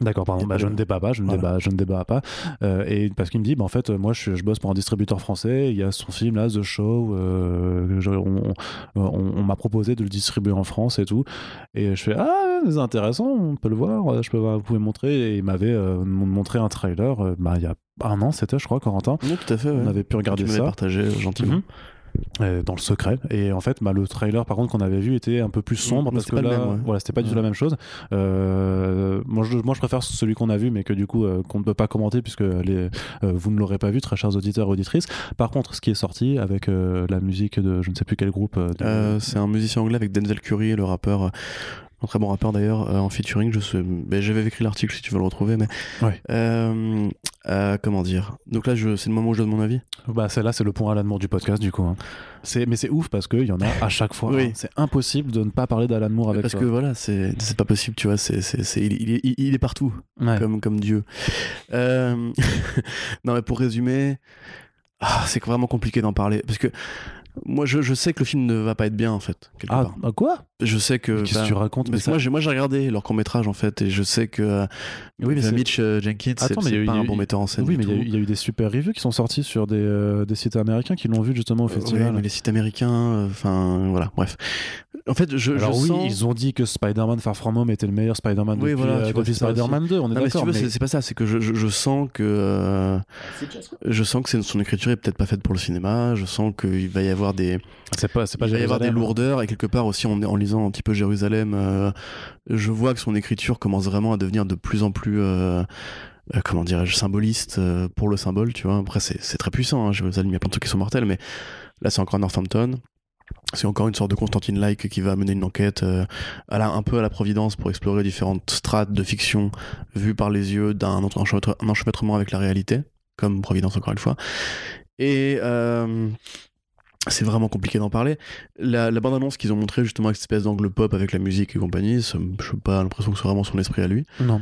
D'accord, pardon. Bah, je ne débat pas, je ne débat, je ne débat pas. Euh, et parce qu'il me dit, bah, en fait, moi, je, je, bosse pour un distributeur français. Il y a son film là, The Show. Euh, on, m'a proposé de le distribuer en France et tout. Et je fais, ah, c'est intéressant. On peut le voir. Je peux, vous pouvez montrer. Et il m'avait euh, montré un trailer. bah, il y a un an, c'était, je crois, Corentin. Oui, tout à fait. On avait pu regarder ça. partagé gentiment. Mhm. Dans le secret. Et en fait bah, le trailer par contre qu'on avait vu était un peu plus sombre parce que là voilà c'était pas du tout la même chose. Euh, moi, je, moi je préfère celui qu'on a vu mais que du coup euh, qu'on ne peut pas commenter puisque les, vous ne l'aurez pas vu très chers auditeurs et auditrices. Par contre ce qui est sorti avec la musique de je ne sais plus quel groupe c'est un musicien anglais avec Denzel Curry le rappeur un très bon rappeur d'ailleurs en featuring je sais ben, j'avais écrit l'article si tu veux le retrouver mais ouais. Euh, comment dire? Donc là, je... c'est le moment où je donne mon avis? Bah, celle-là, c'est le point à l'amour du podcast, du coup. Hein. C'est... Mais c'est ouf parce qu'il y en a à chaque fois. [laughs] Hein. C'est impossible de ne pas parler d'Alan Moore avec Parce que voilà, c'est... c'est pas possible, tu vois. C'est, c'est, Il, est... il, est partout, comme, comme Dieu. Euh, [laughs] non, mais pour résumer, ah, c'est vraiment compliqué d'en parler. Parce que moi, je, je, sais que le film ne va pas être bien, en fait. Ah, part. quoi? Je sais que. Qu'est-ce que tu racontes mais Moi, j'ai, moi, j'ai regardé leur court-métrage, en fait, et je sais que. Euh, oui, mais Mitch euh, Jenkins, c'est, pas un bon metteur en scène. Oui, mais il y, a eu des super reviews qui sont sortis sur des, euh, des sites américains qui l'ont vu justement au festival. Oui, mais les sites américains, enfin, voilà, bref. En fait, je, Alors oui, ils ont dit que Spider-Man Far From Home était le meilleur Spider-Man oui, depuis, voilà, depuis Spider-Man 2, on est d'accord. Mais, mais... c'est pas ça, c'est que je, je, sens que. je sens que son écriture est peut-être pas faite pour le cinéma, je sens qu'il va y avoir des c'est pas, c'est pas Il va y avoir des lourdeurs et quelque part aussi en, en un petit peu Jérusalem, euh, je vois que son écriture commence vraiment à devenir de plus en plus, euh, euh, comment dirais-je, symboliste pour le symbole, tu vois. Après, c'est très puissant, hein, Jérusalem, il y a plein de trucs qui sont mortels, mais là, c'est encore Northampton. C'est encore une sorte de Constantine-like qui va mener une enquête à la, un peu à la Providence pour explorer différentes strates de fiction vues par les yeux d'un enchevêtrement avec la réalité, comme Providence encore une fois. Et c'est vraiment compliqué d'en parler. La, la bande-annonce qu'ils ont montré justement avec cette espèce d'angle pop avec la musique et compagnie, je n'ai pas l'impression que c'est vraiment son esprit à lui. Non.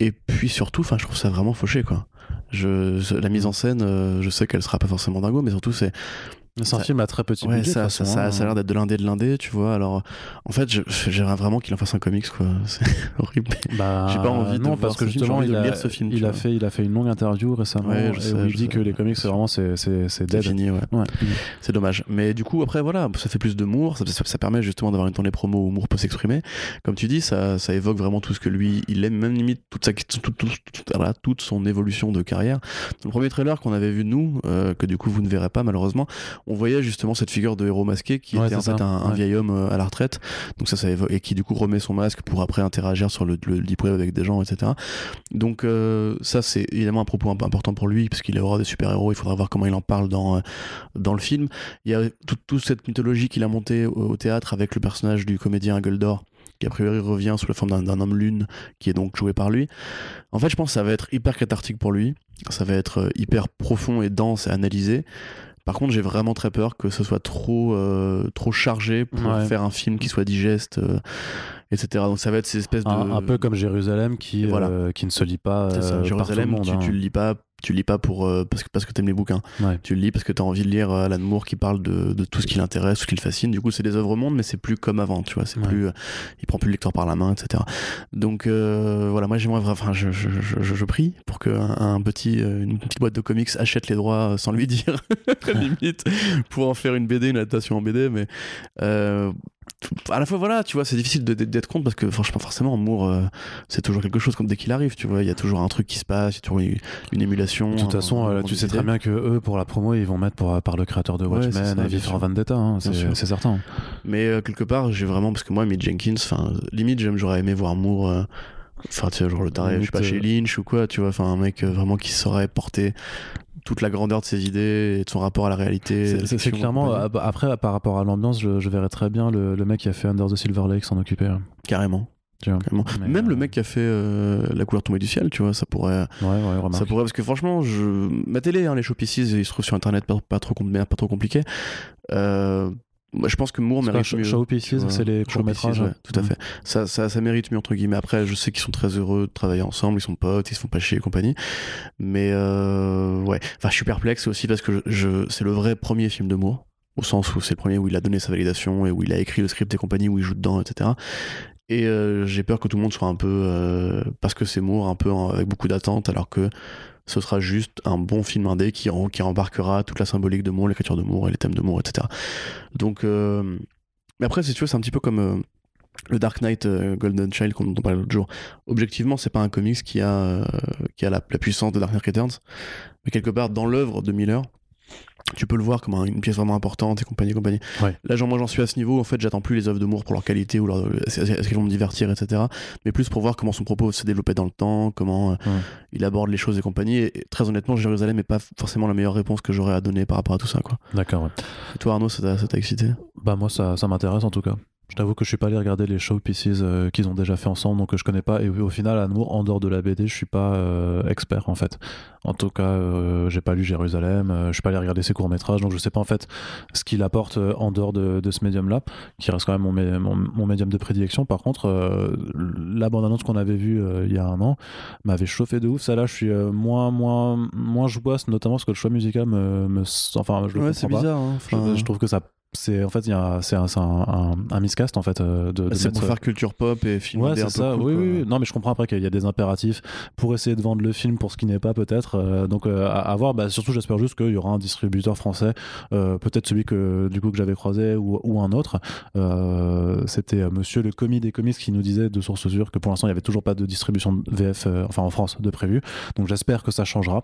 Et puis surtout, enfin, je trouve ça vraiment fauché, quoi. Je, la mise en scène, euh, je sais qu'elle sera pas forcément dingo, mais surtout c'est c'est un film à très petit budget. Ça, ça, ça, a l'air d'être de l'indé de l'indé, tu vois. Alors, en fait, j'aimerais vraiment qu'il en fasse un comics, quoi. [laughs] C'est horrible. Bah, J'ai pas envie non, de parce que justement, il, a, lire ce film. Il a, fait, il a fait une longue interview récemment ouais, où il dit que les comics, c'est vraiment c'est dead. fini, ouais. ouais. C'est dommage. Mais du coup, après, voilà, ça fait plus de Moore. Ça, ça, permet justement d'avoir une tournée promo où Moore peut s'exprimer. Comme tu dis, ça, ça évoque vraiment tout ce que lui, il aime, même limite toute, sa, toute, toute, voilà, toute son évolution de carrière. Le premier trailer qu'on avait vu, nous, euh, que du coup, vous ne verrez pas, malheureusement, on voyait justement cette figure de héros masqué qui était en fait un, vieil homme euh, à la retraite. Donc ça, ça et qui du coup remet son masque pour après interagir sur le, le deep web avec des gens etc donc euh, ça c'est évidemment un propos important pour lui parce qu'il aura des super héros il faudra voir comment il en parle dans euh, dans le film. Il y a toute cette mythologie qu'il a montée au, théâtre avec le personnage du comédien Guldor qui a priori revient sous la forme d'un homme lune, qui est donc joué par lui. En fait, je pense que ça va être hyper cathartique pour lui, ça va être hyper profond et dense et analysé. Par contre, j'ai vraiment très peur que ce soit trop, trop chargé pour faire un film qui soit digeste etc. Donc ça va être ces espèces de. Un, peu comme Jérusalem qui, euh, qui ne se lit pas. Euh, Jérusalem, tu, hein. tu le lis pas tu lis pas pour euh, parce que parce que t'aimes les bouquins. Tu le lis parce que t'as envie de lire Alan Moore qui parle de, de tout ce qui l'intéresse tout ce qui le fascine. Du coup c'est des œuvres monde mais c'est plus comme avant tu vois. C'est plus il prend plus le lecteur par la main etc donc voilà moi j'aimerais enfin je, je, je, je, prie pour que un, petit une petite boîte de comics achète les droits sans lui dire [laughs] limite pour en faire une BD une adaptation en BD mais à la fois voilà tu vois c'est difficile d'être compte parce que franchement forcément Moore euh, c'est toujours quelque chose comme dès qu'il arrive tu vois il y a toujours un truc qui se passe il y a toujours une, émulation de toute façon euh, tu sais très bien que eux pour la promo ils vont mettre pour, par le créateur de Watchmen ouais, et Vendetta hein, c'est certain. Mais euh, quelque part j'ai vraiment parce que moi Mick Jenkins enfin limite j'aurais aimé voir Moore Enfin, tu sais, genre le taré, je sais pas, chez Lynch ou quoi, tu vois, enfin, un mec vraiment qui saurait porter toute la grandeur de ses idées et de son rapport à la réalité. C'est clairement, après, par rapport à l'ambiance, je, verrais très bien le, mec qui a fait Under the Silver Lake s'en occuper. Hein. Carrément. Même le euh, mec qui a fait euh, La couleur tombée du ciel, tu vois, ça pourrait. Ouais, ouais, ça pourrait, parce que franchement, je... ma télé, hein, les showpieces, ils se trouvent sur internet pas, pas trop, pas trop compliqué. Euh, je pense que Moore mérite mieux. Show Pieces, c'est les courts métrages. tout à mm. fait. Ça, ça, ça, mérite mieux entre guillemets. Après, je sais qu'ils sont très heureux de travailler ensemble, ils sont potes, ils se font pas chier et compagnie. Mais euh, ouais, enfin, je suis perplexe aussi parce que je, c'est le vrai premier film de Moore, au sens où c'est le premier où il a donné sa validation et où il a écrit le script et compagnie, où il joue dedans, etc. Et euh, j'ai peur que tout le monde soit un peu, euh, parce que c'est Moore, un peu avec beaucoup d'attentes, alors que ce sera juste un bon film indé qui, qui embarquera toute la symbolique de Moore, l'écriture de Moore et les thèmes de Moore, etc. Donc, euh, mais après, si tu veux, c'est un petit peu comme euh, le Dark Knight euh, Golden Child qu'on parlait l'autre jour. Objectivement, c'est pas un comics qui a, qui a la, la, puissance de Dark Knight Returns, mais quelque part dans l'œuvre de Miller, tu peux le voir comme une pièce vraiment importante et compagnie compagnie. Là genre, moi j'en suis à ce niveau. En fait j'attends plus les œuvres de Moore pour leur qualité ou leur est-ce qu'elles vont me divertir etc mais plus pour voir comment son propos se développer dans le temps comment euh, il aborde les choses et compagnie. Et, très honnêtement Jérusalem n'est pas forcément la meilleure réponse que j'aurais à donner par rapport à tout ça quoi. D'accord toi Arnaud ça t'a excité? Bah moi ça, ça m'intéresse en tout cas je t'avoue que je suis pas allé regarder les show pieces euh, qu'ils ont déjà fait ensemble, donc je connais pas. Et au final, à en dehors de la BD, je suis pas euh, expert en fait. En tout cas, euh, j'ai pas lu Jérusalem, je suis pas allé regarder ses courts métrages, donc je sais pas en fait ce qu'il apporte en dehors de, ce médium-là, qui reste quand même mon, mon, médium de prédilection. Par contre, la bande-annonce qu'on avait vue il y a un an m'avait chauffé de ouf. Ça là, je suis moins moins moins jouasse, notamment parce que le choix musical me, me enfin je le ouais, c'est bizarre. Hein. je trouve que ça c'est en fait c'est un, un, un, miscast en fait euh, de, c'est pour faire culture pop et filmer ouais, ça. oui, oui, non mais je comprends après qu'il y a des impératifs pour essayer de vendre le film pour ce qui n'est pas peut-être euh, donc euh, à, voir. Bah, surtout j'espère juste qu'il y aura un distributeur français peut-être celui que du coup que j'avais croisé ou, ou, un autre. C'était monsieur le commis des comics qui nous disait de source sûre que pour l'instant il y avait toujours pas de distribution de VF enfin en France de prévu. Donc j'espère que ça changera.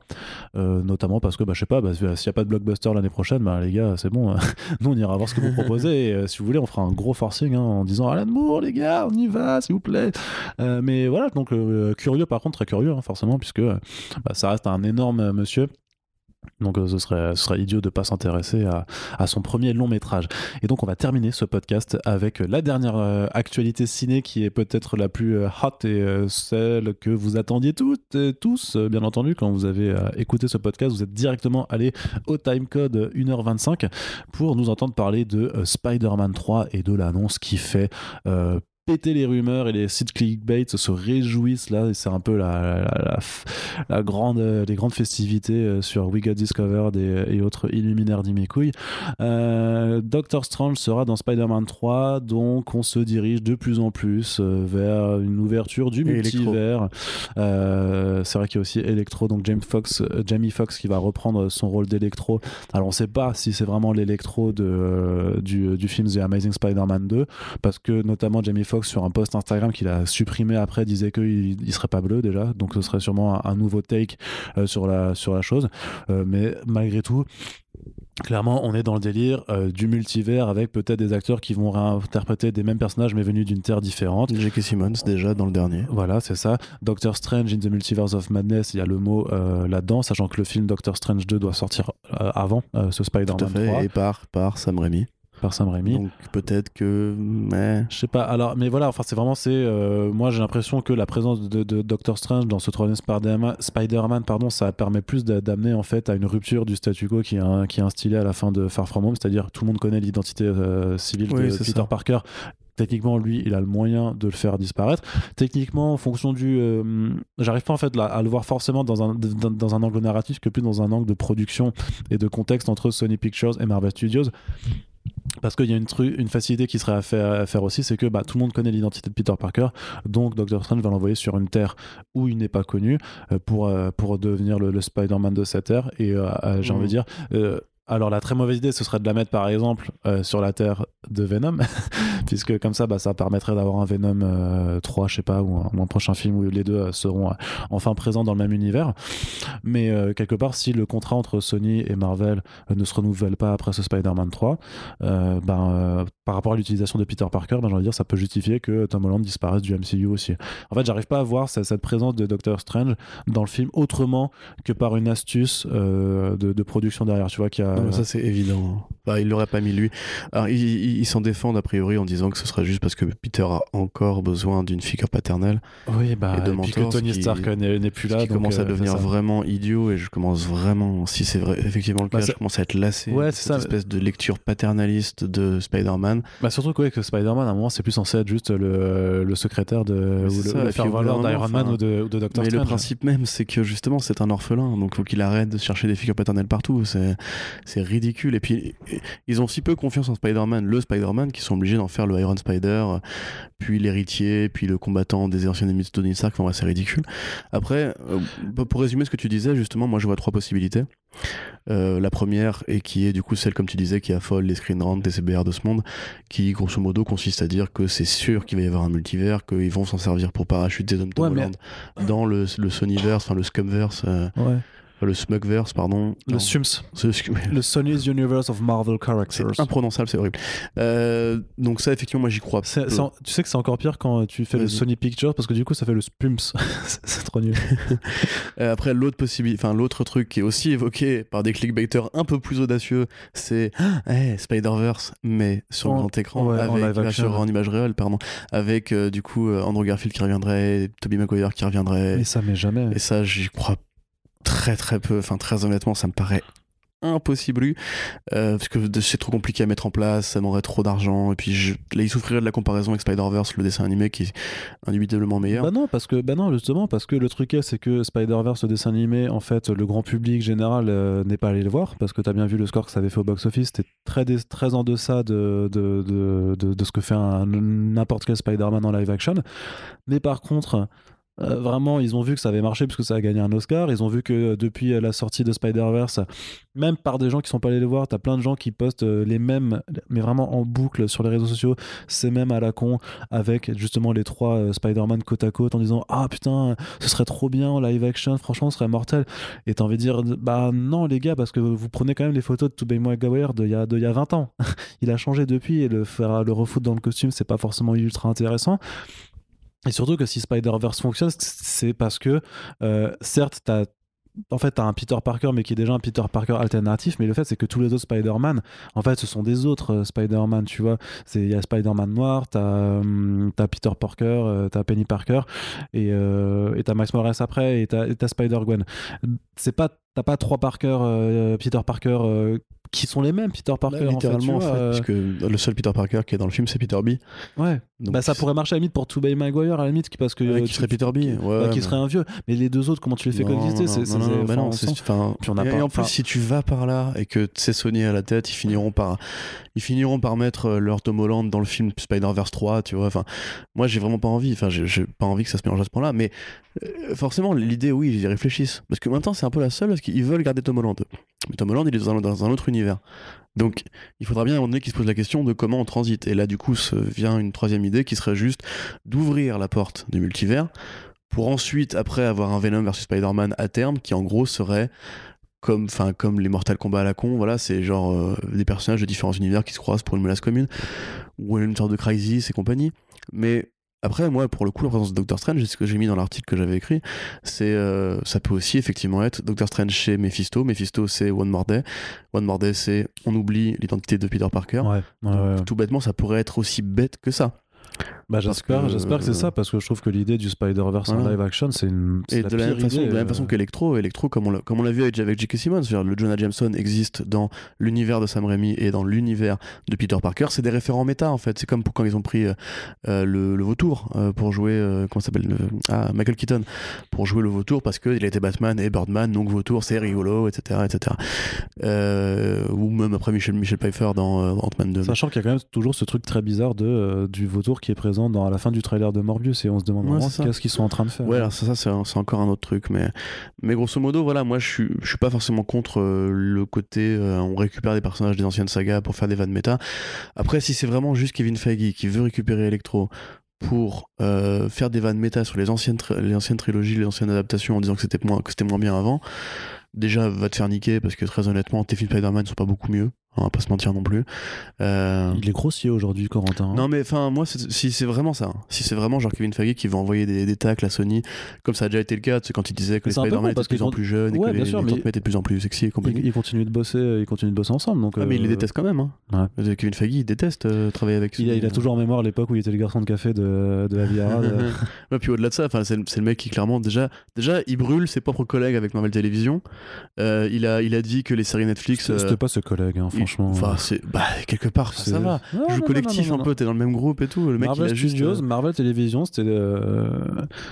Notamment parce que bah, je sais pas bah, s'il n'y a pas de blockbuster l'année prochaine bah, les gars c'est bon [laughs] nous on ira voir ce que vous proposez. Et, euh, si vous voulez, on fera un gros forcing hein, en disant Alan Moore, les gars, on y va, s'il vous plaît. Euh, mais voilà, donc euh, curieux, par contre, très curieux, hein, forcément, puisque bah, ça reste un énorme monsieur. Donc euh, ce serait, idiot de pas s'intéresser à, à, son premier long métrage. Et donc on va terminer ce podcast avec la dernière euh, actualité ciné qui est peut-être la plus euh, hot et celle que vous attendiez toutes et tous, bien entendu, quand vous avez écouté ce podcast, vous êtes directement allé au timecode 1h25 pour nous entendre parler de Spider-Man 3 et de l'annonce qui fait péter les rumeurs et les sites clickbait se réjouissent là et c'est un peu la, la, grande les grandes festivités euh, sur We Got Discovered et, autres illuminaires d'Imikouille euh, Doctor Strange sera dans Spider-Man 3 donc on se dirige de plus en plus euh, vers une ouverture du multivers. C'est vrai qu'il y a aussi Electro donc James Fox, Jamie Foxx qui va reprendre son rôle d'Electro. Alors on sait pas si c'est vraiment l'Electro de, du, du film The Amazing Spider-Man 2 parce que notamment Jamie Foxx sur un post Instagram qu'il a supprimé après disait qu'il il serait pas bleu déjà donc ce serait sûrement un, nouveau take euh, sur, la, sur la chose euh, mais malgré tout Clairement, on est dans le délire euh, du multivers avec peut-être des acteurs qui vont réinterpréter des mêmes personnages mais venus d'une terre différente. J.K. Simmons déjà dans le dernier. Voilà, c'est ça. Doctor Strange in the Multiverse of Madness, il y a le mot là-dedans, sachant que le film Doctor Strange 2 doit sortir avant ce Spider-Man 3. Et par, par Sam Raimi. Par Sam Raimi. Donc peut-être que. Mais... Je sais pas. Alors, mais voilà, enfin, c'est vraiment. c'est euh, moi, j'ai l'impression que la présence de, Doctor Strange dans ce troisième Spider-Man, pardon, ça permet plus d'amener en fait à une rupture du statu quo qui est, qui est instillé à la fin de Far From Home, c'est-à-dire tout le monde connaît l'identité euh, civile de Peter Parker techniquement lui il a le moyen de le faire disparaître techniquement en fonction du euh, j'arrive pas en fait à le voir forcément dans un, dans, un angle narratif que plus dans un angle de production et de contexte entre Sony Pictures et Marvel Studios parce qu'il y a une, une facilité qui serait à faire, aussi, c'est que bah, tout le monde connaît l'identité de Peter Parker, donc Doctor Strange va l'envoyer sur une terre où il n'est pas connu euh, pour, euh, pour devenir le, Spider-Man de cette terre. Et j'ai envie de mmh. dire, alors la très mauvaise idée, ce serait de la mettre par exemple euh, sur la Terre de Venom, [laughs] puisque comme ça, bah, ça permettrait d'avoir un Venom 3, euh, je sais pas, ou un, prochain film où les deux euh, seront enfin présents dans le même univers. Mais quelque part, si le contrat entre Sony et Marvel ne se renouvelle pas après ce Spider-Man 3, ben, par rapport à l'utilisation de Peter Parker, ben, j'ai envie de dire, ça peut justifier que Tom Holland disparaisse du MCU aussi. En fait, j'arrive pas à voir cette, présence de Doctor Strange dans le film autrement que par une astuce de, de, production derrière, tu vois, qui a ça c'est évident. Bah, il l'aurait pas mis lui. Alors, ils s'en défendent a priori en disant que ce serait juste parce que Peter a encore besoin d'une figure paternelle. Oui, bah, et, de et puis que Tony Stark n'est plus là. Qui commence à euh, devenir vraiment idiot et je commence vraiment, si c'est vrai, effectivement le bah, cas, je commence à être lassé ouais, de cette espèce de lecture paternaliste de Spider-Man. Bah, surtout que, que Spider-Man, à un moment, c'est plus censé être juste le, le secrétaire de, ou le, faire-valoir d'Iron Man ou de, ou de Doctor Strange. Mais le principe même, c'est que justement, c'est un orphelin, donc faut qu'il arrête de chercher des figures paternelles partout. C'est c'est ridicule. Et puis, ils ont si peu confiance en Spider-Man, le Spider-Man, qu'ils sont obligés d'en faire le Iron Spider, puis l'héritier, puis le combattant des anciens ennemis de Tony Stark. Enfin, c'est ridicule. Après, euh, pour résumer ce que tu disais, justement, moi, je vois trois possibilités. Euh, la première, et qui est du coup celle, comme tu disais, qui affole les screen rant et CBR de ce monde, qui grosso modo consiste à dire que c'est sûr qu'il va y avoir un multivers, qu'ils vont s'en servir pour parachuter des Tom Holland dans le, le Sonyverse, enfin le Scumverse. Euh, ouais le Smugverse, pardon. Le SUMS. [laughs] Le Sony's Universe of Marvel Characters. C'est imprononçable, c'est horrible. Euh, donc ça, effectivement, moi j'y crois. tu sais que c'est encore pire quand tu fais le Sony Pictures parce que du coup ça fait le SPUMS. [laughs] c'est trop nul. [laughs] Euh, après, l'autre possibilité, enfin l'autre truc qui est aussi évoqué par des clickbaiters un peu plus audacieux, c'est [gasps] hey, Spider-Verse, mais sur grand écran, avec, en, sur, en image réelle, pardon, avec euh, du coup Andrew Garfield qui reviendrait, Tobey Maguire qui reviendrait. Et ça, mais jamais. Et ça, j'y crois très très peu. Enfin, très honnêtement, ça me paraît impossible euh, parce que c'est trop compliqué à mettre en place ça m'aurait trop d'argent et puis je, là il souffrirait de la comparaison avec Spider-Verse le dessin animé qui est indubitablement meilleur bah non parce que bah non justement parce que le truc est c'est que Spider-Verse le dessin animé en fait le grand public général euh, n'est pas allé le voir parce que tu as bien vu le score que ça avait fait au box-office c'était très, très en deçà de, de, de, de ce que fait n'importe quel Spider-Man en live action mais par contre euh, vraiment, ils ont vu que ça avait marché puisque ça a gagné un Oscar. Ils ont vu que euh, depuis la sortie de Spider-Verse, même par des gens qui sont pas allés les voir, t'as plein de gens qui postent euh, les mêmes, mais vraiment en boucle sur les réseaux sociaux, c'est même à la con, avec justement les trois Spider-Man côte à côte en disant Ah putain, ce serait trop bien en live action, franchement, ce serait mortel. Et t'as envie de dire Bah non, les gars, parce que vous prenez quand même les photos de Tobey Maguire d'il y, a, y a 20 ans. [laughs] Il a changé depuis et le faire le refoutre dans le costume, c'est pas forcément ultra intéressant. Et surtout que si Spider-Verse fonctionne, c'est parce que, euh, certes, t'as en fait, t'as un Peter Parker, mais qui est déjà un Peter Parker alternatif. Mais le fait, c'est que tous les autres Spider-Man, en fait, ce sont des autres euh, Spider-Man, tu vois. Il y a Spider-Man noir, t'as hum, Peter Parker, euh, t'as Penny Parker, et euh, t'as Max Morales après, et t'as Spider-Gwen. C'est pas, t'as pas trois Parker, Peter Parker qui sont les mêmes Peter Parker littéralement en fait, euh. puisque le seul Peter Parker qui est dans le film c'est Peter B. Ouais. Bah ça pourrait marcher à la limite pour Tobey Maguire à la limite parce que qui serait Peter B ouais, qui serait un vieux. Mais les deux autres comment tu les fais coexister c'est enfin et en plus si tu vas par là et que c'est Sony à la tête ils finiront par ils finiront par mettre euh, leur Tom Holland dans le film Spider-Verse 3 tu vois enfin moi j'ai vraiment pas envie enfin j'ai pas envie que ça se mélange à ce point là mais euh, forcément l'idée oui ils y réfléchissent. Parce que maintenant c'est un peu la seule parce qu'ils veulent garder Tom Holland mais Tom Holland il est dans un, autre univers donc, il faudra bien à un moment donné qu'ils se posent la question de comment on transite. Et là, du coup, se vient une troisième idée qui serait juste d'ouvrir la porte du multivers pour ensuite, après, avoir un Venom versus Spider-Man à terme qui, en gros, serait comme, enfin, comme les Mortal Kombat à la con. Voilà, c'est genre euh, des personnages de différents univers qui se croisent pour une menace commune ou une sorte de crisis et compagnie. Mais après, moi, pour le coup, la présence de Doctor Strange, ce que j'ai mis dans l'article que j'avais écrit, c'est euh, ça peut aussi effectivement être Doctor Strange chez Mephisto. Mephisto, c'est One More Day. One More Day, c'est on oublie l'identité de Peter Parker. tout bêtement, ça pourrait être aussi bête que ça. Bah, j'espère, j'espère que c'est ça parce que je trouve que l'idée du Spider-Verse en live action, c'est une. Et de la, même façon, de la même façon qu'Electro, Electro, comme on l'a, comme on l'a vu avec, avec J.K. Simmons, le Jonah Jameson existe dans l'univers de Sam Raimi et dans l'univers de Peter Parker. C'est des référents méta en fait. C'est comme pour quand ils ont pris euh, euh, le, le, vautour euh, pour jouer, comment s'appelle, ah, Michael Keaton pour jouer le vautour parce qu'il était Batman et Birdman, donc vautour, c'est rigolo, etc., etc. ou même après Michel Michel Pfeiffer dans Ant-Man 2. Sachant qu'il y a quand même toujours ce truc très bizarre de du vautour qui est présent dans à la fin du trailer de Morbius et on se demande vraiment qu'est-ce qu'ils sont en train de faire. Ouais, alors ça, ça c'est encore un autre truc, mais, mais grosso modo, voilà, moi je suis, je suis pas forcément contre euh, le côté euh, on récupère des personnages des anciennes sagas pour faire des vannes méta. Après, si c'est vraiment juste Kevin Feige qui veut récupérer Electro pour euh, faire des vannes méta sur les anciennes, les anciennes trilogies, les anciennes adaptations en disant que c'était moins, que moins bien avant, déjà va te faire niquer parce que très honnêtement, tes films Spider-Man sont pas beaucoup mieux on va pas se mentir non plus. Euh... Il est grossier aujourd'hui, Corentin. Non, mais enfin, moi, si c'est vraiment ça, hein. si c'est vraiment genre Kevin Feige qui veut envoyer des, des tacles à Sony, comme ça a déjà été le cas, quand il disait que les Spider-Man étaient de plus en plus jeunes et que les, sûr, étaient de plus en plus sexy et compagnie. Ils, continuent de bosser, ils continuent de bosser ensemble. Donc, ah, mais il les euh, déteste quand même. Hein. Ouais. Kevin Feige, il déteste euh, travailler avec Sony. Il a, toujours en mémoire l'époque où il était le garçon de café de, de Aviara. ouais, [laughs] puis au-delà de ça, c'est le mec qui clairement, déjà, déjà, il brûle ses propres collègues avec Marvel Television. Il, a, il a dit que les séries Netflix. C'était pas ce collègue, hein, franchement. Enfin, bah quelque part ça va. non, jeu collectif un peu t'es dans le même groupe et tout le mec Marvel il a Studios juste... Marvel Television c'était euh,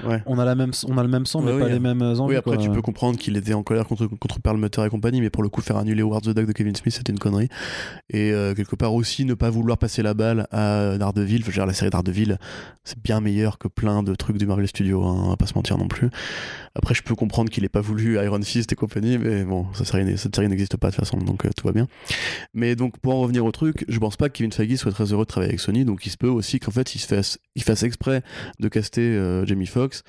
ouais. on a la même on a le même sang mais pas les mêmes envies oui après tu peux comprendre qu'il était en colère contre contre Perlmutter et compagnie mais pour le coup faire annuler Howard the Duck de Kevin Smith c'était une connerie. Et euh, quelque part aussi ne pas vouloir passer la balle à Daredevil je veux dire la série Daredevil c'est bien meilleur que plein de trucs du Marvel Studios hein, on va pas se mentir non plus. Après je peux comprendre qu'il ait pas voulu Iron Fist et compagnie mais bon cette série, cette série n'existe pas de toute façon donc euh, tout va bien mais donc pour en revenir au truc je pense pas que Kevin Feige soit très heureux de travailler avec Sony, donc il se peut aussi qu'en fait il, se fasse, il fasse exprès de caster euh, Jamie Foxx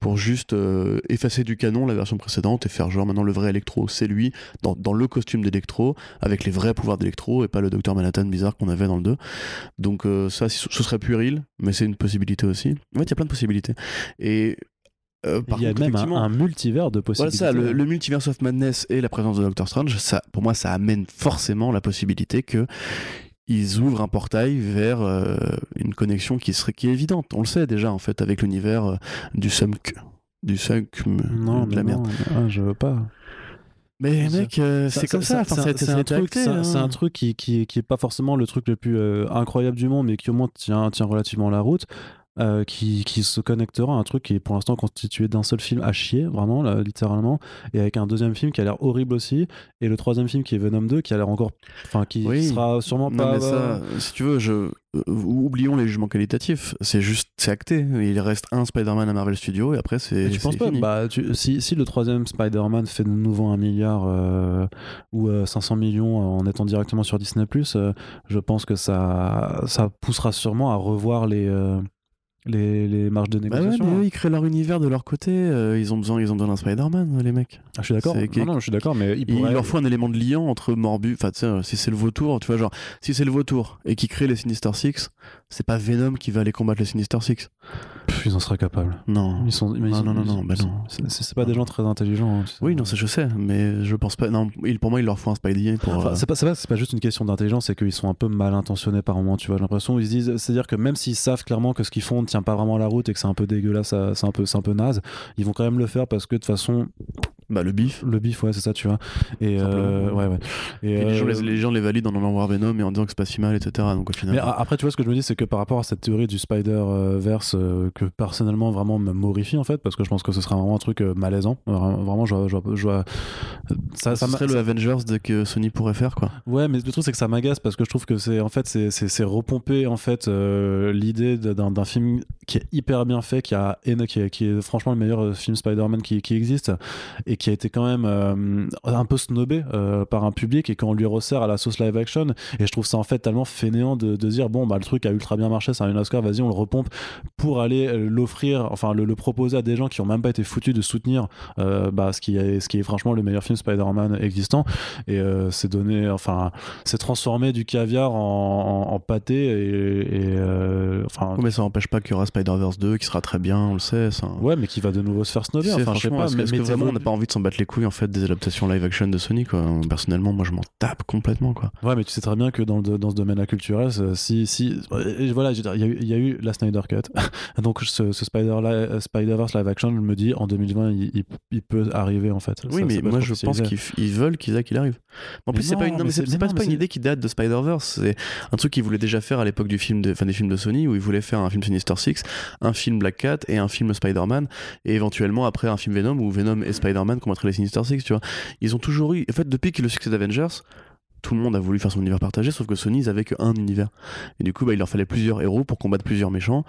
pour juste euh, effacer du canon la version précédente et faire genre maintenant le vrai Electro, c'est lui dans, dans, le costume d'Electro avec les vrais pouvoirs d'Electro et pas le Docteur Manhattan bizarre qu'on avait dans le 2. Donc euh, ça, ce serait puéril, mais c'est une possibilité aussi. En fait, il y a plein de possibilités. Et euh, il y a même un, multivers de possibilités. Voilà ça, le, le, multiverse of madness et la présence de Doctor Strange, ça, pour moi, ça amène forcément la possibilité que ils ouvrent un portail vers euh, une connexion qui serait qui est évidente. On le sait déjà en fait avec l'univers euh, du sunk, du sunk non, de la merde. Ah, je veux pas. Mais mec, c'est comme ça. C'est un, truc, hein. un truc qui, qui, qui est pas forcément le truc le plus incroyable du monde, mais qui au moins tient, tient relativement la route. Euh, qui, qui, se connectera à un truc qui est pour l'instant constitué d'un seul film à chier, vraiment, là, littéralement, et avec un deuxième film qui a l'air horrible aussi, et le troisième film qui est Venom 2 qui a l'air encore. Enfin, qui sera sûrement pas. Mais ça, si tu veux, je. Euh, oublions les jugements qualitatifs, c'est juste, c'est acté. Il reste un Spider-Man à Marvel Studios et après c'est. Tu penses pas? bah, si, si, le troisième Spider-Man fait de nouveau un milliard euh, ou 500 millions en étant directement sur Disney, je pense que ça, ça poussera sûrement à revoir les les, les marges de bah négociation. Bah eux, ils créent leur univers de leur côté. Euh, ils ont besoin, ils ont besoin d'un Spider-Man, les mecs. Ah, je suis d'accord. Non, non, je suis d'accord, mais il, leur faut un élément de liant entre Morbus. Enfin, tu sais, si c'est le vautour, tu vois, genre, si c'est le vautour et qui crée les Sinister Six, c'est pas Venom qui va aller combattre les Sinister Six. Ils en seraient capables. Non. Ils sont. non, non, non, bah non, C'est pas des gens très intelligents. Hein, oui, non, ça je sais, mais je pense pas. Non, pour moi, il leur faut un Spidey pour. Enfin, euh, c'est pas, pas, pas juste une question d'intelligence, c'est qu'ils sont un peu mal intentionnés par moment. Tu vois, j'ai l'impression ils se disent, c'est-à-dire que même s'ils savent clairement que ce qu'ils font ne tient pas vraiment la route et que c'est un peu dégueulasse, c'est un peu, c'est un peu naze, ils vont quand même le faire parce que de toute façon, bah, le bif. Le bif, ouais, c'est ça, tu vois. Et, euh, ouais, ouais. Et, les, gens, les, gens, les, valident en allant voir Venom et en disant que c'est pas si mal, etc. Donc au final. Mais après, tu vois, ce que je me dis, c'est que par rapport à cette théorie du Spider-Verse, euh, que personnellement vraiment me morifie en fait, parce que je pense que ce sera vraiment un truc euh, malaisant. Vraiment, je vois. Ça, ça, serait le Avengers que Sony pourrait faire, quoi. Ouais, mais le truc, c'est que ça m'agace parce que je trouve que c'est en fait, c'est repomper en fait l'idée d'un film qui est hyper bien fait, qui, a, qui, est, qui est franchement le meilleur film Spider-Man qui, qui existe. Et qui a été quand même euh, un peu snobé euh, par un public et quand on lui resserre à la sauce live action et je trouve ça en fait tellement fainéant de, de dire bon bah le truc a ultra bien marché c'est un Oscar vas-y on le repompe pour aller euh, l'offrir enfin le, proposer à des gens qui ont même pas été foutus de soutenir bah, ce qui est ce qui est franchement le meilleur film Spider-Man existant et c'est donné enfin c'est transformé du caviar en, en, pâté et, et enfin mais ça n'empêche pas qu'il y aura Spider-Verse 2 qui sera très bien, on le sait. Ça... Ouais, mais qui va de nouveau se faire snobber. Enfin, je sais pas. mais, que vraiment on n'a pas envie de s'en battre les couilles en fait des adaptations live action de Sony quoi. Personnellement, moi je m'en tape complètement quoi. Ouais, mais tu sais très bien que dans, dans ce domaine-là culturel, si, si voilà, il y, a eu la Snyder Cut, [laughs] donc ce, Spider Spider-Verse live action, je me dis en 2020, il, il, peut arriver en fait. Oui, mais moi je pense qu'ils veulent qu'il arrive. En plus, c'est pas une, c'est pas, une idée qui date de Spider-Verse. C'est un truc qu'ils voulaient déjà faire à l'époque du film, de, fin, des films de Sony, où ils voulaient faire un film Sinister Six, un film Black Cat et un film Spider-Man, et éventuellement après un film Venom où Venom et Spider-Man combattraient les Sinister Six. Tu vois, ils ont toujours eu, en fait, depuis que le succès d'Avengers, tout le monde a voulu faire son univers partagé, sauf que Sony, ils avaient qu'un univers. Et du coup, bah, il leur fallait plusieurs héros pour combattre plusieurs méchants.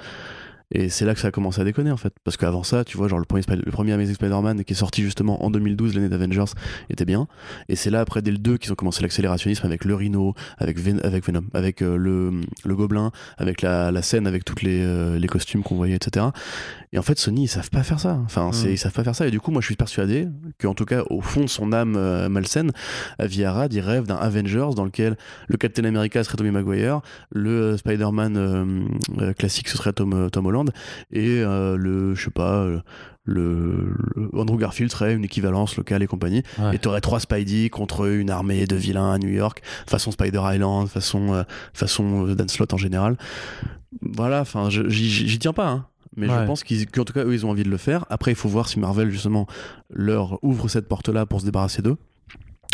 Et c'est là que ça a commencé à déconner en fait. Parce qu'avant ça, tu vois, genre le premier, Amazing Spider-Man qui est sorti justement en 2012, l'année d'Avengers, était bien. Et c'est là après, dès le 2, qu'ils ont commencé l'accélérationnisme avec le Rhino, avec, Venom, avec euh, le, le Gobelin, avec la, la scène, avec tous les, euh, les costumes qu'on voyait, etc. Et en fait, Sony, ils savent pas faire ça. Enfin, mm. ils savent pas faire ça. Et du coup, moi, je suis persuadé qu'en tout cas, au fond de son âme euh, malsaine, Viara il rêve d'un Avengers dans lequel le Captain America serait Tommy Maguire, le Spider-Man classique ce serait Tom, Tom Holland et euh, le je sais pas euh, le, Andrew Garfield serait une équivalence locale et compagnie et tu aurais trois Spidey contre une armée de vilains à New York façon Spider Island façon euh, façon Dan Slott en général voilà enfin j'y tiens pas hein. Mais je pense qu'en tout cas eux ils ont envie de le faire. Après il faut voir si Marvel justement leur ouvre cette porte là pour se débarrasser d'eux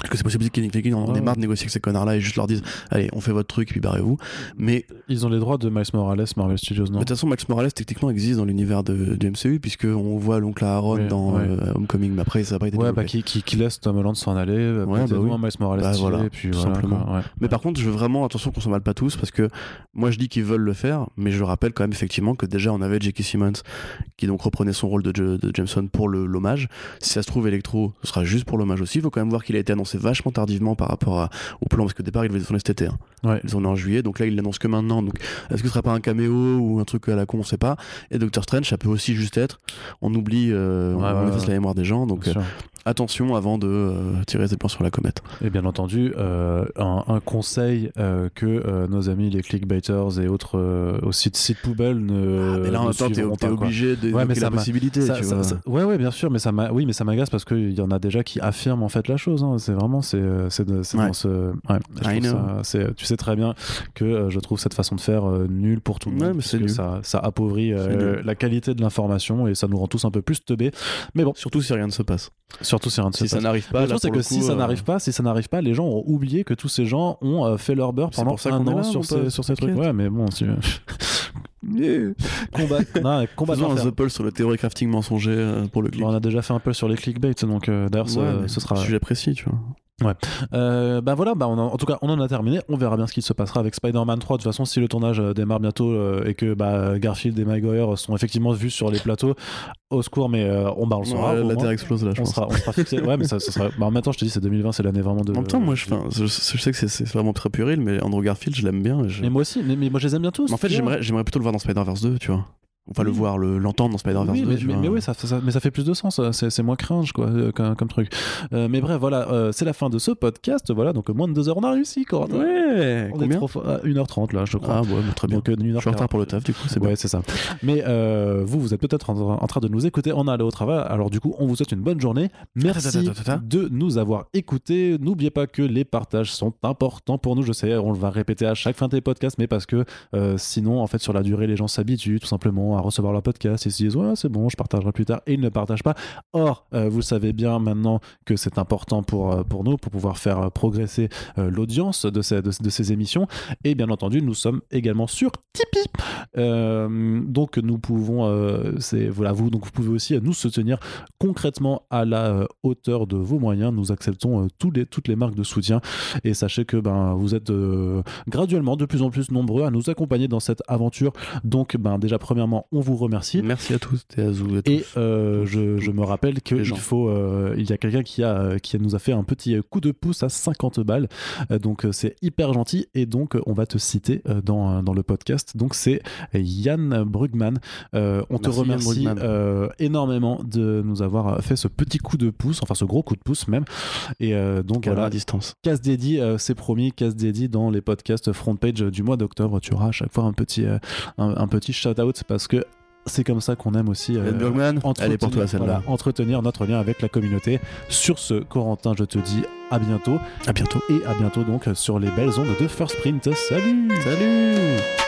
est-ce que c'est possible que Nick en ait marre de négocier avec ces connards-là et juste leur disent allez on fait votre truc et puis barrez-vous. Mais ils ont les droits de Miles Morales Marvel Studios non? De toute façon Miles Morales techniquement existe dans l'univers de, du MCU puisque on voit l'oncle Aaron dans euh, Homecoming mais après ça n'a pas été ouais bah, qui, qui, laisse Tom Holland s'en aller euh, ouais, bah, oui. Miles Morales bah, voilà, et puis voilà, simplement. mais par contre je veux vraiment attention qu'on s'en mêle pas tous parce que moi je dis qu'ils veulent le faire mais je rappelle quand même effectivement que déjà on avait J.K. Simmons qui donc reprenait son rôle de, de Jameson pour l'hommage. Si ça se trouve Electro ce sera juste pour l'hommage aussi. Il faut quand même voir qu'il a été annoncé vachement tardivement par rapport au plan parce qu'au départ il devait tourner cet été. Hein. Ils en en juillet, donc là il l'annonce que maintenant. Donc est-ce que ce sera pas un caméo ou un truc à la con, on sait pas. Et Doctor Strange, ça peut aussi juste être, on oublie, euh, on, efface la mémoire des gens. Donc euh, attention avant de euh, tirer ses plans sur la comète. Et bien entendu, euh, un, conseil euh, que nos amis les clickbaiters et autres aussi de sites poubelles ne. Ah, mais là, en même t'es obligé de ouais, mais la possibilité. ouais, ouais, bien sûr, mais ça oui, mais ça m'agace parce qu'il y en a déjà qui affirment en fait la chose. Hein. C'est vraiment, c'est dans ce. Ouais, tu sais très bien que je trouve cette façon de faire nulle pour tout le monde. que ça, ça appauvrit la qualité de l'information et ça nous rend tous un peu plus teubés. Mais bon. Surtout si rien ne se passe. Surtout si, si ça n'arrive pas. Le c'est que si ça euh, n'arrive pas, si ça n'arrive pas, les gens ont oublié que tous ces gens ont euh, fait leur beurre pendant un an sur, ces, sur ces trucs. Ouais, mais bon, si... [laughs] combat, [laughs] non, combat un The sur le théorie crafting mensonger euh, pour le clic. on a déjà fait un peu sur les clickbait, donc d'ailleurs ce, ce, sera. Sujet précis, tu vois. Ouais. Euh, bah voilà, bah on en, tout cas, on en a terminé. On verra bien ce qui se passera avec Spider-Man 3. De toute façon, si le tournage euh, démarre bientôt euh, et que bah, Garfield et Maguire sont effectivement vus sur les plateaux, au secours, mais on, bah, on le saura. la terre explose là, je on pense. Sera, on sera fixé. ouais, mais ça, ça sera. Bah, maintenant, je te dis, c'est 2020, c'est l'année vraiment de. En même temps, moi, je, je, sais que c'est vraiment très puéril, mais Andrew Garfield, je l'aime bien. Mais moi aussi, mais, moi, je les aime bien tous. en fait, j'aimerais plutôt le voir dans Spider-Verse 2, tu vois. Enfin, le voir, l'entendre dans Spider-Verse oui, Mais, mais, oui, ça, mais ça fait plus de sens. C'est moins cringe, quoi, euh, comme, truc. Euh, mais bref, voilà, euh, c'est la fin de ce podcast. Voilà, donc moins de deux heures, on a réussi, quoi. Ouais, on est trop, 1h30 là, je crois. Ah, ouais, très bien. Donc, je suis en retard pour le taf, du coup, c'est Ouais, c'est ça. Mais vous, vous êtes peut-être en, train de nous écouter. On est allé au travail. Alors, du coup, on vous souhaite une bonne journée. Merci de nous avoir écoutés. N'oubliez pas que les partages sont importants pour nous. Je sais, on le va répéter à chaque fin des podcasts, mais parce que sinon, en fait, sur la durée, les gens s'habituent tout simplement à recevoir leur podcast. Et se disent ouais c'est bon je partagerai plus tard. Et ils ne partagent pas. Or euh, vous savez bien maintenant que c'est important pour, euh, pour nous pour pouvoir faire euh, progresser l'audience de ces, de, ces émissions. Et bien entendu nous sommes également sur Tipeee. Donc nous pouvons c'est voilà vous donc vous pouvez aussi nous soutenir concrètement à la hauteur de vos moyens. Nous acceptons les, toutes les marques de soutien. Et sachez que ben vous êtes graduellement de plus en plus nombreux à nous accompagner dans cette aventure. Donc ben déjà premièrement on vous remercie Merci à tous et à, Et euh, je, je, me rappelle qu'il faut, euh, il y a quelqu'un qui a, qui nous a fait un petit coup de pouce à 50 balles. Euh, donc c'est hyper gentil et donc on va te citer dans, dans le podcast. Donc c'est Yann Brugman. on te remercie énormément de nous avoir fait ce petit coup de pouce, enfin ce gros coup de pouce même. Et donc voilà, à distance. Casse dédié, c'est promis, casse dédié dans les podcasts front page du mois d'octobre. Tu auras à chaque fois un petit, un, un petit shout out parce que c'est comme ça qu'on aime aussi euh, entretenir, pour toi, entretenir notre lien avec la communauté. Sur ce, Corentin, je te dis à bientôt. À bientôt. Et à bientôt donc sur les belles ondes de First Print. Salut Salut